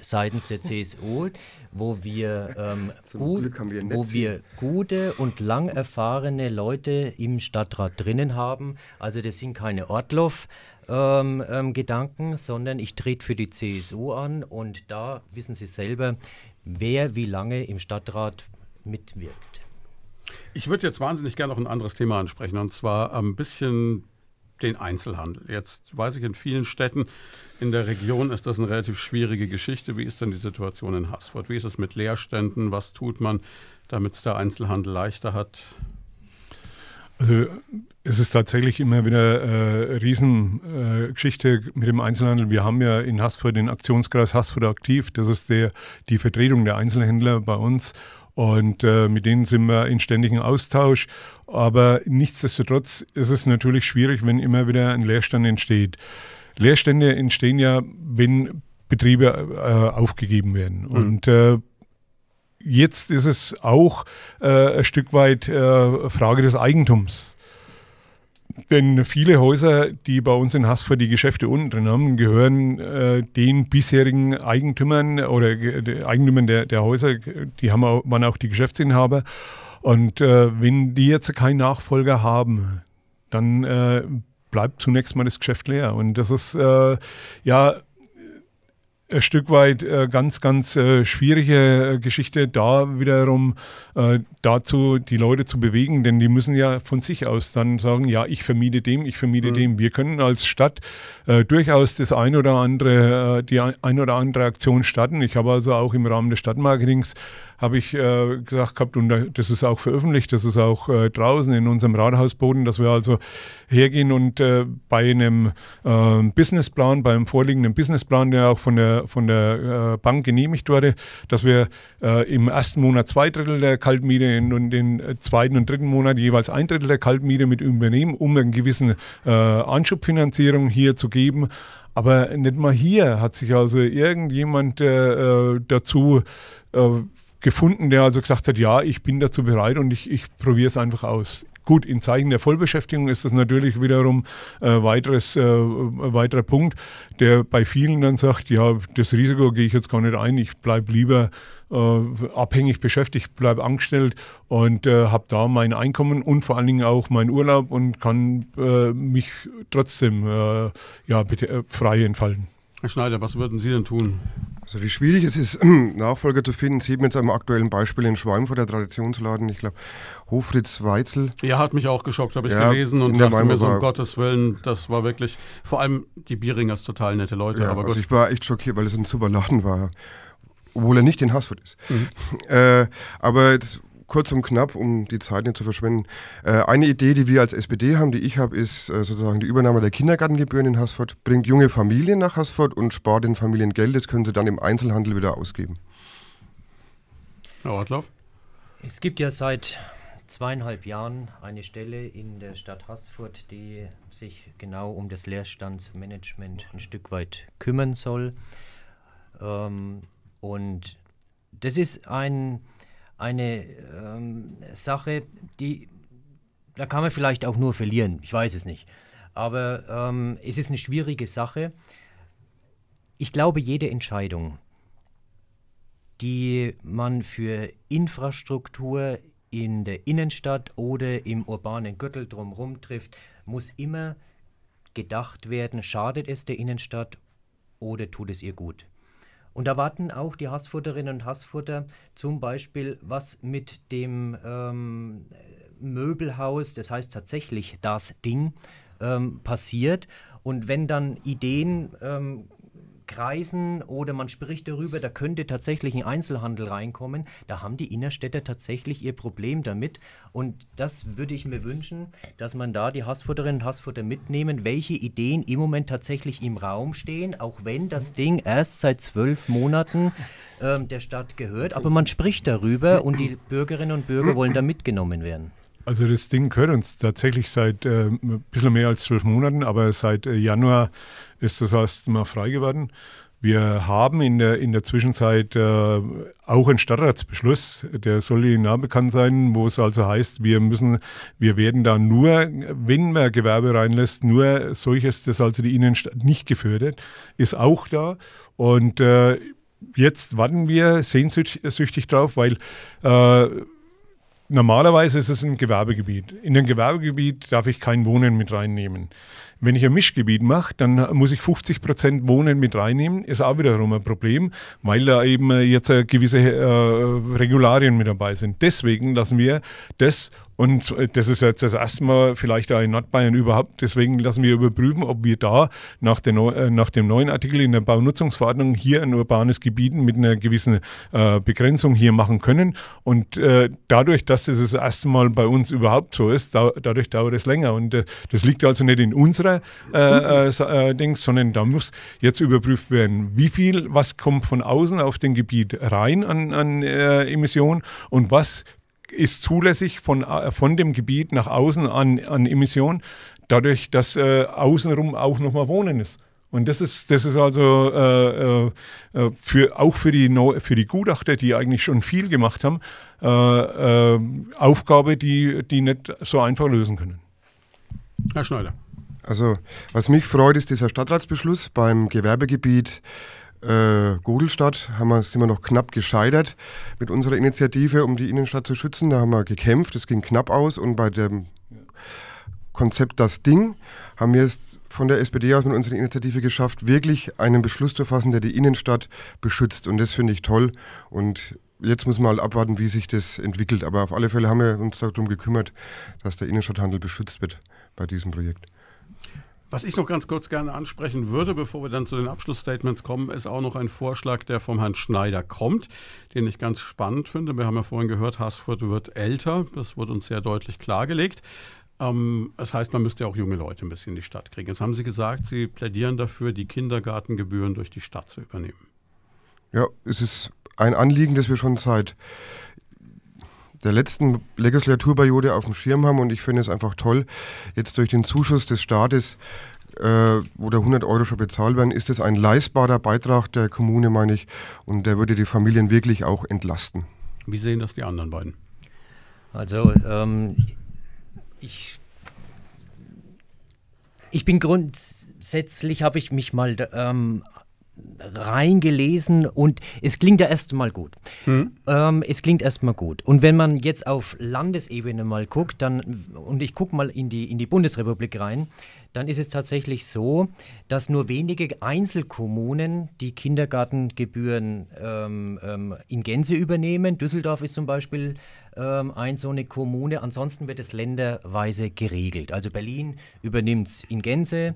seitens der CSU, wo wir, ähm, gut, wir wo wir gute und lang erfahrene Leute im Stadtrat drinnen haben. Also das sind keine Ortloff-Gedanken, ähm, sondern ich trete für die CSU an und da wissen Sie selber, wer wie lange im Stadtrat mitwirkt. Ich würde jetzt wahnsinnig gerne noch ein anderes Thema ansprechen, und zwar ein bisschen den Einzelhandel. Jetzt weiß ich, in vielen Städten in der Region ist das eine relativ schwierige Geschichte. Wie ist denn die Situation in Haßfurt? Wie ist es mit Leerständen? Was tut man, damit es der Einzelhandel leichter hat? Also es ist tatsächlich immer wieder äh, Riesengeschichte äh, mit dem Einzelhandel. Wir haben ja in Haßfurt den Aktionskreis Haßfurt aktiv. Das ist der, die Vertretung der Einzelhändler bei uns. Und äh, mit denen sind wir in ständigem Austausch. Aber nichtsdestotrotz ist es natürlich schwierig, wenn immer wieder ein Leerstand entsteht. Leerstände entstehen ja, wenn Betriebe äh, aufgegeben werden. Mhm. Und äh, jetzt ist es auch äh, ein Stück weit äh, Frage des Eigentums. Denn viele Häuser, die bei uns in Haßfurt die Geschäfte unten drin haben, gehören äh, den bisherigen Eigentümern oder äh, Eigentümern der, der Häuser, die haben auch, waren auch die Geschäftsinhaber. Und äh, wenn die jetzt keinen Nachfolger haben, dann äh, bleibt zunächst mal das Geschäft leer. Und das ist äh, ja ein Stück weit äh, ganz, ganz äh, schwierige Geschichte, da wiederum äh, dazu die Leute zu bewegen, denn die müssen ja von sich aus dann sagen, ja, ich vermiete dem, ich vermiete mhm. dem. Wir können als Stadt äh, durchaus das ein oder andere, äh, die ein oder andere Aktion starten. Ich habe also auch im Rahmen des Stadtmarketings habe ich äh, gesagt gehabt, und das ist auch veröffentlicht, das ist auch äh, draußen in unserem Rathausboden, dass wir also hergehen und äh, bei einem äh, Businessplan, beim vorliegenden Businessplan, der auch von der, von der äh, Bank genehmigt wurde, dass wir äh, im ersten Monat zwei Drittel der Kaltmiete und den zweiten und dritten Monat jeweils ein Drittel der Kaltmiete mit übernehmen, um eine gewisse Anschubfinanzierung hier zu geben. Aber nicht mal hier hat sich also irgendjemand äh, dazu äh, gefunden, der also gesagt hat, ja, ich bin dazu bereit und ich, ich probiere es einfach aus. Gut, in Zeichen der Vollbeschäftigung ist das natürlich wiederum äh, weiteres, äh, weiterer Punkt, der bei vielen dann sagt, ja, das Risiko gehe ich jetzt gar nicht ein, ich bleibe lieber äh, abhängig beschäftigt, bleibe angestellt und äh, habe da mein Einkommen und vor allen Dingen auch meinen Urlaub und kann äh, mich trotzdem äh, ja, bitte, frei entfalten. Herr Schneider, was würden Sie denn tun? Also wie schwierig es ist, Nachfolger zu finden, sieht man jetzt am aktuellen Beispiel in Schweinfurt, der Traditionsladen, ich glaube, Hofritz Weitzel. Ja, hat mich auch geschockt, habe ich ja, gelesen und dachte mir so, um Gottes Willen, das war wirklich, vor allem die Bieringers total nette Leute. Ja, aber also ich war echt schockiert, weil es ein super Laden war, obwohl er nicht in Haßfurt ist. Mhm. Äh, aber das kurz und knapp, um die Zeit nicht zu verschwenden. Äh, eine Idee, die wir als SPD haben, die ich habe, ist äh, sozusagen die Übernahme der Kindergartengebühren in Haßfurt, bringt junge Familien nach Haßfurt und spart den Familien Geld, das können sie dann im Einzelhandel wieder ausgeben. Herr Ortlauf? Es gibt ja seit zweieinhalb Jahren eine Stelle in der Stadt Haßfurt, die sich genau um das Leerstandsmanagement ein Stück weit kümmern soll. Ähm, und das ist ein eine ähm, Sache, die, da kann man vielleicht auch nur verlieren, ich weiß es nicht. Aber ähm, es ist eine schwierige Sache. Ich glaube, jede Entscheidung, die man für Infrastruktur in der Innenstadt oder im urbanen Gürtel drumherum trifft, muss immer gedacht werden, schadet es der Innenstadt oder tut es ihr gut. Und da warten auch die Hassfutterinnen und Hassfutter zum Beispiel, was mit dem ähm, Möbelhaus, das heißt tatsächlich das Ding, ähm, passiert. Und wenn dann Ideen ähm, kreisen oder man spricht darüber, da könnte tatsächlich ein Einzelhandel reinkommen, da haben die Innerstädter tatsächlich ihr Problem damit. Und das würde ich mir wünschen, dass man da die Hassfutterinnen und Hassfutter mitnehmen, welche Ideen im Moment tatsächlich im Raum stehen, auch wenn das Ding erst seit zwölf Monaten ähm, der Stadt gehört. Aber man spricht darüber und die Bürgerinnen und Bürger wollen da mitgenommen werden. Also das Ding gehört uns tatsächlich seit äh, ein bisschen mehr als zwölf Monaten, aber seit äh, Januar ist das erst mal frei geworden. Wir haben in der, in der Zwischenzeit äh, auch einen Stadtratsbeschluss, der soll Ihnen nah bekannt sein, wo es also heißt, wir müssen, wir werden da nur, wenn man Gewerbe reinlässt, nur solches, das also die Innenstadt nicht gefördert, ist auch da. Und äh, jetzt warten wir sehnsüchtig drauf, weil äh, normalerweise ist es ein Gewerbegebiet. In dem Gewerbegebiet darf ich kein Wohnen mit reinnehmen. Wenn ich ein Mischgebiet mache, dann muss ich 50 Prozent Wohnen mit reinnehmen. Ist auch wiederum ein Problem, weil da eben jetzt gewisse äh, Regularien mit dabei sind. Deswegen lassen wir das und äh, das ist jetzt das erste Mal vielleicht auch in Nordbayern überhaupt. Deswegen lassen wir überprüfen, ob wir da nach, der, äh, nach dem neuen Artikel in der Baunutzungsverordnung hier ein urbanes Gebiet mit einer gewissen äh, Begrenzung hier machen können. Und äh, dadurch, dass das das erste Mal bei uns überhaupt so ist, da, dadurch dauert es länger. Und äh, das liegt also nicht in unserer äh, äh, Dings, sondern da muss jetzt überprüft werden, wie viel, was kommt von außen auf den Gebiet rein an, an Emissionen und was ist zulässig von, äh, von dem Gebiet nach außen an, an Emissionen, dadurch, dass äh, außenrum auch nochmal Wohnen ist. Und das ist, das ist also äh, äh, für, auch für die, für die Gutachter, die eigentlich schon viel gemacht haben, äh, äh, Aufgabe, die, die nicht so einfach lösen können. Herr Schneider. Also, was mich freut, ist dieser Stadtratsbeschluss beim Gewerbegebiet äh, Godelstadt haben wir, sind wir noch knapp gescheitert mit unserer Initiative, um die Innenstadt zu schützen. Da haben wir gekämpft, es ging knapp aus und bei dem Konzept Das Ding haben wir es von der SPD aus mit unserer Initiative geschafft, wirklich einen Beschluss zu fassen, der die Innenstadt beschützt. Und das finde ich toll. Und jetzt muss man mal abwarten, wie sich das entwickelt. Aber auf alle Fälle haben wir uns darum gekümmert, dass der Innenstadthandel beschützt wird bei diesem Projekt. Was ich noch ganz kurz gerne ansprechen würde, bevor wir dann zu den Abschlussstatements kommen, ist auch noch ein Vorschlag, der vom Herrn Schneider kommt, den ich ganz spannend finde. Wir haben ja vorhin gehört, Haßfurt wird älter. Das wird uns sehr deutlich klargelegt. Ähm, das heißt, man müsste ja auch junge Leute ein bisschen in die Stadt kriegen. Jetzt haben Sie gesagt, Sie plädieren dafür, die Kindergartengebühren durch die Stadt zu übernehmen. Ja, es ist ein Anliegen, das wir schon seit der letzten Legislaturperiode auf dem Schirm haben und ich finde es einfach toll, jetzt durch den Zuschuss des Staates, äh, wo der 100 Euro schon bezahlt werden, ist es ein leistbarer Beitrag der Kommune, meine ich, und der würde die Familien wirklich auch entlasten. Wie sehen das die anderen beiden? Also ähm, ich, ich bin grundsätzlich, habe ich mich mal ähm, reingelesen und es klingt ja erstmal gut. Mhm. Ähm, es klingt erstmal gut. Und wenn man jetzt auf Landesebene mal guckt, dann, und ich gucke mal in die, in die Bundesrepublik rein, dann ist es tatsächlich so, dass nur wenige Einzelkommunen die Kindergartengebühren ähm, ähm, in Gänze übernehmen. Düsseldorf ist zum Beispiel ähm, ein so eine Kommune. Ansonsten wird es länderweise geregelt. Also Berlin übernimmt es in Gänze.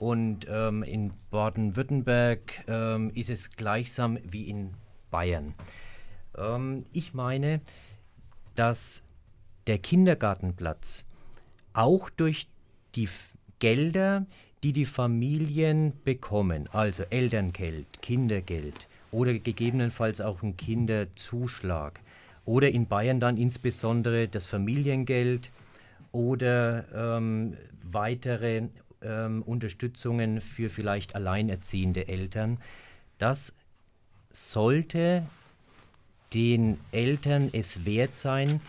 Und ähm, in Baden-Württemberg ähm, ist es gleichsam wie in Bayern. Ähm, ich meine, dass der Kindergartenplatz auch durch die Gelder, die die Familien bekommen, also Elterngeld, Kindergeld oder gegebenenfalls auch ein Kinderzuschlag oder in Bayern dann insbesondere das Familiengeld oder ähm, weitere ähm, Unterstützungen für vielleicht alleinerziehende Eltern. Das sollte den Eltern es wert sein,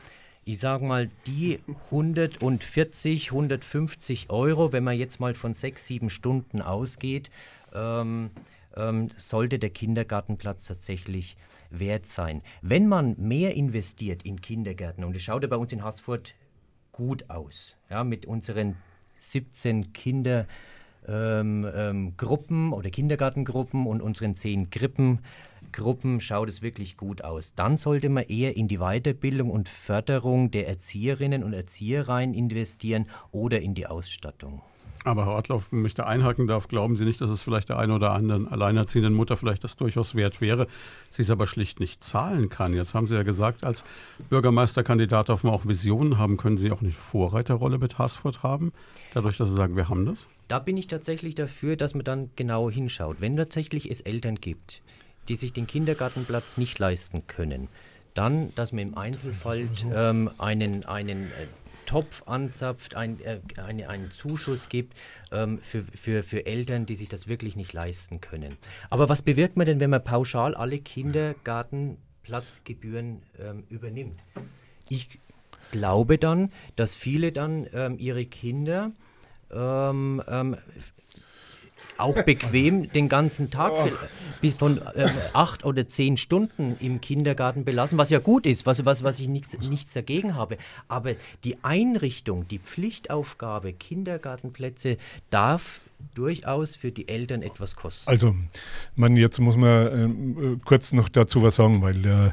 ich sage mal, die 140, 150 Euro, wenn man jetzt mal von sechs, sieben Stunden ausgeht, ähm, ähm, sollte der Kindergartenplatz tatsächlich wert sein. Wenn man mehr investiert in Kindergärten, und es schaut ja bei uns in Haßfurt gut aus, ja, mit unseren 17 Kindergruppen ähm, ähm, oder Kindergartengruppen und unseren 10 Krippengruppen schaut es wirklich gut aus. Dann sollte man eher in die Weiterbildung und Förderung der Erzieherinnen und Erzieher rein investieren oder in die Ausstattung. Aber Herr Ortlauf, wenn ich da einhaken darf, glauben Sie nicht, dass es vielleicht der einen oder anderen alleinerziehenden Mutter vielleicht das durchaus wert wäre, sie es aber schlicht nicht zahlen kann. Jetzt haben Sie ja gesagt, als Bürgermeisterkandidat darf man auch Visionen haben. Können Sie auch eine Vorreiterrolle mit Haßfurt haben, dadurch, dass Sie sagen, wir haben das? Da bin ich tatsächlich dafür, dass man dann genau hinschaut. Wenn tatsächlich es Eltern gibt, die sich den Kindergartenplatz nicht leisten können, dann, dass man im Einzelfall ähm, einen, einen äh, Topf anzapft, ein, äh, eine, einen Zuschuss gibt ähm, für, für, für Eltern, die sich das wirklich nicht leisten können. Aber was bewirkt man denn, wenn man pauschal alle Kindergartenplatzgebühren ähm, übernimmt? Ich glaube dann, dass viele dann ähm, ihre Kinder ähm, ähm, auch bequem den ganzen Tag bis von äh, acht oder zehn Stunden im Kindergarten belassen, was ja gut ist, was, was, was ich nichts, nichts dagegen habe. Aber die Einrichtung, die Pflichtaufgabe, Kindergartenplätze darf durchaus für die Eltern etwas kosten. Also, man, jetzt muss man äh, kurz noch dazu was sagen, weil äh,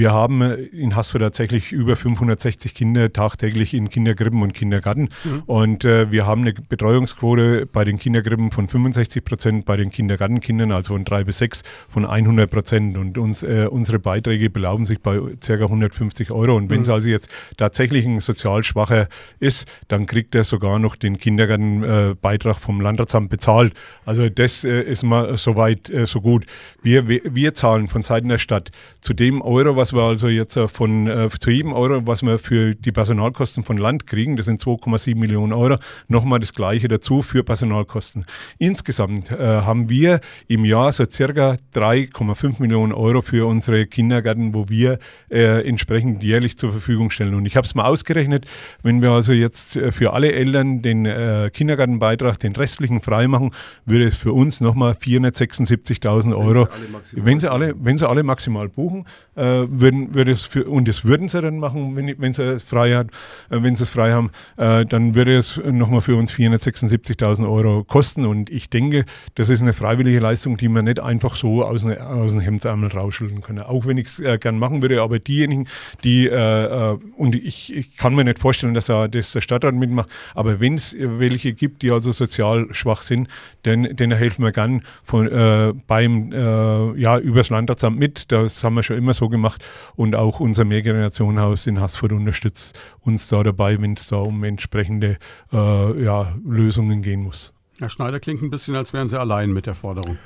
wir haben äh, in Hassfurt tatsächlich über 560 Kinder tagtäglich in Kindergrippen und Kindergarten. Mhm. Und äh, wir haben eine Betreuungsquote bei den Kindergrippen von 65 Prozent, bei den Kindergartenkindern, also von drei bis sechs, von 100 Prozent. Und uns, äh, unsere Beiträge belaufen sich bei ca. 150 Euro. Und wenn mhm. es also jetzt tatsächlich ein sozial schwacher ist, dann kriegt er sogar noch den Kindergartenbeitrag äh, vom Landratsamt bezahlt. Also das äh, ist mal soweit so gut. Wir, wir, wir zahlen von Seiten der Stadt zu dem Euro, was wir also jetzt äh, von äh, zu jedem Euro, was wir für die Personalkosten von Land kriegen, das sind 2,7 Millionen Euro, nochmal das gleiche dazu für Personalkosten. Insgesamt äh, haben wir im Jahr so circa 3,5 Millionen Euro für unsere Kindergärten, wo wir äh, entsprechend jährlich zur Verfügung stellen. Und ich habe es mal ausgerechnet, wenn wir also jetzt äh, für alle Eltern den äh, Kindergartenbeitrag, den restlichen freimachen, würde es für uns nochmal 476.000 Euro, wenn sie alle, wenn sie alle maximal buchen, äh, würden, würde es für, und das würden sie dann machen, wenn, wenn sie es frei hat, äh, wenn sie es frei haben, äh, dann würde es nochmal für uns 476.000 Euro kosten. Und ich denke, das ist eine freiwillige Leistung, die man nicht einfach so aus, ne, aus dem Hemdsärmel rausschütteln können. Auch wenn ich es äh, gern machen würde, aber diejenigen, die, äh, äh, und ich, ich, kann mir nicht vorstellen, dass, er, dass der Stadtrat mitmacht, aber wenn es welche gibt, die also sozial schwach sind, dann, denen helfen wir gern von, äh, beim, ja, übers Landratsamt mit. Das haben wir schon immer so gemacht und auch unser Mehrgenerationenhaus in Haßfurt unterstützt uns da dabei, wenn es da um entsprechende äh, ja, Lösungen gehen muss. Herr Schneider klingt ein bisschen, als wären Sie allein mit der Forderung.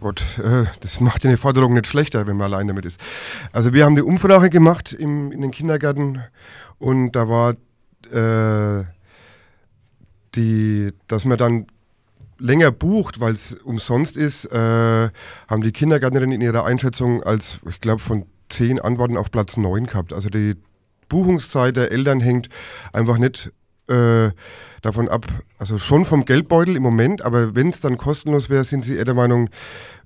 Gott, äh, das macht ja eine Forderung nicht schlechter, wenn man allein damit ist. Also wir haben eine Umfrage gemacht im, in den Kindergärten und da war äh, die, dass man dann länger bucht, weil es umsonst ist, äh, haben die Kindergärtnerinnen in ihrer Einschätzung als, ich glaube, von zehn Antworten auf Platz neun gehabt. Also die Buchungszeit der Eltern hängt einfach nicht äh, davon ab, also schon vom Geldbeutel im Moment, aber wenn es dann kostenlos wäre, sind sie eher der Meinung,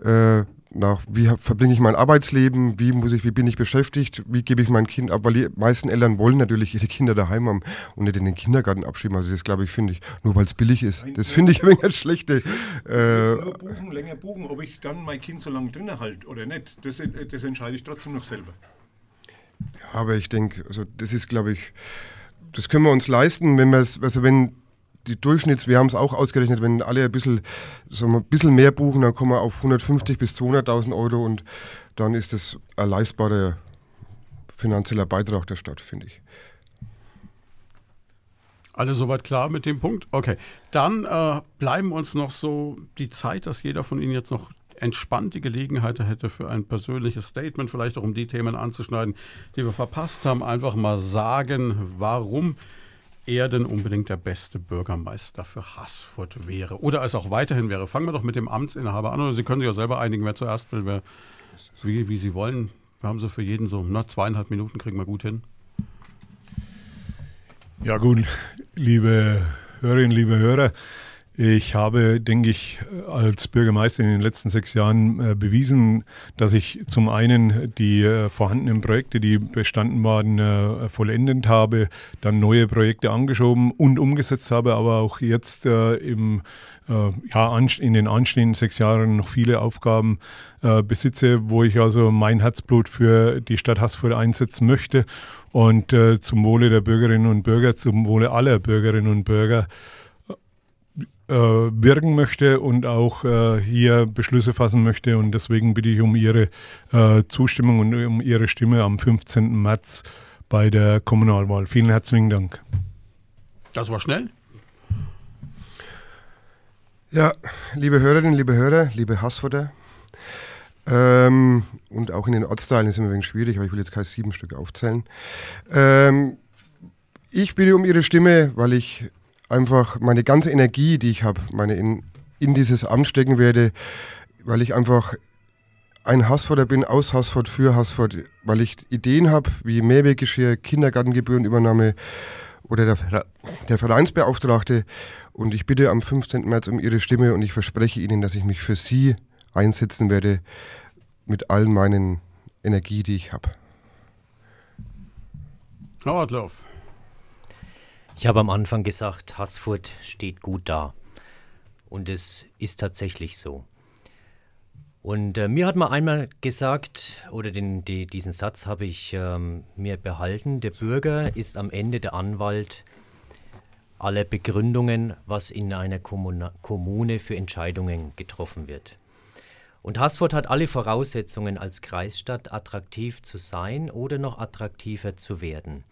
äh, nach, wie verbringe ich mein Arbeitsleben, wie muss ich, wie bin ich beschäftigt, wie gebe ich mein Kind ab, weil die meisten Eltern wollen natürlich ihre Kinder daheim haben und nicht in den Kindergarten abschieben. Also das glaube ich, finde ich, nur weil es billig ist. Das finde ich wenig schlechte. Äh, nur buchen, länger buchen, ob ich dann mein Kind so lange drinnen halte oder nicht, das, das entscheide ich trotzdem noch selber. Ja, aber ich denke, also das ist, glaube ich, das können wir uns leisten, wenn wir es, also wenn die Durchschnitts, wir haben es auch ausgerechnet, wenn alle ein bisschen, sagen ein bisschen mehr buchen, dann kommen wir auf 150 bis 200.000 Euro und dann ist das ein leistbarer finanzieller Beitrag der Stadt, finde ich. Alle soweit klar mit dem Punkt? Okay. Dann äh, bleiben uns noch so die Zeit, dass jeder von Ihnen jetzt noch entspannt die Gelegenheit hätte für ein persönliches Statement, vielleicht auch um die Themen anzuschneiden, die wir verpasst haben, einfach mal sagen, warum er denn unbedingt der beste Bürgermeister für Haßfurt wäre oder es auch weiterhin wäre. Fangen wir doch mit dem Amtsinhaber an oder Sie können sich ja selber einigen, wer zuerst will, wer, wie, wie Sie wollen. Wir haben so für jeden so, na, zweieinhalb Minuten kriegen wir gut hin. Ja gut, liebe Hörerinnen, liebe Hörer, ich habe, denke ich, als Bürgermeister in den letzten sechs Jahren äh, bewiesen, dass ich zum einen die äh, vorhandenen Projekte, die bestanden waren, äh, vollendet habe, dann neue Projekte angeschoben und umgesetzt habe, aber auch jetzt äh, im, äh, ja, in den anstehenden sechs Jahren noch viele Aufgaben äh, besitze, wo ich also mein Herzblut für die Stadt Haßfurt einsetzen möchte und zum Wohle der Bürgerinnen und Bürger, zum Wohle aller Bürgerinnen und Bürger äh, wirken möchte und auch äh, hier Beschlüsse fassen möchte. Und deswegen bitte ich um Ihre äh, Zustimmung und um Ihre Stimme am 15. März bei der Kommunalwahl. Vielen herzlichen Dank. Das war schnell. Ja, liebe Hörerinnen, liebe Hörer, liebe Hassfutter, ähm, und auch in den Ortsteilen ist immer ein wenig schwierig, aber ich will jetzt keine sieben Stück aufzählen. Ähm, Ich bitte um Ihre Stimme, weil ich einfach meine ganze Energie, die ich habe, meine in, in dieses Amt stecken werde, weil ich einfach ein Hassforder bin, aus Hassford, für Hassford, weil ich Ideen habe, wie Mehrweggeschirr, Kindergartengebührenübernahme oder der, der Vereinsbeauftragte. Und ich bitte am 15. März um Ihre Stimme und ich verspreche Ihnen, dass ich mich für Sie einsetzen werde mit all meinen Energie, die ich habe. Howard Lauf. Ich habe am Anfang gesagt, Haßfurt steht gut da. Und es ist tatsächlich so. Und äh, mir hat man einmal gesagt, oder den, die, diesen Satz habe ich ähm, mir behalten, der Bürger ist am Ende der Anwalt aller Begründungen, was in einer Kommune, Kommune für Entscheidungen getroffen wird. Und Haßfurt hat alle Voraussetzungen, als Kreisstadt attraktiv zu sein oder noch attraktiver zu werden.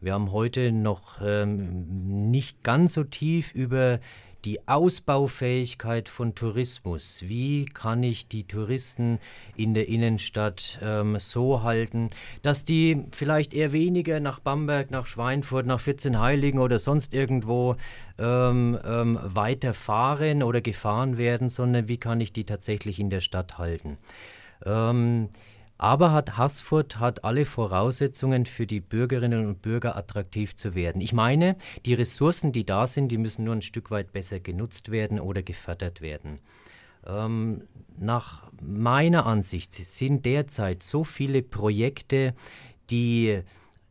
Wir haben heute noch ähm, nicht ganz so tief über die Ausbaufähigkeit von Tourismus. Wie kann ich die Touristen in der Innenstadt ähm, so halten, dass die vielleicht eher weniger nach Bamberg, nach Schweinfurt, nach 14 Heiligen oder sonst irgendwo ähm, ähm, weiterfahren oder gefahren werden, sondern wie kann ich die tatsächlich in der Stadt halten? Ähm, aber hat Haßfurt hat alle Voraussetzungen für die Bürgerinnen und Bürger attraktiv zu werden. Ich meine, die Ressourcen, die da sind, die müssen nur ein Stück weit besser genutzt werden oder gefördert werden. Ähm, nach meiner Ansicht sind derzeit so viele Projekte, die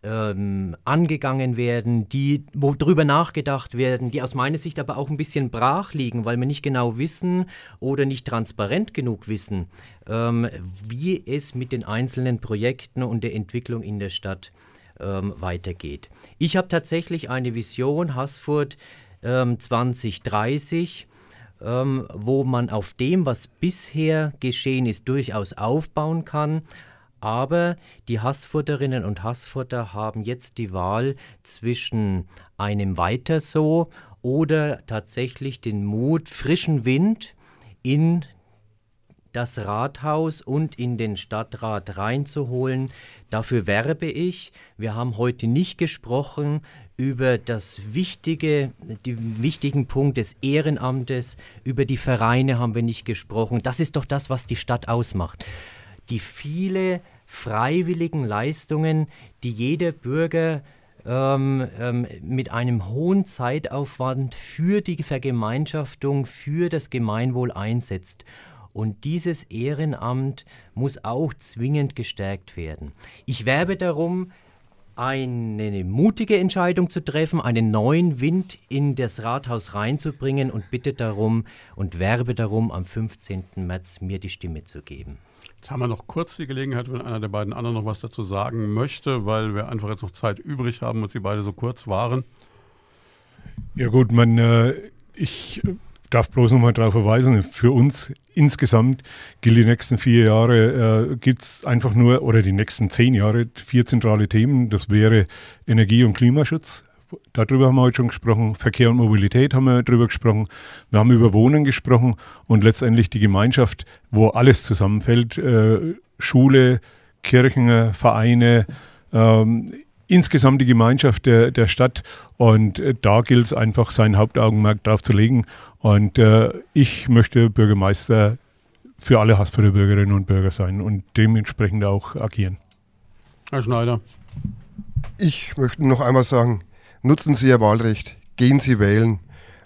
ähm, angegangen werden, die, wo drüber nachgedacht werden, die aus meiner Sicht aber auch ein bisschen brach liegen, weil wir nicht genau wissen oder nicht transparent genug wissen, ähm, wie es mit den einzelnen Projekten und der Entwicklung in der Stadt ähm, weitergeht. Ich habe tatsächlich eine Vision, Haßfurt 2030 ähm, ähm, wo man auf dem, was bisher geschehen ist, durchaus aufbauen kann, aber die Hassfutterinnen und Hassfutter haben jetzt die Wahl zwischen einem Weiter so oder tatsächlich den Mut, frischen Wind in das Rathaus und in den Stadtrat reinzuholen. Dafür werbe ich. Wir haben heute nicht gesprochen über das wichtige, den wichtigen Punkt des Ehrenamtes, über die Vereine haben wir nicht gesprochen. Das ist doch das, was die Stadt ausmacht. Die viele freiwilligen Leistungen, die jeder Bürger ähm, ähm, mit einem hohen Zeitaufwand für die Vergemeinschaftung, für das Gemeinwohl einsetzt. Und dieses Ehrenamt muss auch zwingend gestärkt werden. Ich werbe darum, eine mutige Entscheidung zu treffen, einen neuen Wind in das Rathaus reinzubringen und bitte darum und werbe darum, am 15. März mir die Stimme zu geben. Jetzt haben wir noch kurz die Gelegenheit, wenn einer der beiden anderen noch was dazu sagen möchte, weil wir einfach jetzt noch Zeit übrig haben und sie beide so kurz waren. Ja gut, man, äh, ich darf bloß noch mal darauf verweisen, für uns insgesamt gilt die nächsten vier Jahre, äh, gibt es einfach nur, oder die nächsten zehn Jahre, vier zentrale Themen. Das wäre Energie- und Klimaschutz, darüber haben wir heute schon gesprochen. Verkehr und Mobilität haben wir darüber gesprochen. Wir haben über Wohnen gesprochen und letztendlich die Gemeinschaft, wo alles zusammenfällt. Äh, Schule, Kirchen, Vereine, ähm, insgesamt die Gemeinschaft der, der Stadt. Und äh, da gilt es einfach, sein Hauptaugenmerk darauf zu legen. Und äh, ich möchte Bürgermeister für alle Haßfurter Bürgerinnen und Bürger sein und dementsprechend auch agieren. Herr Schneider. Ich möchte noch einmal sagen, nutzen Sie Ihr Wahlrecht, gehen Sie wählen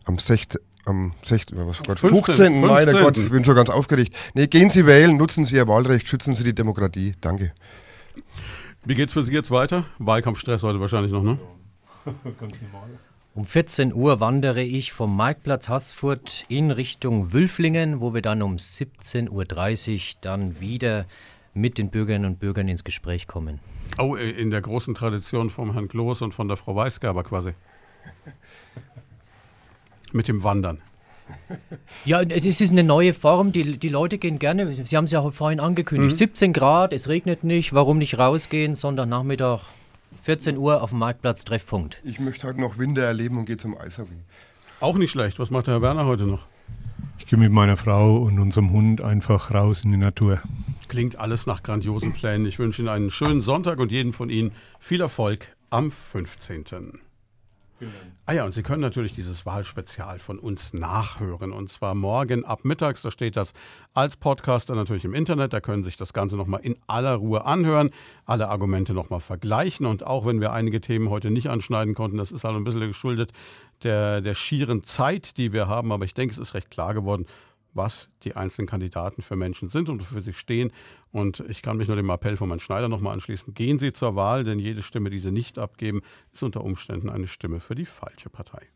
am 6. Am 6. Was, Gott, 15. 15. Meiner Gott, ich bin schon ganz aufgeregt. Nee, gehen Sie wählen, nutzen Sie Ihr Wahlrecht, schützen Sie die Demokratie. Danke. Wie geht's für Sie jetzt weiter? Wahlkampfstress heute wahrscheinlich noch, ne? ganz normal. Um 14 Uhr wandere ich vom Marktplatz Haßfurt in Richtung Wülflingen, wo wir dann um 17.30 Uhr dann wieder mit den Bürgerinnen und Bürgern ins Gespräch kommen. Oh, äh, in der großen Tradition vom Herrn Kloß und von der Frau Weisgerber quasi. Mit dem Wandern. Ja, es ist eine neue Form. Die, die Leute gehen gerne, Sie haben es ja vorhin angekündigt, mhm. 17 Grad, es regnet nicht, warum nicht rausgehen, Sonntagnachmittag, 14 Uhr auf dem Marktplatz, Treffpunkt. Ich möchte heute noch Winter erleben und gehe zum Eishockey. Auch nicht schlecht. Was macht der Herr Werner heute noch? Ich gehe mit meiner Frau und unserem Hund einfach raus in die Natur. Klingt alles nach grandiosen Plänen. Ich wünsche Ihnen einen schönen Sonntag und jeden von Ihnen viel Erfolg am 15. Ah ja, und Sie können natürlich dieses Wahlspezial von uns nachhören. Und zwar morgen ab mittags. Da steht das als Podcaster natürlich im Internet. Da können Sie sich das Ganze nochmal in aller Ruhe anhören, alle Argumente nochmal vergleichen. Und auch wenn wir einige Themen heute nicht anschneiden konnten, das ist halt ein bisschen geschuldet der, der schieren Zeit, die wir haben. Aber ich denke, es ist recht klar geworden, was die einzelnen Kandidaten für Menschen sind und wofür sie stehen. Und ich kann mich nur dem Appell von Herrn Schneider nochmal anschließen. Gehen Sie zur Wahl, denn jede Stimme, die Sie nicht abgeben, ist unter Umständen eine Stimme für die falsche Partei.